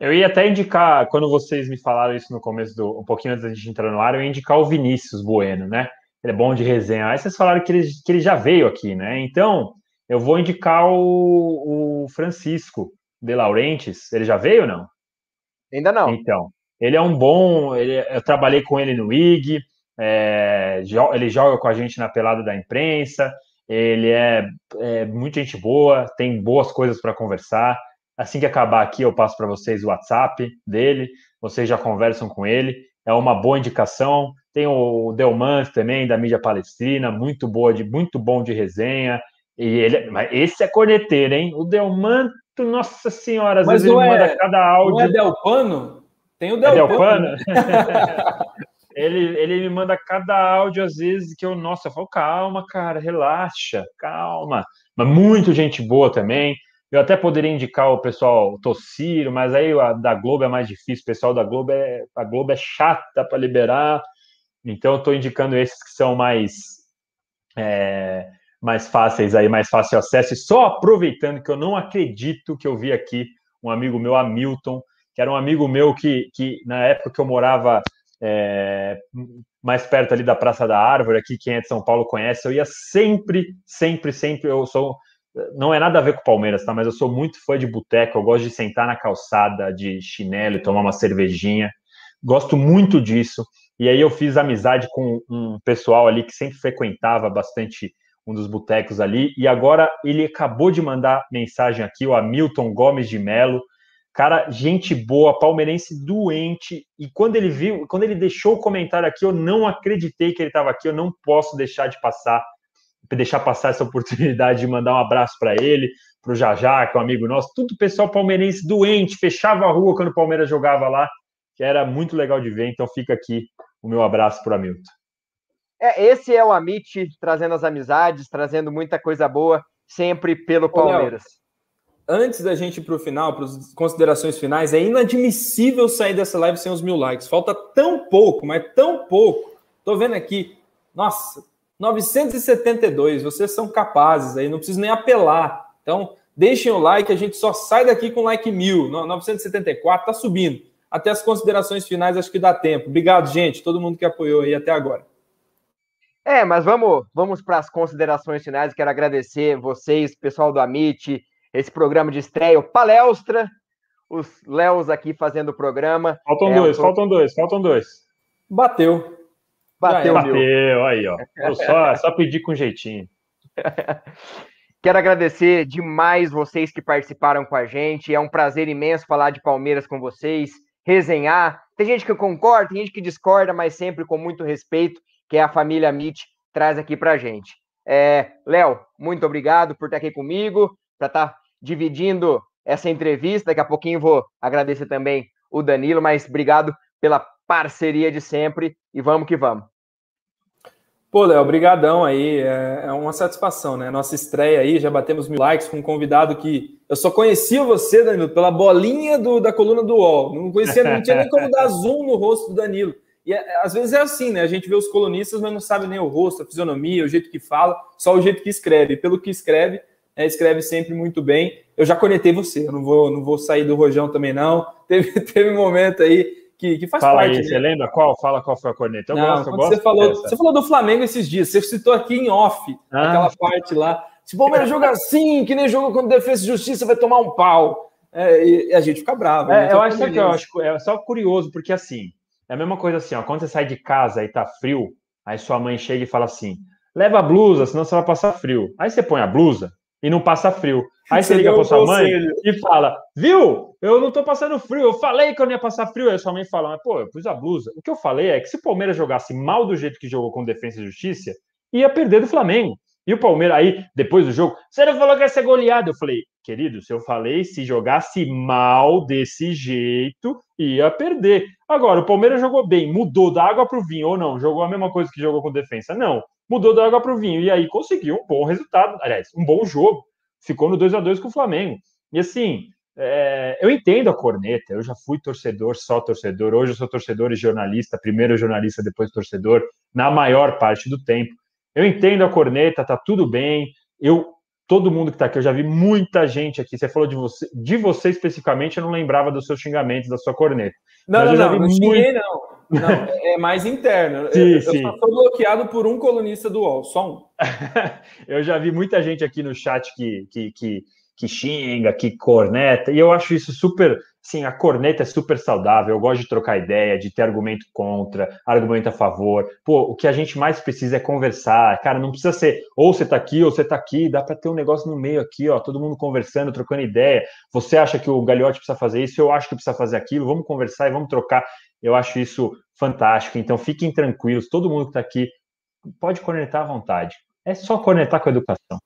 Eu ia até indicar, quando vocês me falaram isso no começo do, um pouquinho antes da gente entrar no ar, eu ia indicar o Vinícius Bueno, né? Ele é bom de resenha. Aí vocês falaram que ele, que ele já veio aqui, né? Então, eu vou indicar o, o Francisco de Laurentiis. Ele já veio ou não? Ainda não. Então, ele é um bom. Ele, eu trabalhei com ele no IG, é, ele joga com a gente na pelada da imprensa. Ele é, é muita gente boa, tem boas coisas para conversar. Assim que acabar aqui, eu passo para vocês o WhatsApp dele, vocês já conversam com ele. É uma boa indicação. Tem o Delmante também, da mídia palestrina, muito boa, de, muito bom de resenha. E ele, mas esse é corneteiro, hein? O Delmanto, nossa senhora, às mas vezes ele é, manda cada áudio. Não é Delpano? Tem o Delpano. É Delpano? ele, ele me manda cada áudio, às vezes, que eu, nossa, eu falo, calma, cara, relaxa, calma. Mas muito gente boa também. Eu até poderia indicar o pessoal Tossiro, mas aí a da Globo é mais difícil. O pessoal da Globo é, a Globo é chata para liberar. Então, eu estou indicando esses que são mais, é, mais fáceis aí, mais fácil acesso. E só aproveitando que eu não acredito que eu vi aqui um amigo meu, Hamilton, que era um amigo meu que, que na época que eu morava é, mais perto ali da Praça da Árvore, aqui quem é de São Paulo conhece, eu ia sempre, sempre, sempre, eu sou, não é nada a ver com o Palmeiras, tá? Mas eu sou muito fã de boteco, eu gosto de sentar na calçada de chinelo tomar uma cervejinha, gosto muito disso. E aí eu fiz amizade com um pessoal ali que sempre frequentava bastante um dos botecos ali. E agora ele acabou de mandar mensagem aqui, o Hamilton Gomes de Melo. Cara, gente boa, palmeirense doente. E quando ele viu, quando ele deixou o comentário aqui, eu não acreditei que ele estava aqui. Eu não posso deixar de passar, deixar passar essa oportunidade de mandar um abraço para ele, para o Jajá, que é um amigo nosso. Tudo pessoal palmeirense doente, fechava a rua quando o Palmeiras jogava lá, que era muito legal de ver. Então fica aqui o meu abraço para o Hamilton. É, esse é o Amit trazendo as amizades, trazendo muita coisa boa, sempre pelo Palmeiras. Ô, antes da gente ir para o final, para as considerações finais, é inadmissível sair dessa live sem os mil likes. Falta tão pouco, mas tão pouco. Tô vendo aqui, nossa, 972. Vocês são capazes aí, não preciso nem apelar. Então, deixem o like, a gente só sai daqui com like mil. 974, tá subindo. Até as considerações finais, acho que dá tempo. Obrigado, gente, todo mundo que apoiou aí até agora. É, mas vamos, vamos para as considerações finais. Quero agradecer vocês, pessoal do Amit, esse programa de estreia, o Palestra, os Léos aqui fazendo o programa. Faltam é, dois, tô... faltam dois, faltam dois. Bateu. Bateu, Bateu, aí, ó. só, só pedir com jeitinho. Quero agradecer demais vocês que participaram com a gente. É um prazer imenso falar de Palmeiras com vocês, resenhar. Tem gente que concorda, tem gente que discorda, mas sempre com muito respeito que é a família Mit traz aqui para a gente. É, Léo, muito obrigado por estar aqui comigo, para estar tá dividindo essa entrevista. Daqui a pouquinho vou agradecer também o Danilo, mas obrigado pela parceria de sempre e vamos que vamos. Pô, Léo, brigadão aí, é, é, uma satisfação, né? Nossa estreia aí, já batemos mil likes com um convidado que eu só conhecia você, Danilo, pela bolinha do, da coluna do UOL. Não conhecia, não tinha nem como dar zoom no rosto do Danilo. E é, às vezes é assim, né? A gente vê os colunistas, mas não sabe nem o rosto, a fisionomia, o jeito que fala, só o jeito que escreve. Pelo que escreve, é, escreve sempre muito bem. Eu já conectei você, eu não vou, não vou sair do rojão também, não. Teve, teve um momento aí que, que faz Fala parte. Aí, né? Você lembra qual? Fala qual foi a corneta. Eu não, gosto, eu gosto. Você falou, você falou do Flamengo esses dias, você citou aqui em off, ah. aquela parte lá. Se o Palmeiras joga assim, que nem joga com defesa e justiça, vai tomar um pau. É, e, a gente fica bravo. É, né? eu acho que eu acho é só curioso, porque assim, é a mesma coisa assim, ó, quando você sai de casa e tá frio, aí sua mãe chega e fala assim: leva a blusa, senão você vai passar frio. Aí você põe a blusa e não passa frio. Aí você, você liga para sua mãe e fala: viu? Eu não tô passando frio, eu falei que eu não ia passar frio. Aí sua mãe fala: mas, pô, eu pus a blusa. O que eu falei é que se o Palmeiras jogasse mal do jeito que jogou com Defesa e Justiça, ia perder do Flamengo. E o Palmeiras, aí, depois do jogo, você não falou que ia ser goleado. Eu falei, querido, se eu falei, se jogasse mal desse jeito, ia perder. Agora, o Palmeiras jogou bem, mudou da água para o vinho, ou não? Jogou a mesma coisa que jogou com defesa? Não. Mudou da água para o vinho. E aí conseguiu um bom resultado. Aliás, um bom jogo. Ficou no 2 a 2 com o Flamengo. E assim, é, eu entendo a corneta, eu já fui torcedor, só torcedor. Hoje eu sou torcedor e jornalista, primeiro jornalista, depois torcedor, na maior parte do tempo. Eu entendo a corneta, tá tudo bem. Eu, todo mundo que tá aqui, eu já vi muita gente aqui. Você falou de você, de você especificamente, eu não lembrava dos seus xingamentos, da sua corneta. Não, não, não, não xinguei, muito... não. Não, é mais interno. sim, eu, sim. eu só sou bloqueado por um colunista do UOL, só um. eu já vi muita gente aqui no chat que, que, que, que xinga, que corneta, e eu acho isso super Sim, a corneta é super saudável. Eu gosto de trocar ideia, de ter argumento contra, argumento a favor. Pô, o que a gente mais precisa é conversar. Cara, não precisa ser ou você tá aqui ou você tá aqui. Dá para ter um negócio no meio aqui, ó, todo mundo conversando, trocando ideia. Você acha que o Gagliotti precisa fazer isso? Eu acho que precisa fazer aquilo. Vamos conversar e vamos trocar. Eu acho isso fantástico. Então, fiquem tranquilos. Todo mundo que tá aqui pode conectar à vontade. É só conectar com a educação.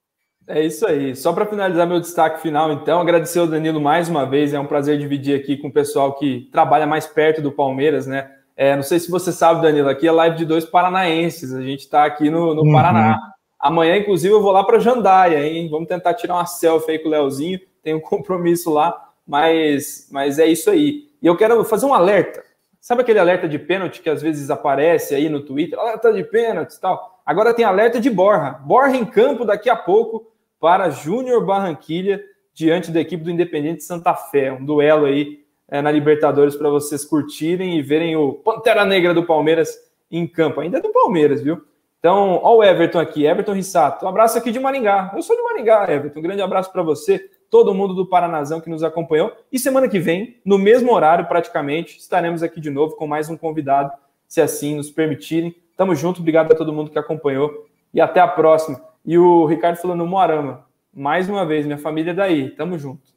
É isso aí. Só para finalizar meu destaque final, então, agradecer ao Danilo mais uma vez. É um prazer dividir aqui com o pessoal que trabalha mais perto do Palmeiras, né? É, não sei se você sabe, Danilo, aqui é live de dois paranaenses. A gente está aqui no, no uhum. Paraná. Amanhã, inclusive, eu vou lá para Jandaia, hein? Vamos tentar tirar uma selfie aí com o Leozinho. Tem um compromisso lá, mas, mas é isso aí. E eu quero fazer um alerta. Sabe aquele alerta de pênalti que às vezes aparece aí no Twitter? Alerta de pênalti e tal. Agora tem alerta de borra. Borra em campo daqui a pouco para Júnior Barranquilha diante da equipe do Independente Santa Fé. Um duelo aí é, na Libertadores para vocês curtirem e verem o Pantera Negra do Palmeiras em campo. Ainda é do Palmeiras, viu? Então, ó o Everton aqui, Everton Rissato. Um abraço aqui de Maringá. Eu sou de Maringá, Everton. Um grande abraço para você, todo mundo do Paranazão que nos acompanhou. E semana que vem, no mesmo horário praticamente, estaremos aqui de novo com mais um convidado, se assim nos permitirem. Tamo junto, obrigado a todo mundo que acompanhou e até a próxima. E o Ricardo falou no Moarama. Mais uma vez, minha família é daí. Tamo junto.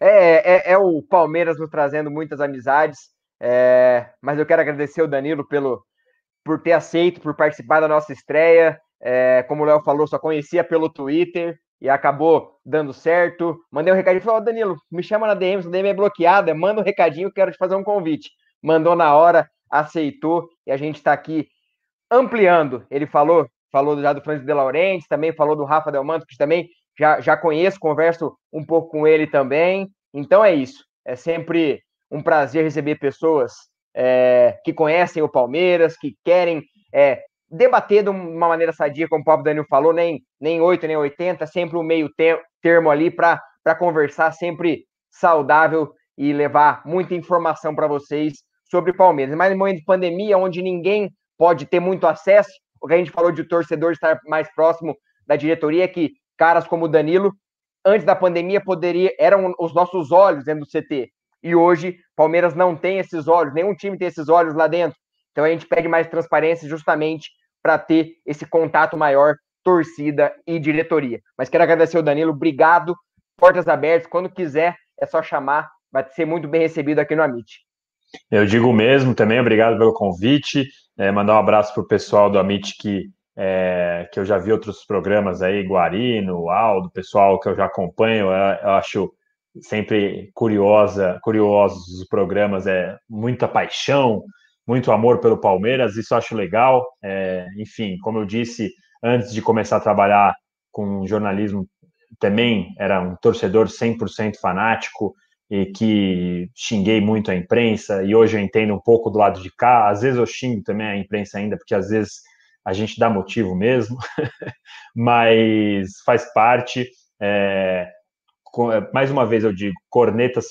É, é, é o Palmeiras nos trazendo muitas amizades. É, mas eu quero agradecer o Danilo pelo, por ter aceito, por participar da nossa estreia. É, como o Léo falou, só conhecia pelo Twitter e acabou dando certo. Mandei um recadinho, falou, oh, Danilo, me chama na DM, se a DM é bloqueada, manda um recadinho, quero te fazer um convite. Mandou na hora, aceitou e a gente está aqui ampliando. Ele falou, falou já do Francisco de Laurentiis, também falou do Rafa Del Manto, que também já, já conheço, converso um pouco com ele também. Então é isso. É sempre um prazer receber pessoas é, que conhecem o Palmeiras, que querem é, debater de uma maneira sadia, como o próprio Danilo falou, nem, nem 8, nem 80, sempre um meio termo ali para conversar, sempre saudável e levar muita informação para vocês sobre o Palmeiras. Mas em momento de pandemia, onde ninguém pode ter muito acesso, o que a gente falou de torcedor estar mais próximo da diretoria, é que caras como o Danilo, antes da pandemia, poderia eram os nossos olhos dentro do CT. E hoje, Palmeiras não tem esses olhos, nenhum time tem esses olhos lá dentro. Então a gente pede mais transparência justamente para ter esse contato maior, torcida e diretoria. Mas quero agradecer o Danilo, obrigado, portas abertas, quando quiser é só chamar, vai ser muito bem recebido aqui no Amit. Eu digo mesmo também, obrigado pelo convite, é, mandar um abraço para o pessoal do Amit que, é, que eu já vi outros programas aí, Guarino, Aldo, pessoal que eu já acompanho, eu, eu acho sempre curiosa, curiosos os programas, é muita paixão, muito amor pelo Palmeiras, isso eu acho legal. É, enfim, como eu disse, antes de começar a trabalhar com jornalismo, também era um torcedor 100% fanático e que xinguei muito a imprensa, e hoje eu entendo um pouco do lado de cá. Às vezes eu xingo também a imprensa ainda, porque às vezes a gente dá motivo mesmo, mas faz parte. É, mais uma vez eu digo, cornetas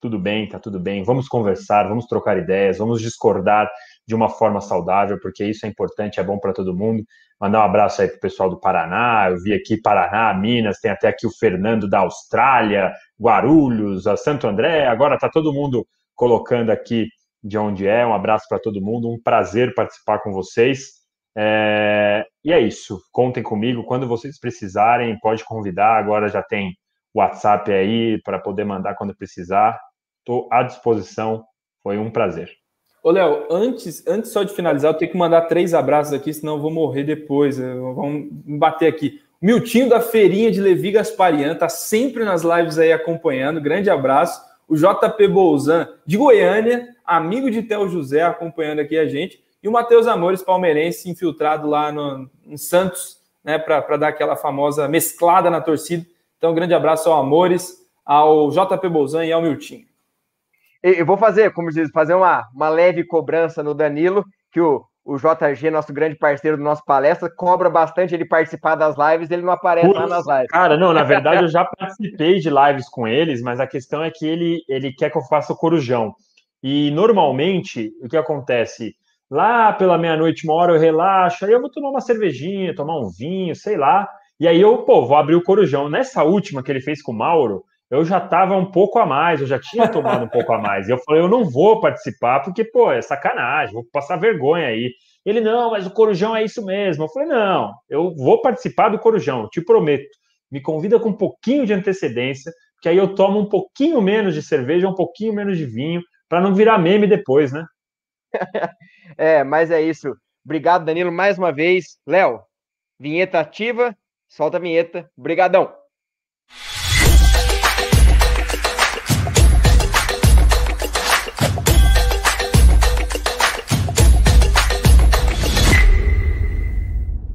tudo bem, tá tudo bem, vamos conversar, vamos trocar ideias, vamos discordar de uma forma saudável, porque isso é importante, é bom para todo mundo. Mandar um abraço aí pro pessoal do Paraná, eu vi aqui Paraná, Minas, tem até aqui o Fernando da Austrália, Guarulhos, a Santo André, agora tá todo mundo colocando aqui de onde é, um abraço para todo mundo, um prazer participar com vocês. É... E é isso, contem comigo, quando vocês precisarem, pode convidar, agora já tem WhatsApp aí para poder mandar quando precisar. Estou à disposição. Foi um prazer. Ô, Léo, antes, antes só de finalizar, eu tenho que mandar três abraços aqui, senão eu vou morrer depois. Vamos bater aqui. Miltinho da Feirinha de Levi Gasparian, tá sempre nas lives aí acompanhando. Grande abraço. O JP Bolzan de Goiânia, amigo de Theo José, acompanhando aqui a gente. E o Matheus Amores, palmeirense, infiltrado lá no, em Santos, né, para dar aquela famosa mesclada na torcida. Então, grande abraço ao Amores, ao JP Bolzan e ao Miltinho. Eu vou fazer, como diz, fazer uma, uma leve cobrança no Danilo, que o, o JG, nosso grande parceiro do nosso palestra, cobra bastante ele participar das lives, ele não aparece Putz, lá nas lives. Cara, não, na verdade eu já participei de lives com eles, mas a questão é que ele, ele quer que eu faça o corujão. E normalmente, o que acontece? Lá pela meia-noite, uma hora eu relaxo, aí eu vou tomar uma cervejinha, tomar um vinho, sei lá. E aí eu, pô, vou abrir o corujão. Nessa última que ele fez com o Mauro, eu já estava um pouco a mais, eu já tinha tomado um pouco a mais. E eu falei, eu não vou participar, porque, pô, é sacanagem, vou passar vergonha aí. Ele, não, mas o Corujão é isso mesmo. Eu falei, não, eu vou participar do Corujão, te prometo. Me convida com um pouquinho de antecedência, que aí eu tomo um pouquinho menos de cerveja, um pouquinho menos de vinho, para não virar meme depois, né? é, mas é isso. Obrigado, Danilo, mais uma vez. Léo, vinheta ativa, solta a vinheta. Obrigadão.